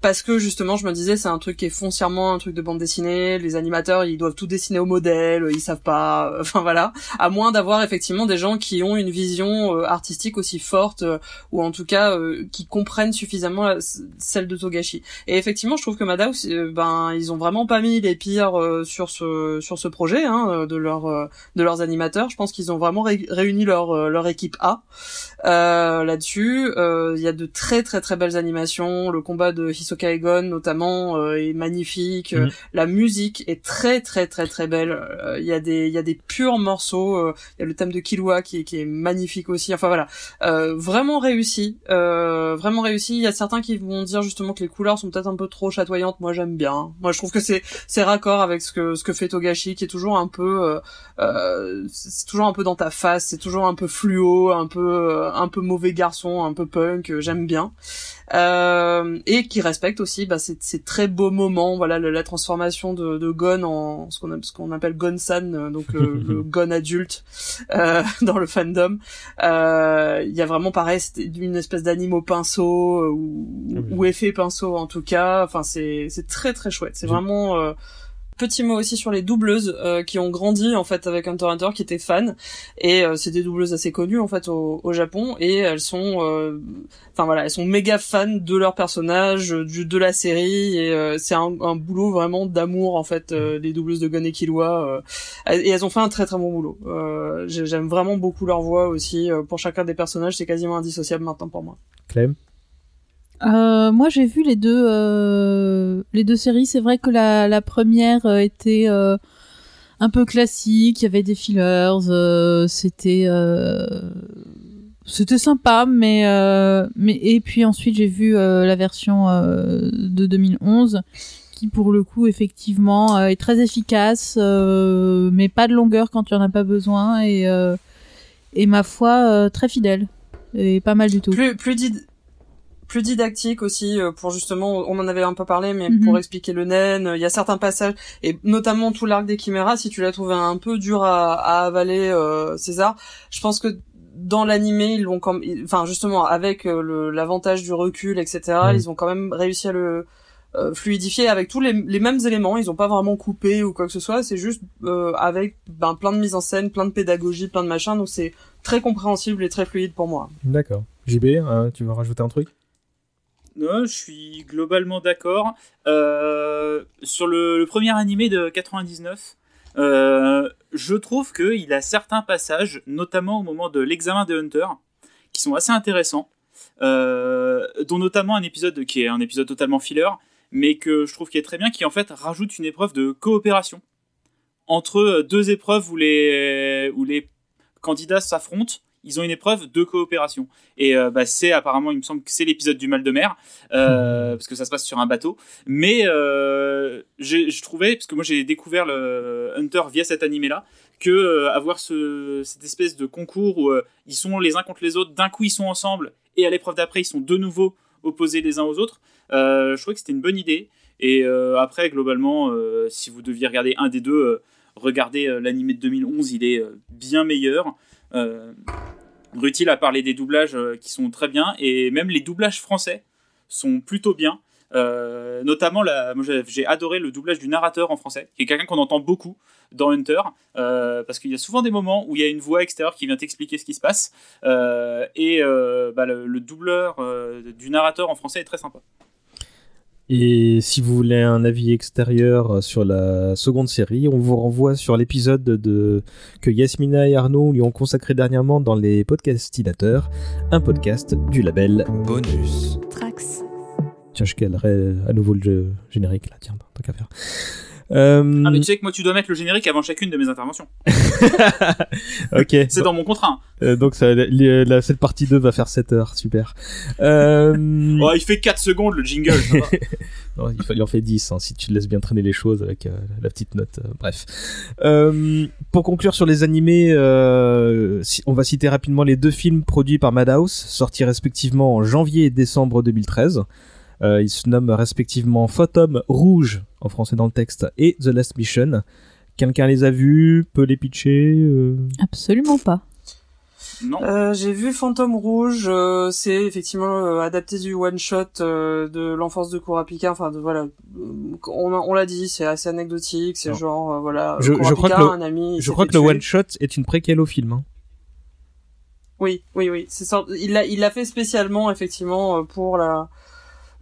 S3: parce que justement, je me disais c'est un truc qui est foncièrement un truc de bande dessinée. Les animateurs, ils doivent tout dessiner au modèle, ils savent pas. (laughs) Enfin voilà. À moins d'avoir effectivement des gens qui ont une vision euh, artistique aussi forte euh, ou en tout cas euh, qui comprennent suffisamment celle de Togashi. Et effectivement, je trouve que Madhouse, euh, ben, ils ont vraiment pas mis les pires euh, sur ce sur ce projet hein, euh, de euh, de leurs animateurs. Je pense qu'ils ont vraiment ré- réuni leur euh, leur équipe A euh, là-dessus. Euh, Il y a de très très très belles animations. Le combat de Hisoka Egon notamment euh, est magnifique.
S1: Mhm.
S3: La musique est très très très très belle. Euh, Il y a des il y a des purs morceaux. Il y a le thème de Killua qui est qui est magnifique aussi. Enfin voilà, euh, vraiment réussi, euh, vraiment réussi. Il y a certains qui vont dire justement que les couleurs sont peut-être un peu trop chatoyantes. Moi j'aime bien. Moi je trouve que c'est c'est raccord avec ce que ce que fait Togashi, qui est toujours un peu euh, c'est c'est toujours un peu dans ta face. C'est toujours un peu fluo, un peu euh, un peu mauvais garçon, un peu punk. euh, J'aime bien. Euh, et qui respecte aussi bah, ces, ces très beaux moments, voilà le- la transformation de, de Gon en ce qu'on ce qu'on appelle Gon-san, euh, donc le, (laughs) le Gon adulte euh, (laughs) dans le fandom. Euh, Il y a vraiment pareil, une espèce d'anime au pinceau ou,
S1: Ah oui.
S3: ou effet pinceau en tout cas. Enfin c'est c'est très très chouette. C'est vraiment euh, Petit mot aussi sur les doubleuses euh, qui ont grandi en fait avec Hunter Hunter, qui étaient fans. Et euh, c'est des doubleuses assez connues en fait au, au Japon. Et elles sont, euh, enfin voilà, elles sont méga fans de leur personnage, euh, du, de la série. Et euh, c'est un, un boulot vraiment d'amour en fait euh, des doubleuses de Gon et Killua euh, et elles ont fait un très très bon boulot. Euh, j'ai- J'aime vraiment beaucoup leur voix aussi. Euh, pour chacun des personnages, c'est quasiment indissociable maintenant pour moi.
S1: Clem?
S4: Euh, moi, j'ai vu les deux, euh, les deux séries. C'est vrai que la, la première euh, était euh, un peu classique. Il y avait des fillers. euh, c'était, c'était sympa, mais, mais et puis ensuite j'ai vu la version de 2011 qui, pour le coup, effectivement, est très efficace, mais pas de longueur quand tu en as pas besoin et et ma foi très fidèle et pas mal du tout.
S3: Plus plus plus didactique aussi euh, pour justement on en avait un peu parlé mais
S4: Mhm.
S3: pour expliquer le nen euh, il y a certains passages et notamment tout l'arc des chiméras si tu l'as trouvé un peu dur à, à avaler euh, César je pense que dans l'animé ils l'ont comme enfin justement avec euh, l'avantage du recul etc
S1: Mhm.
S3: ils ont quand même réussi à le euh, fluidifier avec tous les, les mêmes éléments ils ont pas vraiment coupé ou quoi que ce soit c'est juste euh, avec ben, plein de mise en scène plein de pédagogie plein de machin donc c'est très compréhensible et très fluide pour moi
S1: D'accord. JB, tu veux rajouter un truc?
S2: Non, je suis globalement d'accord. Euh, sur le, premier animé de 99, euh, je trouve qu'il a certains passages, notamment au moment de l'examen de Hunter, qui sont assez intéressants, euh, dont notamment un épisode qui est un épisode totalement filler, mais que je trouve qui est très bien, qui en fait rajoute une épreuve de coopération entre deux épreuves où les, où les candidats s'affrontent. Ils ont une épreuve de coopération. Et euh, bah, c'est apparemment, il me semble que c'est l'épisode du mal de mer, euh, (laughs) parce que ça se passe sur un bateau. Mais euh, je trouvais, parce que moi j'ai découvert le Hunter via cet animé-là, que avoir ce, cette espèce de concours où ils sont les uns contre les autres, d'un coup ils sont ensemble, et à l'épreuve d'après ils sont de nouveau opposés les uns aux autres, je trouvais que c'était une bonne idée. Et après, globalement, si vous deviez regarder un des deux, regardez l'animé de 2011, il est bien meilleur. Euh, Rutil a parlé des doublages euh, qui sont très bien, et même les doublages français sont plutôt bien. Euh, notamment, j'ai adoré le doublage du narrateur en français, qui est quelqu'un qu'on entend beaucoup dans Hunter, parce qu'il y a souvent des moments où il y a une voix extérieure qui vient t'expliquer ce qui se passe, et bah, le, le doubleur du narrateur en français est très sympa.
S1: Et si vous voulez un avis extérieur sur la seconde série, on vous renvoie sur l'épisode de que Yasmina et Arnaud lui ont consacré dernièrement dans les podcastinateurs, un podcast du label.
S7: Bonus.
S9: Trax.
S1: Tiens, je calerai à nouveau le générique là, tiens, tant qu'à faire. Euh,
S2: Ah, mais tu sais que moi tu dois mettre le générique avant chacune de mes interventions. (laughs)
S1: ok.
S2: C'est dans mon contrat. hein.
S1: Euh, donc ça, la- la- cette partie 2 va faire 7 heures, super. Euh, (laughs)
S2: Oh, il fait 4 secondes le jingle. ça va. (laughs)
S1: Non, il, fa- il en fait 10 hein, si tu laisses bien traîner les choses avec euh, la petite note. euh, bref. Pour conclure sur les animés, si- on va citer rapidement les deux films produits par Madhouse, sortis respectivement en janvier et décembre 2013. Euh, ils se nomment respectivement Phantom Rouge, en français dans le texte, et The Last Mission. Quelqu'un les a vus, peut les pitcher euh,
S4: Absolument pas.
S2: Non.
S3: Euh, j'ai vu Fantôme Rouge, euh, c'est effectivement euh, adapté du one shot euh, de l'enfance de Kurapika. Enfin, de, voilà, on, l'a dit, c'est assez anecdotique, c'est genre euh, voilà.
S1: Je- je
S3: Kurapika,
S1: crois que le-
S3: un ami.
S1: Je crois que le one shot est une préquelle au film. hein.
S3: Oui, oui, oui. C'est sort- il l'a, il l'a fait spécialement effectivement pour la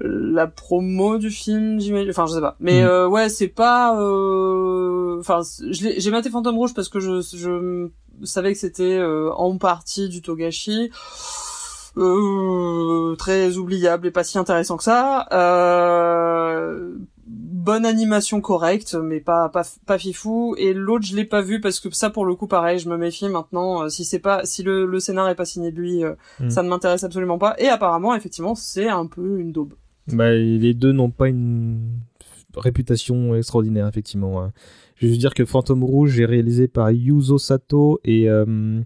S3: la promo du film, j'imagine. Enfin, je sais pas. Mais
S1: Mm.
S3: euh, ouais, c'est pas. euh, Enfin, j'ai maté Fantôme Rouge parce que je je savais que c'était euh, en partie du Togashi. Euh, très oubliable et pas si intéressant que ça. Euh, bonne animation correcte, mais pas pas pas fifou. Et l'autre, je l'ai pas vu parce que ça, pour le coup, pareil, je me méfie maintenant. Euh, si c'est pas, si le, le scénar est pas signé de lui, euh,
S1: Mm.
S3: ça ne m'intéresse absolument pas. Et apparemment, effectivement, c'est un peu une daube.
S1: Bah, les deux n'ont pas une réputation extraordinaire, effectivement. hein. Je veux dire que Phantom Rouge est réalisé par Yuzo Sato et, euh,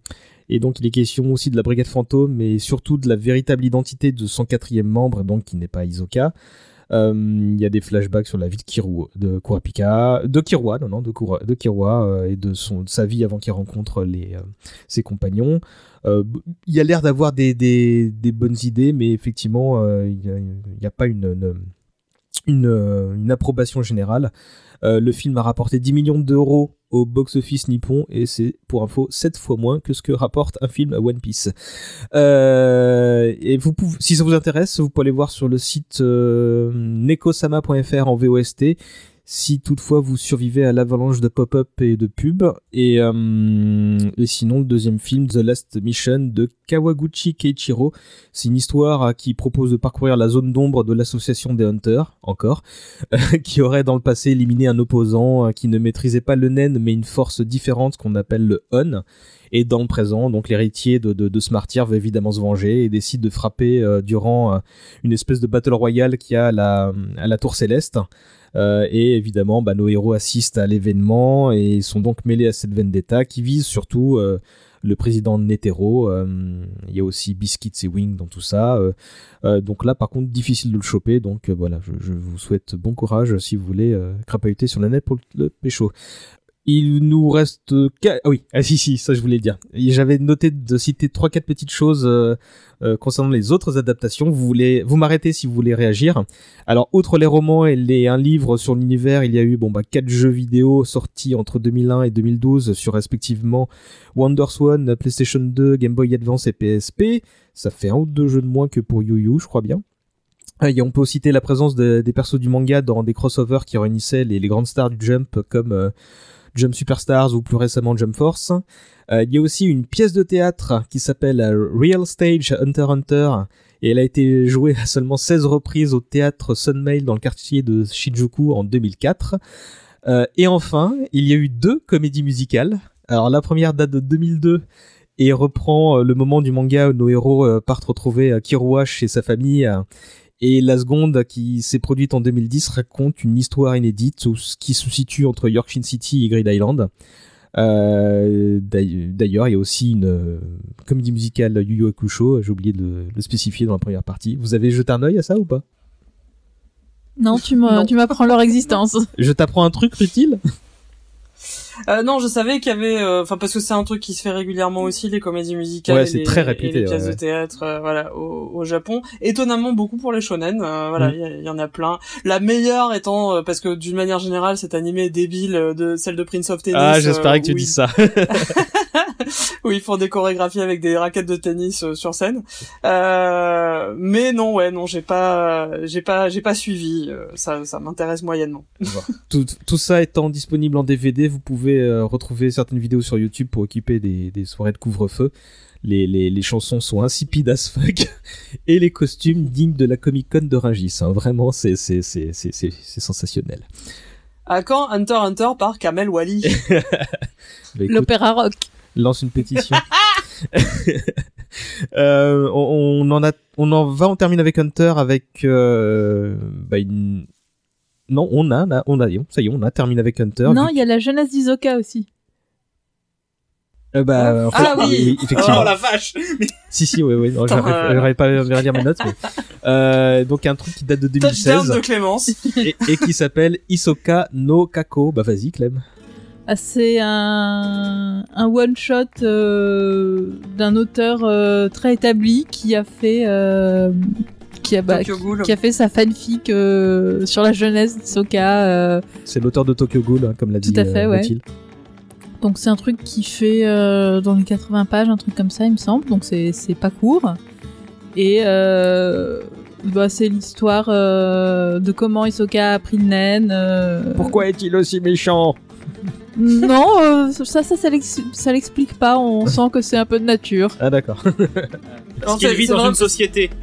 S1: et donc il est question aussi de la Brigade Fantôme, mais surtout de la véritable identité de son quatrième membre, donc qui n'est pas Isoka. Euh, Il y a des flashbacks sur la vie de Kiru, de Kurapika, de non non, de, Kura- de euh, et de son de sa vie avant qu'il rencontre euh, ses compagnons. Il y a l'air d'avoir des, des, des bonnes idées, mais effectivement, il n'y a, pas une, une, euh, une approbation générale. Euh, le film a rapporté 10 millions d'euros au box-office nippon et c'est pour info 7 fois moins que ce que rapporte un film à One Piece. Euh, et vous pouvez, si ça vous intéresse, vous pouvez aller voir sur le site euh, nekosama.fr en VOST si toutefois vous survivez à l'avalanche de pop-up et de pubs. Et, euh, et sinon, le deuxième film, The Last Mission de Kawaguchi Keiichiro, c'est une histoire euh, qui propose de parcourir la zone d'ombre de l'association des Hunters, encore, qui aurait dans le passé éliminé un opposant euh, qui ne maîtrisait pas le nen mais une force différente qu'on appelle le On. Et dans le présent, donc l'héritier de, de, ce martyr veut évidemment se venger et décide de frapper euh, durant euh, une espèce de battle royale qu'il y a à la tour céleste. Euh, et évidemment, bah, nos héros assistent à l'événement et sont donc mêlés à cette vendetta qui vise surtout euh, le président Netero. Euh, il y a aussi Biscuits et Wing dans tout ça. Donc là, par contre, difficile de le choper. Donc voilà, je, vous souhaite bon courage si vous voulez crapahuter sur la net pour le pécho. Il nous reste ah oui, ah si si, ça je voulais dire. J'avais noté de citer trois quatre petites choses euh, euh, concernant les autres adaptations. Vous voulez, vous m'arrêtez si vous voulez réagir. Alors, outre les romans et les un livre sur l'univers, il y a eu bon bah quatre jeux vidéo sortis entre 2001 et 2012 sur respectivement WonderSwan, PlayStation 2, Game Boy Advance et PSP. Ça fait un ou deux jeux de moins que pour Yu Yu, je crois bien. Euh, et on peut citer la présence de- des persos du manga dans des crossovers qui réunissaient les, les grandes stars du Jump comme euh, Jump Superstars ou plus récemment Jump Force. Euh, il y a aussi une pièce de théâtre qui s'appelle euh, Real Stage Hunter Hunter et elle a été jouée à seulement 16 reprises au théâtre Sunmail dans le quartier de Shinjuku en 2004. Euh, et enfin, il y a eu deux comédies musicales. Alors la première date de 2002 et reprend le moment du manga où nos héros partent retrouver Kirua chez sa famille. Et la seconde, qui s'est produite en 2010, raconte une histoire inédite qui se situe entre Yorkshire City et Grid Island. Euh, d'ail- D'ailleurs, il y a aussi une euh, comédie musicale Yu Yu Hakusho, j'ai oublié de le, spécifier dans la première partie. Vous avez jeté un œil à ça ou pas?
S4: Non, tu m'as-
S3: Non.
S4: tu m'apprends leur existence.
S1: Je t'apprends un truc utile (laughs)
S3: Euh, non, je savais qu'il y avait, euh, enfin parce que c'est un truc qui se fait régulièrement aussi les comédies musicales,
S1: Ouais,
S3: et
S1: c'est
S3: les-
S1: très
S3: et
S1: réputé,
S3: les pièces
S1: ouais,
S3: de théâtre, euh, voilà, au, au Japon. Étonnamment beaucoup pour les shonen, euh, voilà,
S1: Mm.
S3: il y, en a plein. La meilleure étant euh, parce que d'une manière générale, cet animé est débile de celle de Prince of Tennis.
S1: Ah, j'espérais que tu dis
S3: ils-
S1: ça. (laughs)
S3: où ils font des chorégraphies avec des raquettes de tennis sur scène. Euh, mais non, ouais, non, j'ai pas, j'ai pas, j'ai pas suivi. euh, ça, ça m'intéresse moyennement.
S1: tout, tout ça étant disponible en DVD, vous pouvez euh, retrouver certaines vidéos sur YouTube pour occuper des, des soirées de couvre-feu. Les, les, les chansons sont insipides as fuck (laughs) et les costumes dignes de la Comic Con de Rungis. hein. Vraiment, c'est c'est c'est c'est c'est c'est sensationnel.
S3: À quand Hunter Hunter par Kamel Wally (laughs)
S1: Bah, écoute,
S4: L'opéra rock.
S1: lance une pétition. (laughs) Euh, on, on en a, on en va, on termine avec Hunter avec, euh, bah, une- non, on a, là, on a, ça y est, on a terminé avec Hunter.
S4: Non, il y a la jeunesse d'Isoka aussi.
S1: Euh, bah, en fait,
S3: Ah oui.
S1: effectivement.
S2: Oh la vache (laughs)
S1: Si, si, oui, oui. J'arrive
S3: euh,
S1: j'arrive pas à relire mes notes. Mais... (laughs) Euh, donc, un truc qui date de
S3: Touchdown
S1: 2016
S3: de Clémence.
S1: et, et qui s'appelle Isoka no Kako. Bah, vas-y, Clem.
S4: Ah, c'est un, un one-shot euh, d'un auteur euh, très établi qui a fait... qui a, bah,
S3: Tokyo Ghoul.
S4: qui a fait sa fanfic euh, sur la jeunesse d'Isoka. euh,
S1: C'est l'auteur de Tokyo Ghoul, hein, comme l'a dit
S4: Tout à fait,
S1: euh,
S4: ouais. Donc c'est un truc qui fait euh, dans les 80 pages, un truc comme ça, il me semble. Donc c'est c'est pas court. Et euh, bah, c'est l'histoire euh, de comment Isoka a pris le naine. euh,
S1: Pourquoi est-il aussi méchant?
S4: Non, euh, ça, ça, ça l'ex- ça l'explique pas. On (laughs) sent que c'est un peu de nature.
S1: Ah, d'accord. (laughs)
S2: Parce qu'il
S3: c'est-
S2: vit dans une société. (laughs)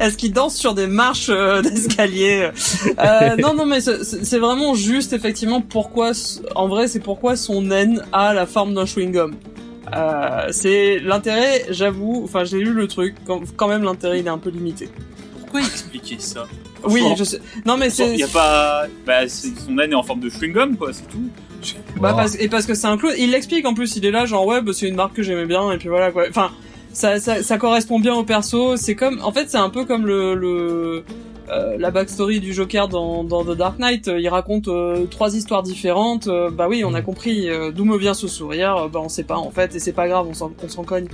S3: Est-ce qu'il danse sur des marches euh, d'escalier euh, Non, non, mais c'est- vraiment juste effectivement pourquoi, s- en vrai, c'est pourquoi son naine a la forme d'un chewing gum. Euh, c'est l'intérêt, j'avoue. Enfin, j'ai lu le truc. Quand, quand même, l'intérêt il est un peu limité.
S2: Pourquoi expliquer ça?
S3: Oui, je sais. Non, mais c'est.
S2: Il y a pas. Bah, c'est- son naine est en forme de chewing gum, quoi, c'est tout.
S3: Bah,
S1: Oh.
S3: parce, et parce que c'est un clown. Il l'explique en plus. Il est là, genre ouais, bah, c'est une marque que j'aimais bien et puis voilà quoi. Enfin, ça, ça, ça correspond bien au perso. C'est comme, en fait, c'est un peu comme le, le euh, la backstory du Joker dans, dans The Dark Knight. Il raconte euh, trois histoires différentes. Euh, bah oui, on a compris euh, d'où me vient ce sourire. Euh, Bah on sait pas en fait et c'est pas grave, on s'en, on s'en cogne.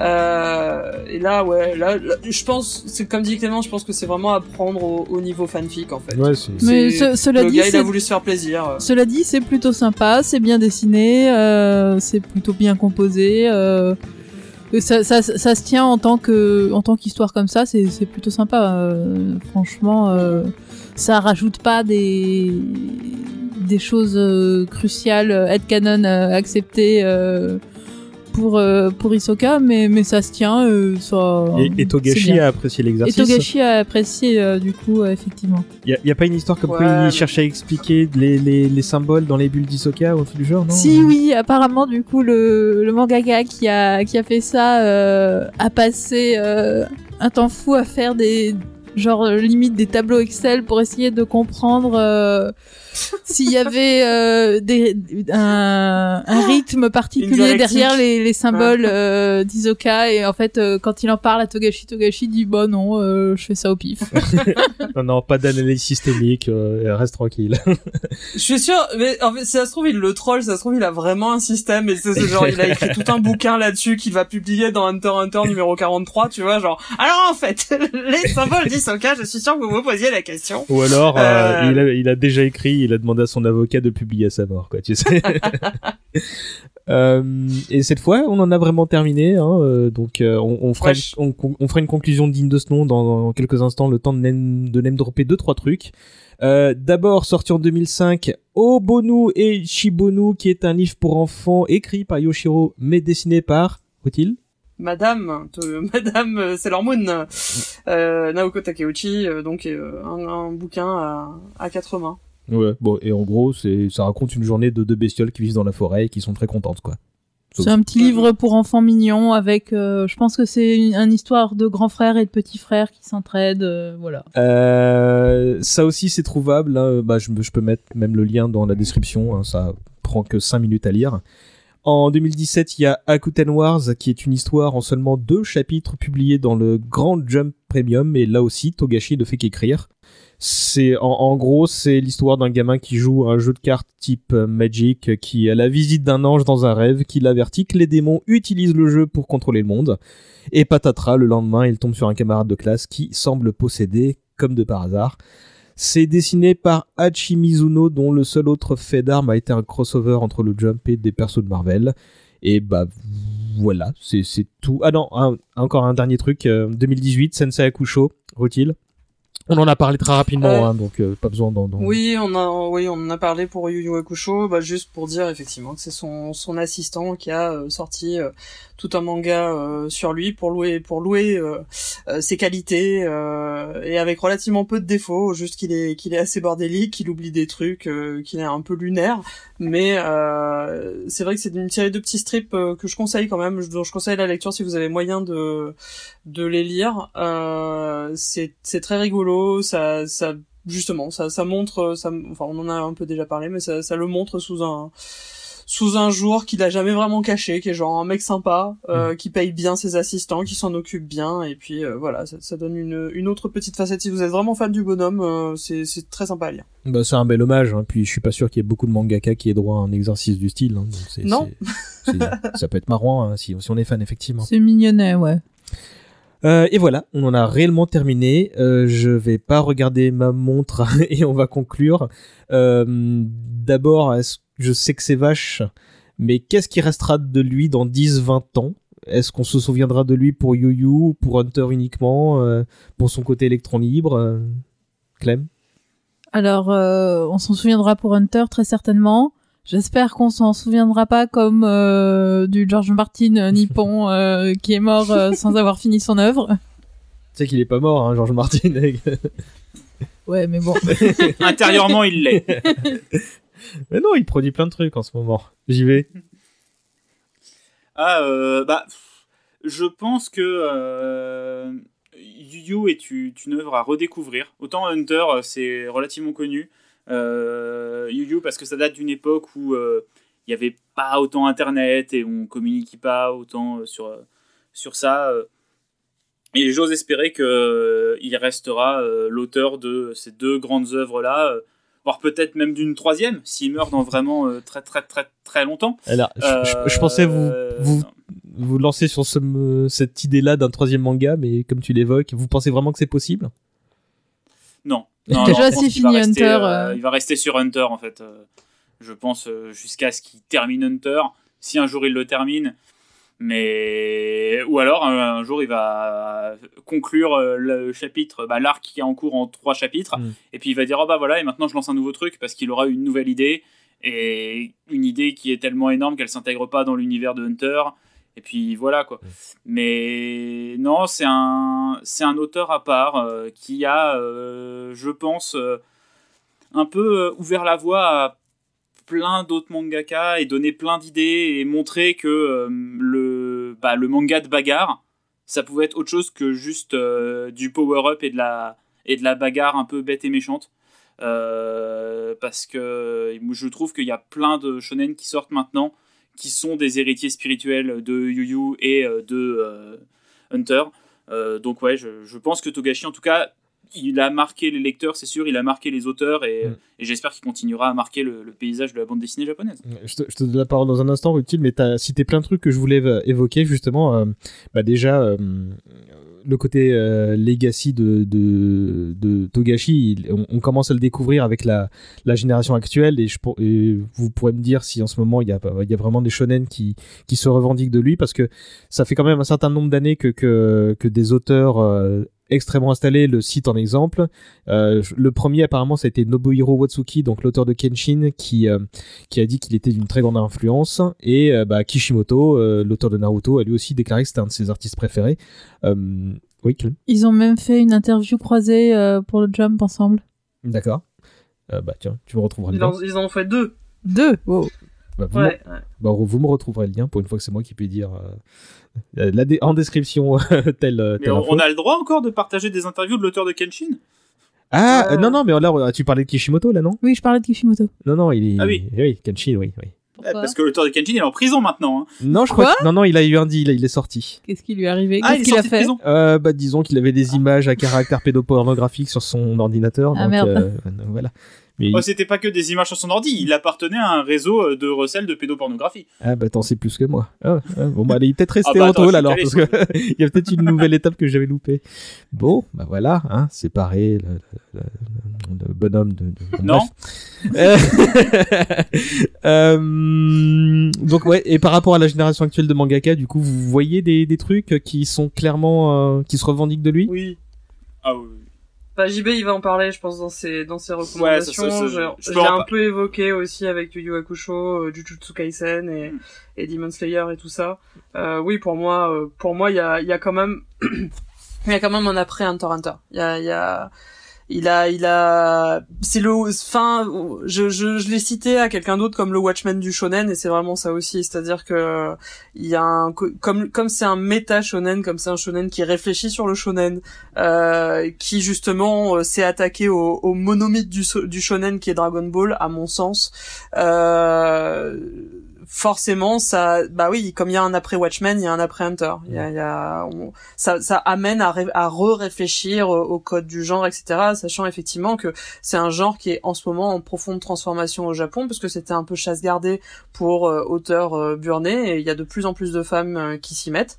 S3: Euh, et là, ouais, là, là, je pense, c'est comme dit Clément, je pense que c'est vraiment à prendre au, au niveau fanfic en fait.
S1: Ouais, c'est.
S4: Mais
S3: C'est-
S4: ce- cela
S3: le
S4: dit,
S3: gars, il a
S4: c'est-
S3: voulu se faire plaisir.
S4: Cela dit, c'est plutôt sympa, c'est bien dessiné, euh, c'est plutôt bien composé. Euh, ça, ça, ça se tient en tant que, en tant qu'histoire comme ça, c'est, c'est plutôt sympa. euh, franchement, euh, ça rajoute pas des, des choses euh, cruciales, headcanon acceptées euh, pour euh, pour Hisoka, mais mais ça se tient. euh, ça,
S1: Et, et Togashi a apprécié
S4: Et
S1: l'exercice.
S4: Togashi a apprécié euh, du coup, euh, effectivement.
S1: Il y, a pas une histoire comme
S3: Ouais,
S1: quoi il
S3: mais-
S1: cherche à expliquer les, les, les symboles dans les bulles d'Isoka ou un truc du genre, non
S4: Si oui, apparemment du coup le, le mangaka qui a qui a fait ça euh, a passé euh, un temps fou à faire des genre limite des tableaux Excel pour essayer de comprendre euh, (laughs) s'il y avait euh, des, un, un rythme particulier derrière les, les symboles euh, d'Isoka et en fait euh, quand il en parle à Togashi, Togashi dit bah non euh, je fais ça au pif. (laughs)
S1: Non, non, pas d'analyse systémique, euh, reste tranquille.
S3: Je suis sûr, mais en fait, si ça se trouve, il le troll, si ça se trouve, il a vraiment un système, et c'est c'est genre, il a écrit tout un bouquin là-dessus qu'il va publier dans Hunter x Hunter numéro 43, tu vois, genre, alors en fait, (laughs) les symboles d'Isoka, je suis sûr que vous vous posiez la question.
S1: Ou alors, euh,
S3: Euh.
S1: il, a, il a déjà écrit, il a demandé à son avocat de publier à sa mort, quoi, tu sais. (laughs) Euh, et cette fois, on en a vraiment terminé. Hein, euh, donc, euh, on, on, fera une, on, on fera une conclusion digne de ce nom dans, dans quelques instants, le temps de name, de name dropper deux trois trucs. D'abord, sorti en 2005, Obonu et Shibonu, qui est un livre pour enfants écrit par Yoshiro, mais dessiné par, faut-il?
S3: Madame, (laughs) Madame Sailor Moon, euh, Naoko Takeuchi, donc un, un bouquin à, à quatre mains.
S1: Ouais, bon, et en gros, c'est, ça raconte une journée de deux bestioles qui vivent dans la forêt et qui sont très contentes, quoi.
S4: C'est un petit livre pour enfants mignons avec, euh, je pense que c'est une, une histoire de grands frères et de petits frères qui s'entraident, euh, voilà.
S1: Euh, ça aussi, c'est trouvable. hein. Bah, je, peux mettre même le lien dans la description. hein. Ça prend que 5 minutes à lire. En 2017, il y a Akuten Wars, qui est une histoire en seulement deux chapitres publiés dans le Grand Jump Premium. Et là aussi, Togashi ne fait qu'écrire. C'est en, gros, c'est l'histoire d'un gamin qui joue un jeu de cartes type euh, Magic, euh, qui a la visite d'un ange dans un rêve, qui l'avertit que les démons utilisent le jeu pour contrôler le monde. Et patatras, le lendemain, il tombe sur un camarade de classe qui semble posséder, comme de par hasard. C'est dessiné par Hachi Mizuno, dont le seul autre fait d'armes a été un crossover entre le Jump et des persos de Marvel. Et bah voilà, c'est tout. Ah non, encore un dernier truc. euh, 2018, Sensei Akusho, Rutil. On en a parlé très rapidement,
S3: Euh,
S1: hein, donc euh, pas besoin d'en...
S3: Oui, on a, oui, on en a parlé pour Yu Yu Hakusho, bah, juste pour dire effectivement que c'est son, son assistant qui a euh, sorti euh, tout un manga euh, sur lui pour louer, pour louer euh, euh, ses qualités euh, et avec relativement peu de défauts, juste qu'il est, qu'il est assez bordélique, qu'il oublie des trucs, euh, qu'il est un peu lunaire, mais c'est vrai que c'est une série de petits strips que je conseille quand même, dont je conseille la lecture si vous avez moyen de de les lire. C'est c'est très rigolo, ça ça justement ça ça montre ça enfin on en a un peu déjà parlé mais ça ça le montre sous un sous un jour qu'il a jamais vraiment caché, qui est genre un mec sympa, euh, qui paye bien ses assistants, qui s'en occupe bien, et puis euh, voilà, ça, ça donne une, une autre petite facette. Si vous êtes vraiment fan du bonhomme, euh, c'est c'est très sympa à lire.
S1: Bah, c'est un bel hommage, hein. puis je suis pas sûr qu'il y ait beaucoup de mangaka qui aient droit à un exercice du style. hein. Donc c'est-
S3: Non.
S1: c'est- c'est- (laughs) ça peut être marrant hein, si, si on est fan, effectivement.
S4: C'est mignonnet, ouais.
S1: Euh, et voilà, on en a réellement terminé. Euh, je vais pas regarder ma montre (laughs) et on va conclure. Euh, D'abord, est-ce- je sais que c'est vache, mais qu'est-ce qui restera de lui dans 10-20 ans? Est-ce qu'on se souviendra de lui pour Yu Yu, pour Hunter uniquement, euh, pour son côté électron libre euh, Clem?
S4: Alors, euh, on s'en souviendra pour Hunter très certainement. J'espère qu'on s'en souviendra pas comme euh, du George Martin (laughs) nippon euh, qui est mort euh, sans avoir fini son œuvre.
S1: Tu sais qu'il est pas mort, hein, George Martin.
S4: Ouais, mais bon. (laughs)
S2: Intérieurement, il l'est. (laughs)
S1: mais non, il produit plein de trucs en ce moment. J'y vais.
S2: Ah, euh, bah, je pense que euh, Yu Yu est u- une œuvre à redécouvrir. Autant Hunter, euh, c'est relativement connu. Euh, Yu Yu, parce que ça date d'une époque où il n'y avait pas autant Internet et on communiquait pas autant sur, sur ça. Et j'ose espérer qu'il restera l'auteur de ces deux grandes œuvres-là, voire peut-être même d'une troisième, s'il meurt dans vraiment euh, très très très très longtemps.
S1: Alors, je, je- je pensais vous,
S2: Euh,
S1: vous, vous lancer sur ce, cette idée-là d'un troisième manga, mais comme tu l'évoques, vous pensez vraiment que c'est possible?
S2: Non. (laughs) non
S4: Déjà,
S2: non,
S4: finit
S2: rester,
S4: Hunter,
S2: euh,
S4: euh.
S2: Il va rester sur Hunter, en fait. euh, je pense euh, jusqu'à ce qu'il termine Hunter. Si un jour il le termine. Mais. Ou alors, un, un jour, il va conclure euh, le chapitre, bah, l'arc qui est en cours en trois chapitres.
S1: Mm.
S2: Et puis il va dire Oh bah voilà, et maintenant je lance un nouveau truc parce qu'il aura une nouvelle idée. Et une idée qui est tellement énorme qu'elle s'intègre pas dans l'univers de Hunter. Et puis voilà quoi. Mais non, c'est un, c'est un auteur à part euh, qui a, euh, je pense, euh, un peu ouvert la voie à plein d'autres mangaka et donné plein d'idées et montré que euh, le, bah, le manga de bagarre, ça pouvait être autre chose que juste euh, du power-up et de la et de la bagarre un peu bête et méchante. Euh, parce que je trouve qu'il y a plein de shonen qui sortent maintenant qui sont des héritiers spirituels de Yu Yu et de Hunter. Donc ouais, je, je pense que Togashi, en tout cas, il a marqué les lecteurs, c'est sûr, il a marqué les auteurs et,
S1: Mm.
S2: et j'espère qu'il continuera à marquer le, le paysage de la bande dessinée japonaise.
S1: je te, je te donne la parole dans un instant, utile, mais tu as cité plein de trucs que je voulais euh, évoquer, justement. euh, bah déjà, euh, le côté euh, legacy de, de, de Togashi, il- on, on commence à le découvrir avec la, la génération actuelle, et, je, et vous pourrez me dire si en ce moment il y a, il y a vraiment des shonen qui, qui se revendiquent de lui, parce que ça fait quand même un certain nombre d'années que, que, que des auteurs extrêmement installés le citent en exemple. Euh, le premier apparemment ça a été Nobuhiro Watsuki, donc l'auteur de Kenshin, qui, euh, qui a dit qu'il était d'une très grande influence. Et euh, bah, Kishimoto, euh, l'auteur de Naruto, a lui aussi déclaré que c'était un de ses artistes préférés. Euh, oui, Clem?
S4: Ils ont même fait une interview croisée euh, pour le Jump ensemble.
S1: D'accord. Euh, bah tiens, tu me retrouveras
S3: Ils en, ils en ont fait deux?
S4: Deux. Wow.
S1: Bah, vous,
S3: Ouais.
S1: me- bah, vous me retrouverez le lien pour une fois que c'est moi qui peux dire euh, euh, la dé- en description (laughs) telle, euh,
S2: Mais
S1: telle
S2: on,
S1: info.
S2: on a le droit encore de partager des interviews de l'auteur de Kenshin?
S1: Ah
S3: Euh.
S1: euh, non non mais là euh, tu parlais de Kishimoto là non?
S4: Oui, je parlais de Kishimoto.
S1: Non non il est
S2: Ah oui.
S1: oui Kenshin oui oui.
S2: Eh, Parce que l'auteur de Kenshin il est en prison maintenant. hein.
S1: Non je
S4: Quoi?
S1: crois que- non non il a eu un deal il est sorti.
S4: Qu'est-ce qui lui est arrivé?
S2: Ah,
S4: Qu'est-ce
S2: est
S4: qu'il a
S2: de
S4: fait?
S2: prison.
S1: Euh, bah disons qu'il avait des images à caractère pédopornographique sur son ordinateur.
S4: Ah,
S1: donc,
S4: merde.
S1: euh, donc, (laughs) voilà. Mais
S2: Oh, C'était pas que des images sur son ordi, il appartenait à un réseau euh, de recel de pédopornographie.
S1: ah bah t'en sais plus que moi. Ah, ah, bon bah il est peut-être resté
S2: Ah, bah,
S1: en alors parce que (laughs) il y a peut-être une nouvelle étape que j'avais loupée. Bon bah voilà hein séparé le, le- le- le bonhomme de. de-
S2: Non.
S1: Euh, (laughs) euh, donc ouais et par rapport à la génération actuelle de mangaka du coup vous voyez des, des trucs qui sont clairement euh, qui se revendiquent de lui?
S3: Oui.
S2: Ah oui.
S3: Bah, JB, il va en parler, je pense, dans ses, dans ses recommandations.
S2: ça, ça,
S3: je l'ai un peu évoqué aussi avec Yu Yu Hakusho, euh, Jujutsu Kaisen et,
S2: Mm.
S3: et Demon Slayer et tout ça. Euh, oui, pour moi, euh, pour moi, il y a, il y a quand même, (clears throat) il y a quand même un après Hunter Hunter. Il y a, il y a, il a, il a, c'est le, enfin, je, je, je l'ai cité à quelqu'un d'autre comme le Watchmen du shonen et c'est vraiment ça aussi, c'est-à-dire que il y a un, co- comme, comme c'est un méta shonen, comme c'est un shonen qui réfléchit sur le shonen, euh, qui justement euh, s'est attaqué au, au monomythe du, du shonen qui est Dragon Ball, à mon sens. Euh, forcément ça bah oui comme il y a un après Watchmen il y a un après Hunter. Il y a, y a ça ça amène à, ré- à re-réfléchir au, au code du genre etc sachant effectivement que c'est un genre qui est en ce moment en profonde transformation au Japon parce que c'était un peu chasse gardée pour euh, auteurs euh, burnés et il y a de plus en plus de femmes euh, qui s'y mettent.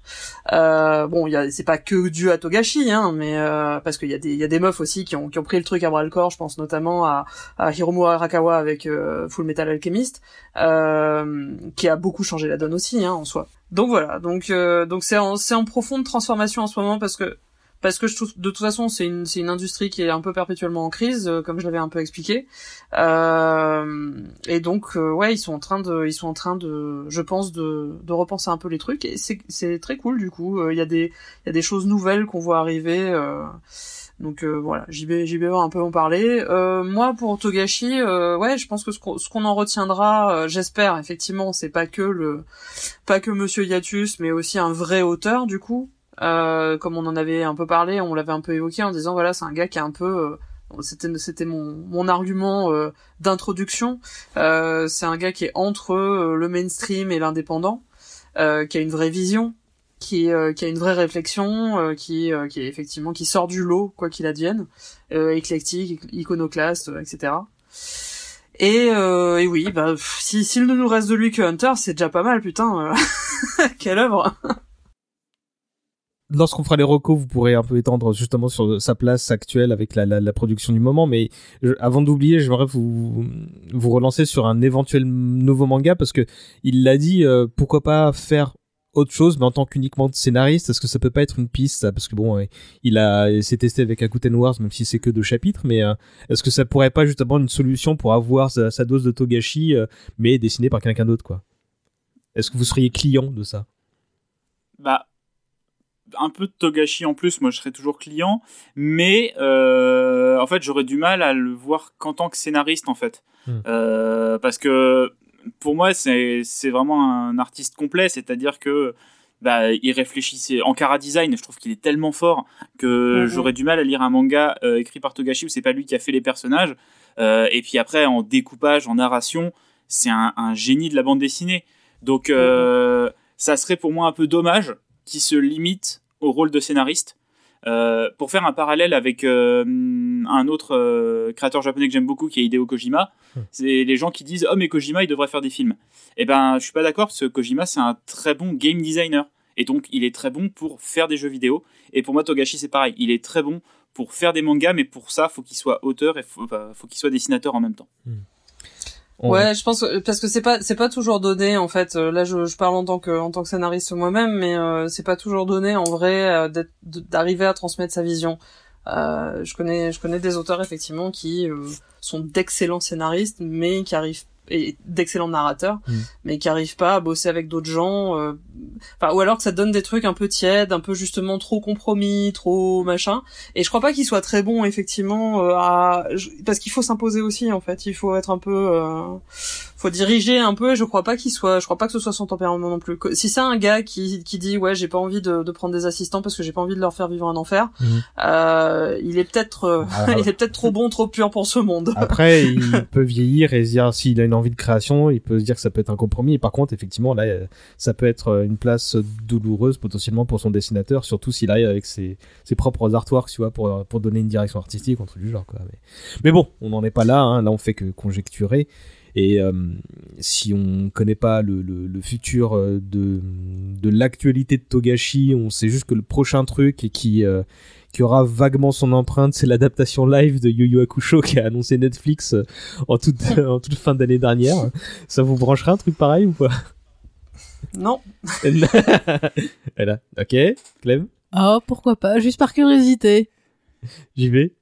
S3: Euh, bon il c'est pas que dû à Togashi hein mais euh, parce qu'il y a des il y a des meufs aussi qui ont qui ont pris le truc à bras le corps. Je pense notamment à, à Hiromu Arakawa avec euh, Full Metal Alchemist euh, qui a beaucoup changé la donne aussi hein, en soi. Donc voilà, donc euh, donc c'est en c'est en profonde transformation en ce moment parce que parce que je trouve de toute façon c'est une c'est une industrie qui est un peu perpétuellement en crise euh, comme je l'avais un peu expliqué. Euh, et donc euh, ouais ils sont en train de ils sont en train de je pense de de repenser un peu les trucs. Et c'est c'est très cool du coup. Il y a des il y a des choses nouvelles qu'on voit arriver donc euh, voilà, JB, va un peu en parler. Euh, moi, pour Togashi, euh, ouais, je pense que ce qu'on en retiendra, euh, j'espère, effectivement, c'est pas que le, pas que Monsieur Yatus, mais aussi un vrai auteur, du coup. Euh, comme on en avait un peu parlé, on l'avait un peu évoqué en disant voilà, c'est un gars qui est un peu, euh, c'était c'était mon mon argument d'introduction. C'est un gars qui est entre le mainstream et l'indépendant, qui a une vraie vision, qui, euh, qui a une vraie réflexion, euh, qui, euh, qui est effectivement qui sort du lot quoi qu'il advienne, éclectique, iconoclaste, etc. Et, euh, et oui, bah s'il ne nous reste de lui que Hunter, c'est déjà pas mal, putain. (laughs) Quelle œuvre
S1: Lorsqu'on fera les recos, vous pourrez un peu étendre justement sur sa place actuelle avec la, la, la production du moment. Mais avant d'oublier, j'aimerais vous, vous relancer sur un éventuel nouveau manga parce que il l'a dit, euh, pourquoi pas faire autre chose, mais en tant qu'uniquement scénariste, est-ce que ça peut pas être une piste ça? Parce que bon, il a il s'est testé avec Akuten Wars, même si c'est que deux chapitres, mais euh, est-ce que ça pourrait pas justement une solution pour avoir sa, sa dose de Togashi, euh, mais dessinée par quelqu'un d'autre, quoi? Est-ce que vous seriez client de ça?
S2: Bah, un peu de Togashi en plus, moi je serais toujours client, mais euh, en fait j'aurais du mal à le voir qu'en tant que scénariste en fait.
S1: Hmm.
S2: Euh, parce que pour moi c'est vraiment un artiste complet, c'est-à-dire que bah, il réfléchit en cara design, je trouve qu'il est tellement fort que
S3: Mhm.
S2: j'aurais du mal à lire un manga euh, écrit par Togashi où c'est pas lui qui a fait les personnages. Euh, et puis après en découpage, en narration, c'est un, un génie de la bande dessinée. Donc euh, ça serait pour moi un peu dommage qui se limite au rôle de scénariste. Euh, pour faire un parallèle avec euh, un autre euh, créateur japonais que j'aime beaucoup qui est Hideo Kojima,
S1: Hmm.
S2: c'est les gens qui disent oh mais Kojima il devrait faire des films. Eh ben je suis pas d'accord parce que Kojima c'est un très bon game designer et donc il est très bon pour faire des jeux vidéo. Et pour moi Togashi c'est pareil, il est très bon pour faire des mangas mais pour ça faut qu'il soit auteur et faut, enfin, faut qu'il soit dessinateur en même temps.
S3: Ouais, je pense que- parce que c'est pas c'est pas toujours donné en fait. Euh, Là, je, je parle en tant que en tant que scénariste moi-même, mais euh, c'est pas toujours donné en vrai euh, d'arriver à transmettre sa vision. Euh, je connais je connais des auteurs effectivement qui euh, sont d'excellents scénaristes, mais qui arrivent et d'excellents narrateurs,
S1: Mm.
S3: mais qui arrivent pas à bosser avec d'autres gens. euh, Enfin, ou alors que ça donne des trucs un peu tièdes, un peu justement trop compromis, trop machin. Et je crois pas qu'il soit très bon effectivement euh, à parce qu'il faut s'imposer aussi en fait. Il faut être un peu, euh... faut diriger un peu. Et je crois pas qu'il soit, je crois pas que ce soit son tempérament non plus. Si c'est un gars qui qui dit ouais j'ai pas envie de, de prendre des assistants parce que j'ai pas envie de leur faire vivre un enfer,
S1: Mhm.
S3: euh, il est peut-être euh,
S1: Ah, (laughs)
S3: il est peut-être trop bon, trop pur pour ce monde. (laughs)
S1: Après, il peut vieillir et se dire s'il a une envie de création, il peut se dire que ça peut être un compromis. Et par contre, effectivement, là, ça peut être euh, une place douloureuse potentiellement pour son dessinateur, surtout s'il arrive avec ses, ses propres artworks, tu vois, pour, pour donner une direction artistique, truc du genre, quoi. Mais, mais bon, on n'en est pas là. Hein. Là, on fait que conjecturer. Et euh, si on connaît pas le, le, le futur euh, de, de l'actualité de Togashi, on sait juste que le prochain truc et qui euh, qui aura vaguement son empreinte, c'est l'adaptation live de Yu Yu Hakusho qui a annoncé Netflix en toute, (laughs) en toute fin d'année dernière. Ça vous brancherait un truc pareil ou pas?
S3: Non. (laughs)
S1: Voilà, ok, Clem,
S4: Oh, pourquoi pas, juste par curiosité.
S1: j'y vais.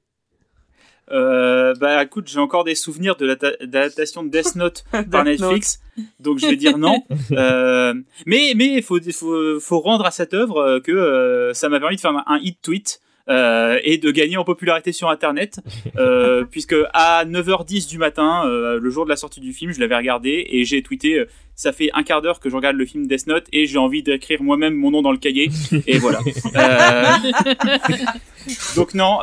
S2: Euh, bah écoute, j'ai encore des souvenirs de d'adaptation de Death Note (laughs) par
S3: Death Note.
S2: Netflix, donc je vais dire non. (laughs) Euh, mais mais il faut, faut faut rendre à cette œuvre euh, que euh, ça m'a permis de faire un, un hit tweet. Euh, et de gagner en popularité sur internet (laughs) euh, puisque à 9h10 du matin euh, le jour de la sortie du film je l'avais regardé et j'ai tweeté ça fait un quart d'heure que je regarde le film Death Note et j'ai envie d'écrire moi-même mon nom dans le cahier (laughs) et voilà donc non,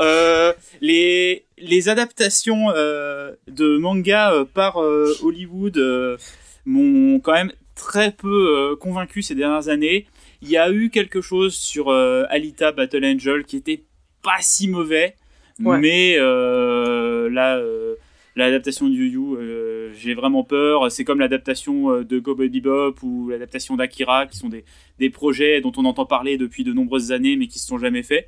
S2: les les adaptations de manga par Hollywood m'ont quand même très peu convaincu ces dernières années. Il y a eu quelque chose sur euh, Alita Battle Angel qui était pas si mauvais,
S3: Ouais.
S2: mais euh, là, euh, l'adaptation de Yu Yu, euh, j'ai vraiment peur. C'est comme l'adaptation de Cowboy Bebop ou l'adaptation d'Akira, qui sont des, des projets dont on entend parler depuis de nombreuses années, mais qui se sont jamais faits.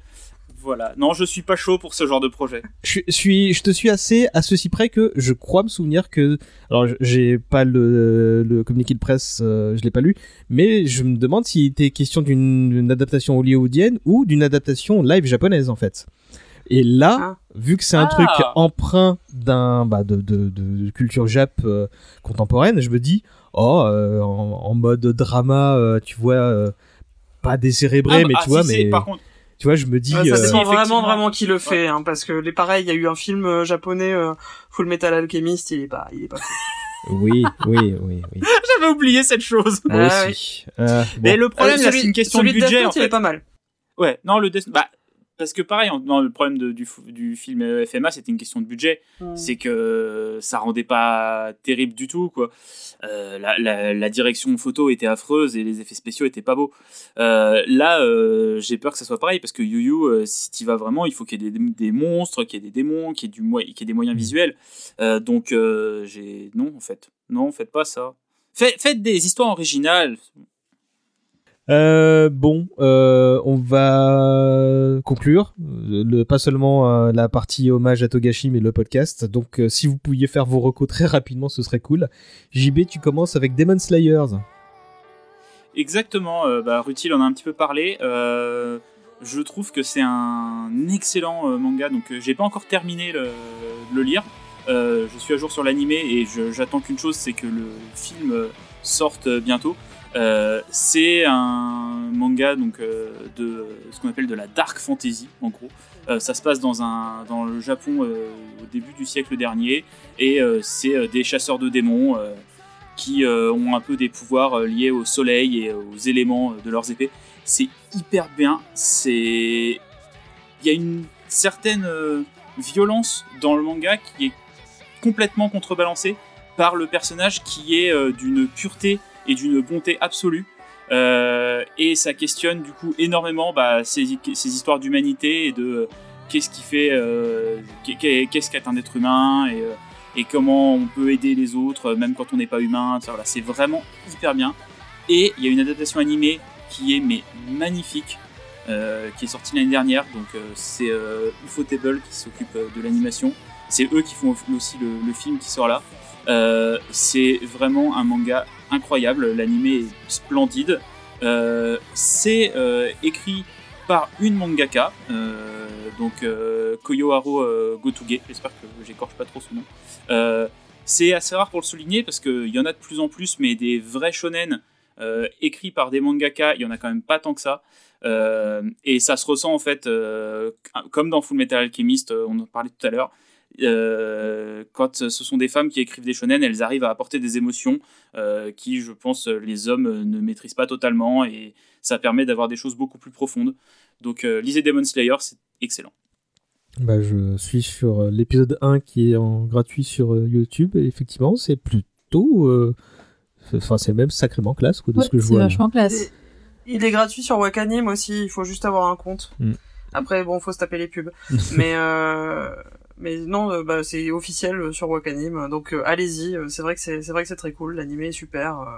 S2: Voilà. Non, je suis pas chaud pour ce genre de projet.
S1: Je suis, je te suis assez à ceci près que je crois me souvenir que, alors j'ai pas le, le communiqué de presse, euh, je l'ai pas lu, mais je me demande s'il était question d'une adaptation hollywoodienne ou d'une adaptation live japonaise en fait. Et là,
S3: Ah.
S1: vu que c'est un
S2: Ah.
S1: truc emprunt d'un bah, de, de, de culture jap euh, contemporaine, je me dis oh euh, en, en mode drama, euh, tu vois, euh, pas décérébré,
S2: Ah,
S1: mais
S2: ah,
S1: tu vois,
S2: si,
S1: mais
S2: par contre,
S1: tu vois, je me dis
S3: Ouais, ça
S1: euh,
S2: Si,
S3: dépend vraiment
S2: effectivement.
S3: vraiment qui le fait, hein, parce que les pareils, il y a eu un film euh, japonais euh, Full Metal Alchemist, il est pas, il est pas. fou. (laughs)
S1: oui, oui, oui, oui. (laughs)
S2: j'avais oublié cette chose.
S1: Moi
S3: Ah,
S1: aussi. Euh, bon.
S2: Mais le problème,
S3: Euh,
S2: c'est une question de
S3: celui
S2: budget,
S3: Death
S2: en
S3: Note, il est
S2: fait.
S3: pas mal.
S2: Ouais, non, le Death- bah, parce que pareil, non, le problème de- du, du film euh, FMA, c'était une question de budget. C'est que ça rendait pas terrible du tout, quoi. Euh, la, la, la direction photo était affreuse et les effets spéciaux étaient pas beaux. Euh, là, euh, j'ai peur que ça soit pareil parce que Yu Yu, euh, si tu vas vraiment, il faut qu'il y ait des, des monstres, qu'il y ait des démons, qu'il y ait, du, qu'il y ait des moyens visuels. Euh, donc, euh, j'ai non, en fait, non, faites pas ça. Faites, faites des histoires originales.
S1: Euh, bon, euh, on va conclure. Euh, pas seulement la partie hommage à Togashi, mais le podcast. Donc, si vous pouviez faire vos recos très rapidement, ce serait cool. JB, tu commences avec Demon Slayers.
S2: Exactement, bah, Rutil en a un petit peu parlé. Je trouve que c'est un excellent manga, donc j'ai pas encore terminé le, le lire. Je suis à jour sur l'animé et j'attends qu'une chose, c'est que le film sorte bientôt. Euh, c'est un manga donc euh, de ce qu'on appelle de la dark fantasy en gros. Euh, ça se passe dans un dans le Japon au début du siècle dernier et c'est des chasseurs de démons qui ont un peu des pouvoirs liés au soleil et aux éléments de leurs épées. C'est hyper bien. Il y a une certaine violence dans le manga qui est complètement contrebalancée par le personnage qui est d'une pureté et d'une bonté absolue. Euh, et ça questionne du coup énormément bah, ces, histoires d'humanité et de euh, qu'est-ce qui fait, euh, qu'est- qu'est-ce qu'est un être humain et, comment on peut aider les autres même quand on n'est pas humain. Voilà, c'est vraiment hyper bien. Et il y a une adaptation animée qui est mais magnifique, qui est sortie l'année dernière. Donc c'est Ufotable qui s'occupe de l'animation. C'est eux qui font aussi le, film qui sort là. C'est vraiment un manga incroyable. L'animé est splendide. Euh, c'est euh, écrit par une mangaka, euh, donc Koyoharo Gotuge. J'espère que j'écorche pas trop son nom. C'est assez rare pour le souligner parce qu'il y en a de plus en plus, mais des vrais shonen écrits par des mangaka, il y en a quand même pas tant que ça. Et ça se ressent en fait, comme dans Full Metal Alchemist, on en parlait tout à l'heure. Euh, quand ce sont des femmes qui écrivent des shonen, elles arrivent à apporter des émotions euh, qui, je pense, les hommes euh, ne maîtrisent pas totalement et ça permet d'avoir des choses beaucoup plus profondes. Donc, euh, lisez Demon Slayer, c'est excellent.
S1: Bah, je suis sur euh, l'épisode 1 qui est en gratuit sur euh, YouTube et effectivement, c'est plutôt. euh, Enfin, c'est même sacrément classe quoi, de
S4: Ouais,
S1: ce que je
S4: c'est
S1: vois. là.
S4: vachement classe.
S3: Il est gratuit sur Wakanim aussi, il faut juste avoir un compte.
S1: Mm.
S3: Après, bon, faut se taper les pubs. (laughs) mais euh, mais non, euh, bah, c'est officiel euh, sur Wakanim, donc euh, allez-y. C'est vrai que c'est c'est vrai que c'est très cool. L'animé est super. euh,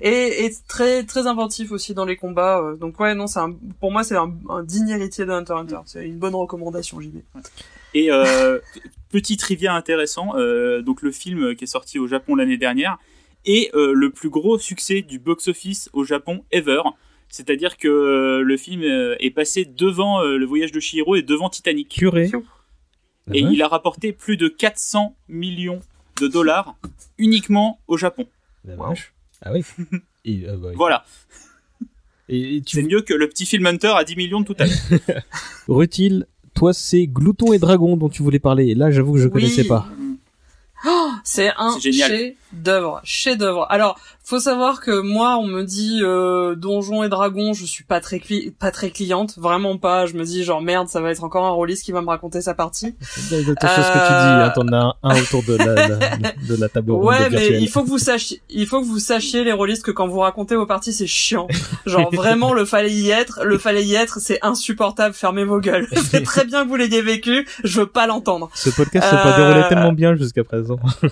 S3: et, et très très inventif aussi dans les combats. donc ouais, non, c'est un, pour moi c'est un, un digne héritier de Hunter x Hunter. C'est une bonne recommandation, JB.
S2: Et euh, (laughs) petit trivia intéressant, euh, donc le film qui est sorti au Japon l'année dernière est euh, le plus gros succès du box-office au Japon ever. C'est-à-dire que le film est passé devant euh, le voyage de Chihiro et devant Titanic.
S1: Curé.
S2: Et il a rapporté plus de 400 millions de dollars uniquement au Japon.
S1: La vache. Ah oui. (laughs) Et, euh, bah,
S2: Voilà, (laughs)
S1: et, et tu
S2: c'est mieux que le petit film Hunter à 10 millions de tout à l'heure. (laughs)
S1: Rutil, toi, c'est Glouton et Dragon dont tu voulais parler. Et là, j'avoue que je
S3: Oui.
S1: connaissais pas.
S3: Oh, C'est un
S2: génial.
S3: Chef-d'œuvre, chef-d'œuvre. Alors, faut savoir que moi, on me dit euh, Donjons et Dragons, je suis pas très cli- pas très cliente, vraiment pas. Je me dis genre merde, ça va être encore un rôliste qui va me raconter sa partie.
S1: C'est exactement ce que tu dis. hein, T'en as un, autour de la, la- de la table ronde
S3: Ouais, mais il faut que vous sachiez, il faut que vous sachiez les rôlistes que quand vous racontez vos parties, c'est chiant. Genre vraiment, le fallait y être, le fallait y être, c'est insupportable. Fermez vos gueules. (laughs) c'est très bien que vous l'ayez vécu. Je veux pas l'entendre.
S1: Ce podcast s'est pas
S3: Euh,
S1: déroulé tellement bien jusqu'à présent. (laughs)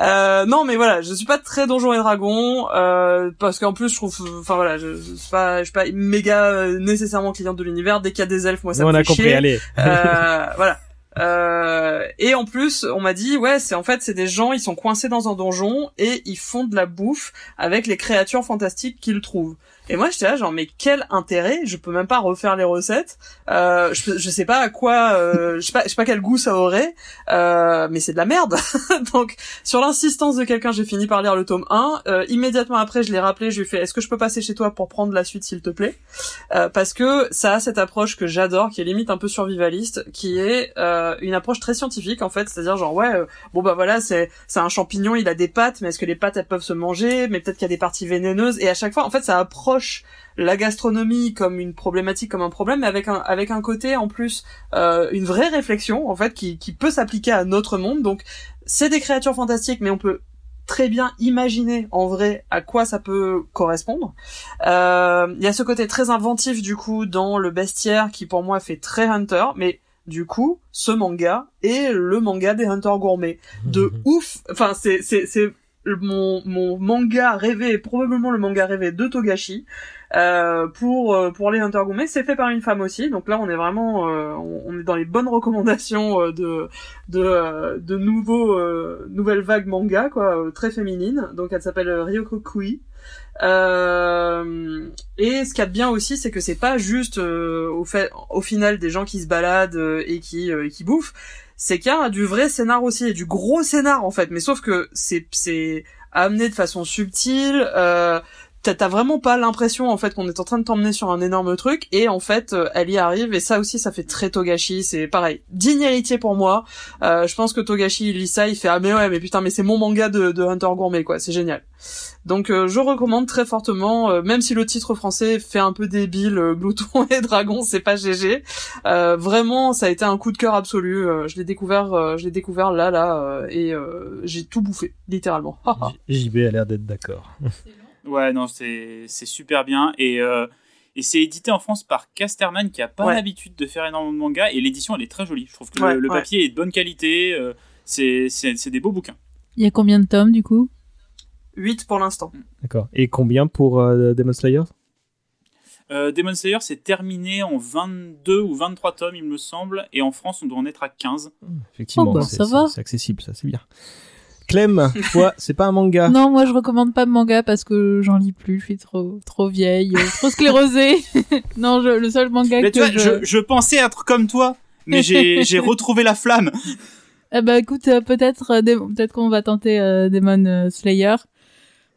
S3: Euh, non, mais voilà, je suis pas très Donjons et Dragons euh, parce qu'en plus je trouve, enfin voilà, je, je suis pas, je suis pas méga euh, nécessairement cliente de l'univers. Dès qu'il y a des elfes, moi ça
S1: on
S3: me
S1: a
S3: fait
S1: compris,
S3: chier.
S1: allez.
S3: Euh, voilà. Euh, et en plus, on m'a dit, ouais, c'est en fait, c'est des gens, ils sont coincés dans un donjon et ils font de la bouffe avec les créatures fantastiques qu'ils trouvent. Et moi, j'étais là, genre, mais quel intérêt? Je peux même pas refaire les recettes. Euh, je, je sais pas à quoi, euh, je sais pas, je sais pas quel goût ça aurait, euh, mais c'est de la merde. (laughs) Donc, sur l'insistance de quelqu'un, j'ai fini par lire le tome 1. Euh, immédiatement après, je l'ai rappelé, je lui ai fait, est-ce que je peux passer chez toi pour prendre la suite, s'il te plaît? Euh, Parce que ça a cette approche que j'adore, qui est limite un peu survivaliste, qui est euh, une approche très scientifique en fait, c'est-à-dire genre ouais, bon bah voilà, c'est c'est un champignon, il a des pattes, mais est-ce que les pattes elles peuvent se manger? Mais peut-être qu'il y a des parties vénéneuses. Et à chaque fois, en fait, ça approche la gastronomie comme une problématique, comme un problème, mais avec un avec un côté en plus euh, une vraie réflexion en fait qui qui peut s'appliquer à notre monde. Donc c'est des créatures fantastiques, mais on peut très bien imaginer en vrai à quoi ça peut correspondre. Euh, Il y a ce côté très inventif du coup dans le bestiaire qui pour moi fait très Hunter, mais du coup ce manga est le manga des Hunters gourmets de ouf. Enfin c'est c'est c'est mon mon manga rêvé, probablement le manga rêvé de Togashi. Euh, pour euh, pour les Hunter c'est fait par une femme aussi. Donc là, on est vraiment euh, on, est dans les bonnes recommandations euh, de de euh, de nouveaux nouvelles vagues manga quoi, très féminines. Donc elle s'appelle Ryoko Kui. Euh, et ce qu'il y a de bien aussi, c'est que c'est pas juste euh, au fait, au final des gens qui se baladent euh, et qui qui bouffent. C'est qu'il y a du vrai scénar aussi et du gros scénar en fait. Mais sauf que c'est c'est amené de façon subtile. Euh, T'as t'as vraiment pas l'impression en fait qu'on est en train de t'emmener sur un énorme truc et en fait euh, elle y arrive et ça aussi ça fait très Togashi c'est pareil digne héritier pour moi euh, je pense que Togashi il lit ça il fait ah mais ouais mais putain mais c'est mon manga de, de Hunter Gourmet quoi c'est génial donc euh, je recommande très fortement, euh, même si le titre français fait un peu débile, euh, Glouton (laughs) et Dragon, c'est pas GG. Euh, vraiment, ça a été un coup de cœur absolu. Euh, je l'ai découvert, euh, je l'ai découvert là, là, euh, et euh, j'ai tout bouffé, littéralement. (laughs)
S1: JB a l'air d'être d'accord. (laughs)
S2: Ouais, non, c'est c'est super bien. Et, euh, et c'est édité en France par Casterman qui a pas
S3: Ouais.
S2: l'habitude de faire énormément de mangas. Et l'édition, elle est très jolie. Je trouve que
S3: Ouais,
S2: le, le
S3: ouais.
S2: papier est de bonne qualité. euh, c'est c'est- c'est des beaux bouquins.
S4: Il y a combien de tomes du coup?
S3: 8 pour l'instant.
S1: D'accord. Et combien pour euh, Demon Slayer?
S2: Euh, Demon Slayer, c'est terminé en 22 ou 23 tomes, il me semble. Et en France, on doit en être à 15.
S1: Effectivement,
S4: Oh, bah,
S1: c'est accessible, ça, c'est bien. Clem, toi, (laughs) c'est pas un manga.
S4: Non, moi je recommande pas de manga parce que j'en lis plus, je suis trop trop vieille, euh, trop sclérosée. (laughs) non, je- le seul manga
S2: Mais
S4: que
S2: tu vois,
S4: je...
S2: je, je pensais être comme toi. Mais j'ai (laughs) j'ai retrouvé la flamme.
S4: Eh ben écoute, euh, peut-être euh, peut-être qu'on va tenter euh, Demon Slayer.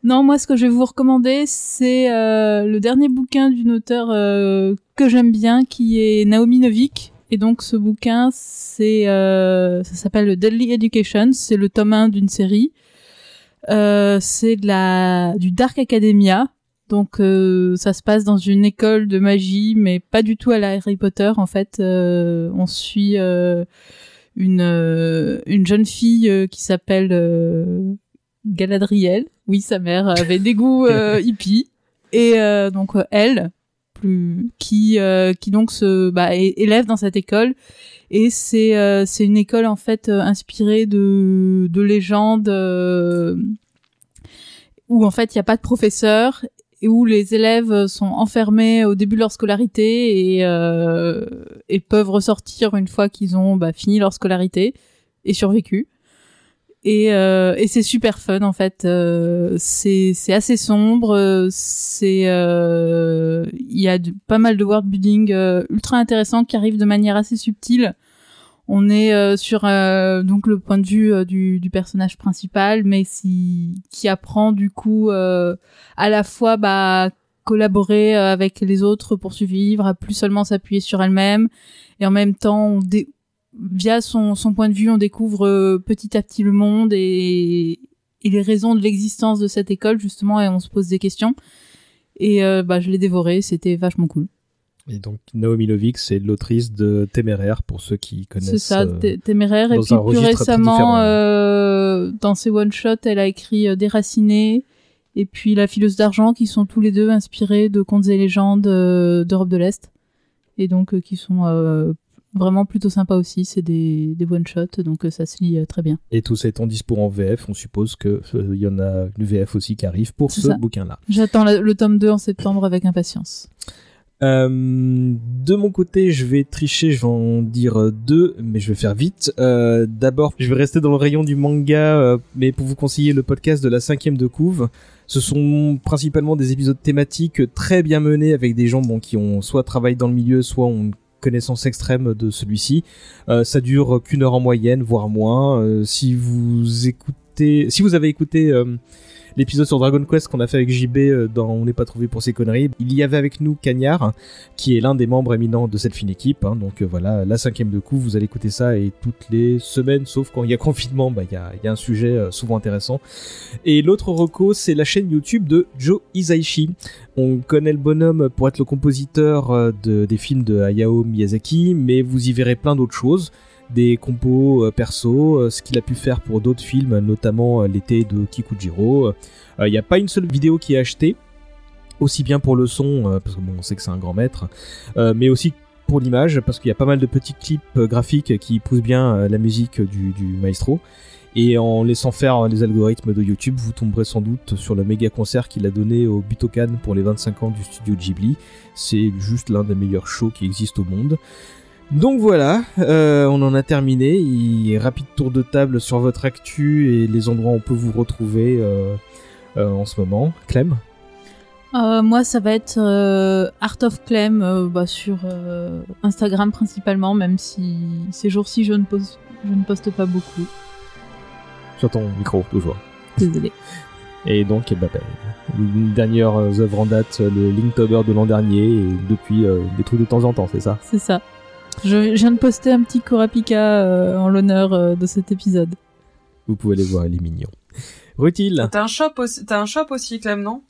S4: Non, moi ce que je vais vous recommander, c'est euh, le dernier bouquin d'une auteure euh, que j'aime bien, qui est Naomi Novik. Et donc ce bouquin, c'est euh, ça s'appelle Deadly Education. C'est le tome 1 d'une série. Euh, c'est de la du Dark Academia. Donc euh, ça se passe dans une école de magie, mais pas du tout à la Harry Potter. En fait, on suit une une jeune fille qui s'appelle Galadriel. Oui, sa mère avait des goûts (laughs) hippies. Et donc elle, plus qui euh, qui donc se bah, élève dans cette école. Et c'est euh, c'est une école en fait euh, inspirée de de légendes euh, où en fait il n'y a pas de professeur et où les élèves sont enfermés au début de leur scolarité et, euh, et peuvent ressortir une fois qu'ils ont bah, fini leur scolarité et survécu. Et, euh, et c'est super fun en fait. Euh, c'est assez sombre. C'est euh, il y a pas mal de world building euh, ultra intéressant qui arrive de manière assez subtile. On est euh, sur donc le point de vue du, du personnage principal, mais si, qui apprend du coup à la fois bah collaborer avec les autres pour survivre, à plus seulement s'appuyer sur elle-même, et en même temps on, dé- via son, son point de vue, on découvre euh, petit à petit le monde et, et les raisons de l'existence de cette école justement, et on se pose des questions. Et euh, bah, je l'ai dévoré, c'était vachement cool.
S1: Et donc Naomi Novik, c'est l'autrice de Téméraire pour ceux qui connaissent.
S4: C'est ça,
S1: euh,
S4: Té- Téméraire. Et puis plus récemment, euh, dans ses one-shots, elle a écrit Déraciné et puis La fileuse d'argent, qui sont tous les deux inspirés de contes et légendes d'Europe de l'Est. Et donc, qui sont euh, vraiment plutôt sympas aussi. C'est des, des one-shots, donc euh, ça se lit euh, très bien.
S1: Et tous étant dispo en VF, on suppose euh, il y en a une VF aussi qui arrive pour ce
S4: ça.
S1: bouquin-là.
S4: J'attends le tome 2 en septembre avec impatience.
S1: Euh, de mon côté, je vais tricher, je vais en dire euh, deux, mais je vais faire vite. Euh, D'abord, je vais rester dans le rayon du manga, euh, mais pour vous conseiller le podcast de la cinquième de couve. Ce sont principalement des épisodes thématiques très bien menés avec des gens bon, qui ont soit travaillé dans le milieu, soit ont une connaissance extrême de celui-ci. Euh, ça dure qu'une heure en moyenne, voire moins. Euh, si vous écoutez, si vous avez écouté euh, l'épisode sur Dragon Quest qu'on a fait avec JB euh, dans On n'est pas trouvé pour ses conneries, il y avait avec nous Cagnard, qui est l'un des membres éminents de cette fine équipe. hein. donc euh, voilà, la cinquième de coup, vous allez écouter ça et toutes les semaines, sauf quand il y a (laughs) confinement, bah, il y, a, il y a un sujet euh, souvent intéressant. Et l'autre reco, c'est la chaîne YouTube de Joe Hisaishi. On connaît le bonhomme pour être le compositeur de, des films de Hayao Miyazaki, mais vous y verrez plein d'autres choses des compos euh, perso, euh, ce qu'il a pu faire pour d'autres films, notamment euh, l'été de Kikujiro. Il n'y a pas une seule vidéo qui est achetée, aussi bien pour le son, parce que sait que c'est un grand maître, mais aussi pour l'image, parce qu'il y a pas mal de petits clips graphiques qui poussent bien la musique du, maestro. Et en laissant faire les algorithmes de YouTube, vous tomberez sans doute sur le méga concert qu'il a donné au Butokan pour les 25 ans du studio Ghibli. C'est juste l'un des meilleurs shows qui existent au monde. Donc voilà, euh, on en a terminé. Et rapide tour de table sur votre actu et les endroits où on peut vous retrouver euh, euh, en ce moment. Clem
S4: Euh, moi, ça va être euh, Art of Clem euh, bah, sur euh, Instagram principalement, même si ces jours-ci je ne poste, je ne poste pas beaucoup.
S1: Sur ton micro, toujours.
S4: Désolée. (laughs)
S1: Et donc, eh ben, ben, une dernière œuvre en date, le Linktober de l'an dernier, et depuis euh, des trucs de temps en temps, c'est ça?
S4: C'est ça. Je, je viens de poster un petit Korapika euh, en l'honneur euh, de cet épisode.
S1: Vous pouvez aller voir, il est mignon. Rutil
S3: T'as un shop aussi, t'as un shop aussi, Clem, non?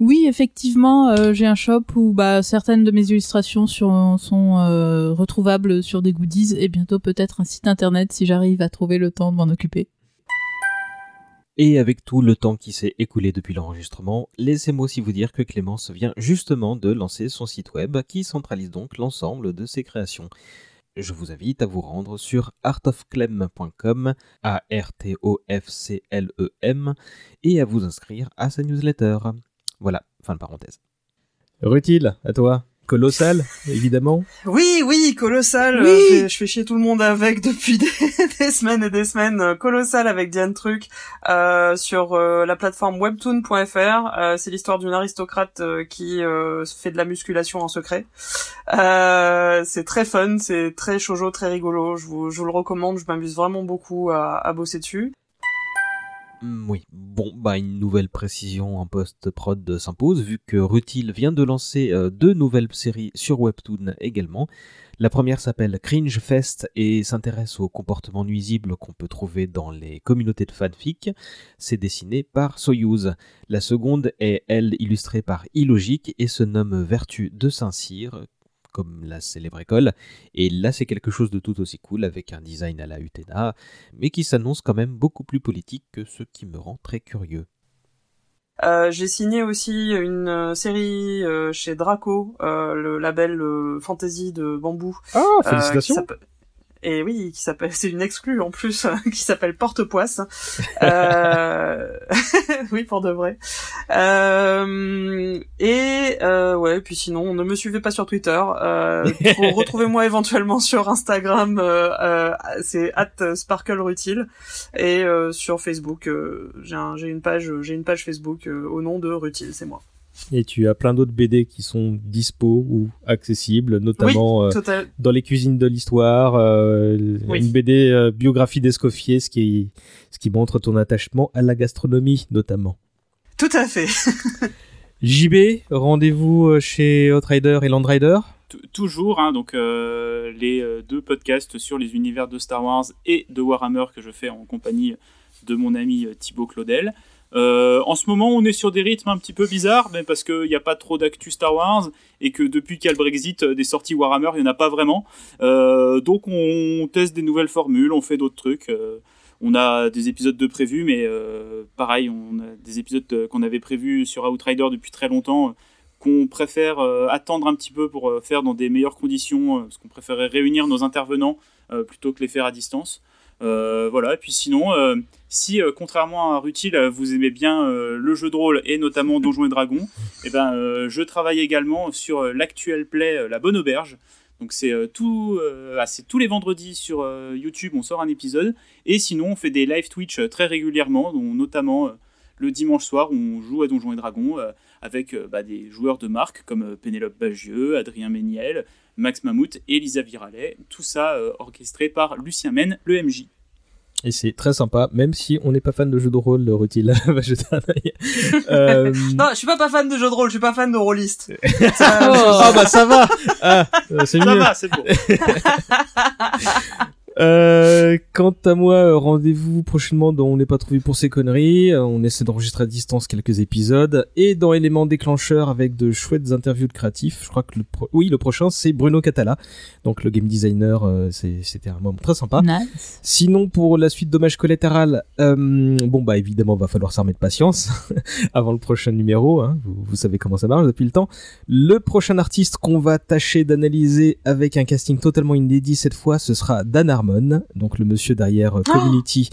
S4: Oui, effectivement, euh, j'ai un shop où bah, certaines de mes illustrations sur- sont euh, retrouvables sur des goodies et bientôt peut-être un site internet si j'arrive à trouver le temps de m'en occuper.
S8: Et avec tout le temps qui s'est écoulé depuis l'enregistrement, laissez-moi aussi vous dire que Clémence vient justement de lancer son site web qui centralise donc l'ensemble de ses créations. Je vous invite à vous rendre sur artofclem.com, A-R-T-O-F-C-L-E-M, et à vous inscrire à sa newsletter. Voilà, fin de parenthèse.
S1: Rutil, à toi. Colossal, évidemment.
S3: Oui, oui, colossal.
S4: Oui.
S3: euh, je, fais, je fais chier tout le monde avec depuis (laughs) des, des semaines et des semaines. Euh, Colossal avec Diane Truc euh, sur euh, la plateforme webtoon.fr. Euh, c'est l'histoire d'une aristocrate qui fait de la musculation en secret. Euh, c'est très fun, c'est très shoujo, très rigolo. Je vous, je vous le recommande. Je m'amuse vraiment beaucoup à, à bosser dessus.
S8: Hmm, Oui, bon, bah une nouvelle précision en post-prod s'impose, vu que Rutil vient de lancer euh, deux nouvelles séries sur Webtoon également. La première s'appelle Cringe Fest et s'intéresse aux comportements nuisibles qu'on peut trouver dans les communautés de fanfic. C'est dessiné par Soyuz. La seconde est, elle, illustrée par Illogique et se nomme Vertu de Saint-Cyr, comme la célèbre école. Et là, c'est quelque chose de tout aussi cool avec un design à la Utena, mais qui s'annonce quand même beaucoup plus politique que ce qui me rend très curieux.
S3: Euh, j'ai signé aussi une euh, série euh, chez Draco, euh, le label euh, fantasy de bambou.
S1: Ah,
S3: qui
S1: félicitations.
S3: Et oui, qui s'appelle, c'est une exclue en plus, (laughs) qui s'appelle Porte-Poisse. Euh... (laughs) oui, pour de vrai. Euh... Et euh, ouais, puis sinon, ne me suivez pas sur Twitter. (laughs) Retrouvez-moi éventuellement sur Instagram, c'est @sparklerutile et sur Facebook, j'ai un, j'ai une page, j'ai une page Facebook au nom de Rutile, c'est moi.
S1: Et tu as plein d'autres BD qui sont dispo ou accessibles, notamment euh, dans les cuisines de l'histoire, euh,
S3: Oui.
S1: une BD euh, biographie d'Escoffier, ce qui, ce qui montre ton attachement à la gastronomie notamment.
S3: Tout à fait. (laughs)
S1: JB, rendez-vous chez Outrider et Landrider?
S2: Toujours, hein, donc euh, les deux podcasts sur les univers de Star Wars et de Warhammer que je fais en compagnie de mon ami Thibaut Claudel. Euh, en ce moment, on est sur des rythmes un petit peu bizarres, mais parce qu'il n'y a pas trop d'actu Star Wars et que depuis qu'il y a le Brexit, euh, des sorties Warhammer, il n'y en a pas vraiment. Euh, donc on teste des nouvelles formules, on fait d'autres trucs. on a des épisodes de prévus, mais pareil, on a des épisodes qu'on avait prévus sur Outrider depuis très longtemps, qu'on préfère attendre un petit peu pour faire dans des meilleures conditions, parce qu'on préférait réunir nos intervenants plutôt que les faire à distance. Voilà, et puis sinon, si euh, contrairement à Rutil, euh, vous aimez bien euh, le jeu de rôle et notamment Donjons et Dragons, (laughs) eh ben, je travaille également sur l'actuel play La Bonne Auberge. Donc c'est ah, tous les vendredis sur YouTube, on sort un épisode. Et sinon, on fait des live Twitch très régulièrement, dont notamment le dimanche soir où on joue à Donjons et Dragons avec bah, des joueurs de marque comme Pénélope Bagieux, Adrien Méniel, Max Mammouth et Lisa Viralet. Tout ça orchestré par Lucien Men, le MJ.
S1: Et c'est très sympa, même si on n'est pas fan de jeux de rôle, le Rutil va jeter un. Euh, (laughs)
S3: Non, je suis pas pas fan de jeux de rôle, je suis pas fan de rôliste. (laughs)
S1: Ah bah ça va (laughs) ah, euh, C'est
S2: Ça
S1: mieux
S2: va, c'est bon.
S1: Euh, quant à moi, euh, rendez-vous prochainement dans On n'est pas trouvé pour ces conneries. Euh, On essaie d'enregistrer à distance quelques épisodes. Et dans Éléments déclencheurs avec de chouettes interviews de créatifs. Je crois que le pro- oui, le prochain c'est Bruno Catala. Donc le game designer, euh, c'était un moment très sympa.
S4: Nice.
S1: Sinon, pour la suite Dommage collatéral, euh, bon bah évidemment, va falloir s'armer de patience (laughs) avant le prochain numéro. Hein. Vous, vous savez comment ça marche depuis le temps. Le prochain artiste qu'on va tâcher d'analyser avec un casting totalement inédit cette fois, ce sera Dan Harmon, donc le monsieur derrière euh, Community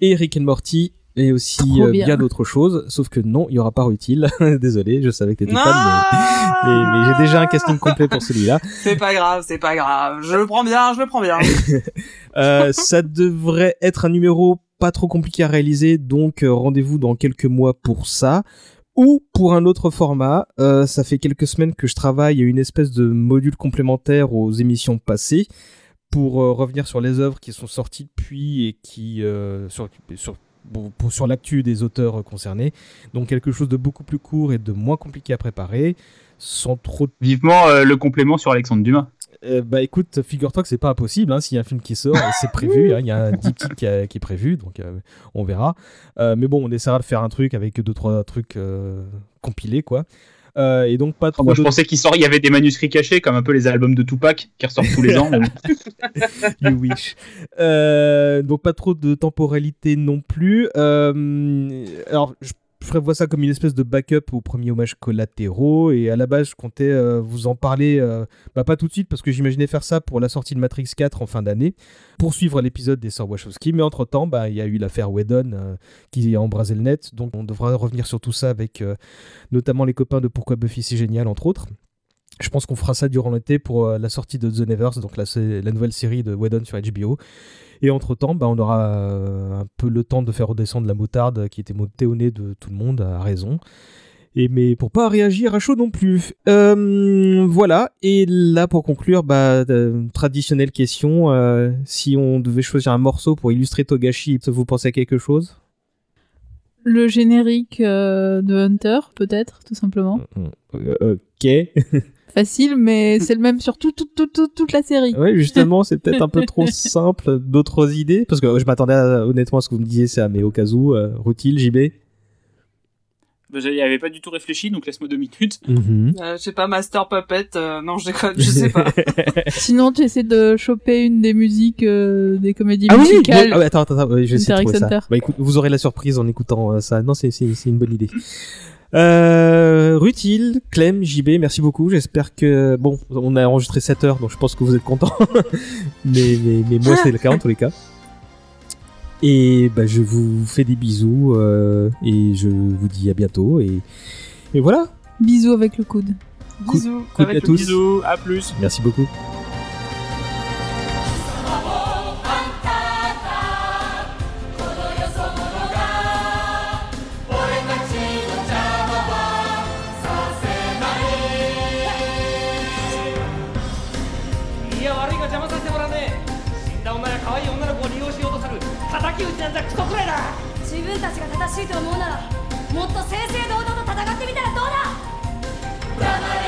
S1: et Rick and Morty. Et aussi euh,
S4: bien.
S1: bien, d'autres choses, sauf que non, il y aura pas utile. (laughs) Désolé, je savais que t'étais fan, mais,
S3: Ah
S1: mais, mais j'ai déjà un casting complet pour celui-là. (laughs)
S3: C'est pas grave, c'est pas grave. Je le prends bien, je le prends bien. (laughs)
S1: Euh, ça devrait être un numéro pas trop compliqué à réaliser, donc euh, rendez-vous dans quelques mois pour ça. Ou pour un autre format, ça fait quelques semaines que je travaille à une espèce de module complémentaire aux émissions passées pour euh, revenir sur les œuvres qui sont sorties depuis et qui euh, sur, sur, sur l'actu des auteurs euh, concernés. Donc quelque chose de beaucoup plus court et de moins compliqué à préparer, sans trop
S6: Vivement euh, le complément sur Alexandre Dumas.
S1: euh, bah écoute, figure-toi que c'est pas impossible. Hein, S'il y a un film qui sort, c'est prévu. (laughs) hein, Il y a un diptyque qui, a- qui est prévu, donc euh, on verra. Mais bon, on essaiera de faire un truc avec deux trois trucs compilés, quoi. Euh, et donc pas trop.
S6: Moi, je pensais qu'il sort, il y avait des manuscrits cachés, comme un peu les albums de Tupac qui ressortent tous les ans. (laughs)
S1: You wish. Euh, donc pas trop de temporalité non plus. Euh, alors je je prévois ça comme une espèce de backup au premier hommage collatéraux et à la base je comptais euh, vous en parler euh, bah, pas tout de suite parce que j'imaginais faire ça pour la sortie de Matrix 4 en fin d'année poursuivre l'épisode des sœurs Wachowski mais entre temps bah il y a eu l'affaire Whedon euh, qui a embrasé le net donc on devra revenir sur tout ça avec notamment les copains de Pourquoi Buffy c'est génial entre autres je pense qu'on fera ça durant l'été pour la sortie de The Nevers, donc la, la nouvelle série de Whedon sur HBO. Et entre-temps, bah, on aura euh, un peu le temps de faire redescendre la moutarde qui était montée au nez de tout le monde, à raison. Et mais pour pas réagir à chaud non plus. Euh, voilà. Et là, pour conclure, bah, euh, traditionnelle question. euh, si on devait choisir un morceau pour illustrer Togashi, vous pensez à quelque chose?
S4: Le générique de Hunter, peut-être, tout simplement.
S1: Euh, Ok. (laughs)
S4: Facile, mais (laughs) c'est le même sur tout, tout, tout, tout- toute la série.
S1: Ouais, justement, c'est peut-être un peu trop (laughs) simple. D'autres idées Parce que je m'attendais à- honnêtement à ce que vous me disiez ça, mais au cas où, euh, Rutil, JB
S2: Bah, J'y avais pas du tout réfléchi, donc laisse-moi deux minutes.
S1: Mhm.
S3: Euh, je sais pas, Master Puppet, euh, non, je déconne, je sais pas. (laughs)
S4: Sinon, tu essaies de choper une des musiques euh, des comédies
S1: Ah oui,
S4: musicales.
S1: ah ouais, attends, attends, attends, ouais, je vais essayer de trouver ça. Bah écoute, vous aurez la surprise en écoutant euh, ça. Non, c'est c'est c'est une bonne idée. Euh, Rutil, Clem, JB, merci beaucoup. J'espère que bon, on a enregistré 7 heures, donc je pense que vous êtes contents. (laughs) mais, mais mais moi c'est le cas en tous les cas. Et bah je vous fais des bisous euh, et je vous dis à bientôt et et voilà.
S4: Bisous avec le coude.
S3: Bisous.
S1: Coude
S3: avec
S1: à
S3: le
S1: tous.
S2: Bisous, à plus.
S1: Merci beaucoup.
S10: たちが正しいと思うならもっと正々堂々と戦ってみたらどうだ？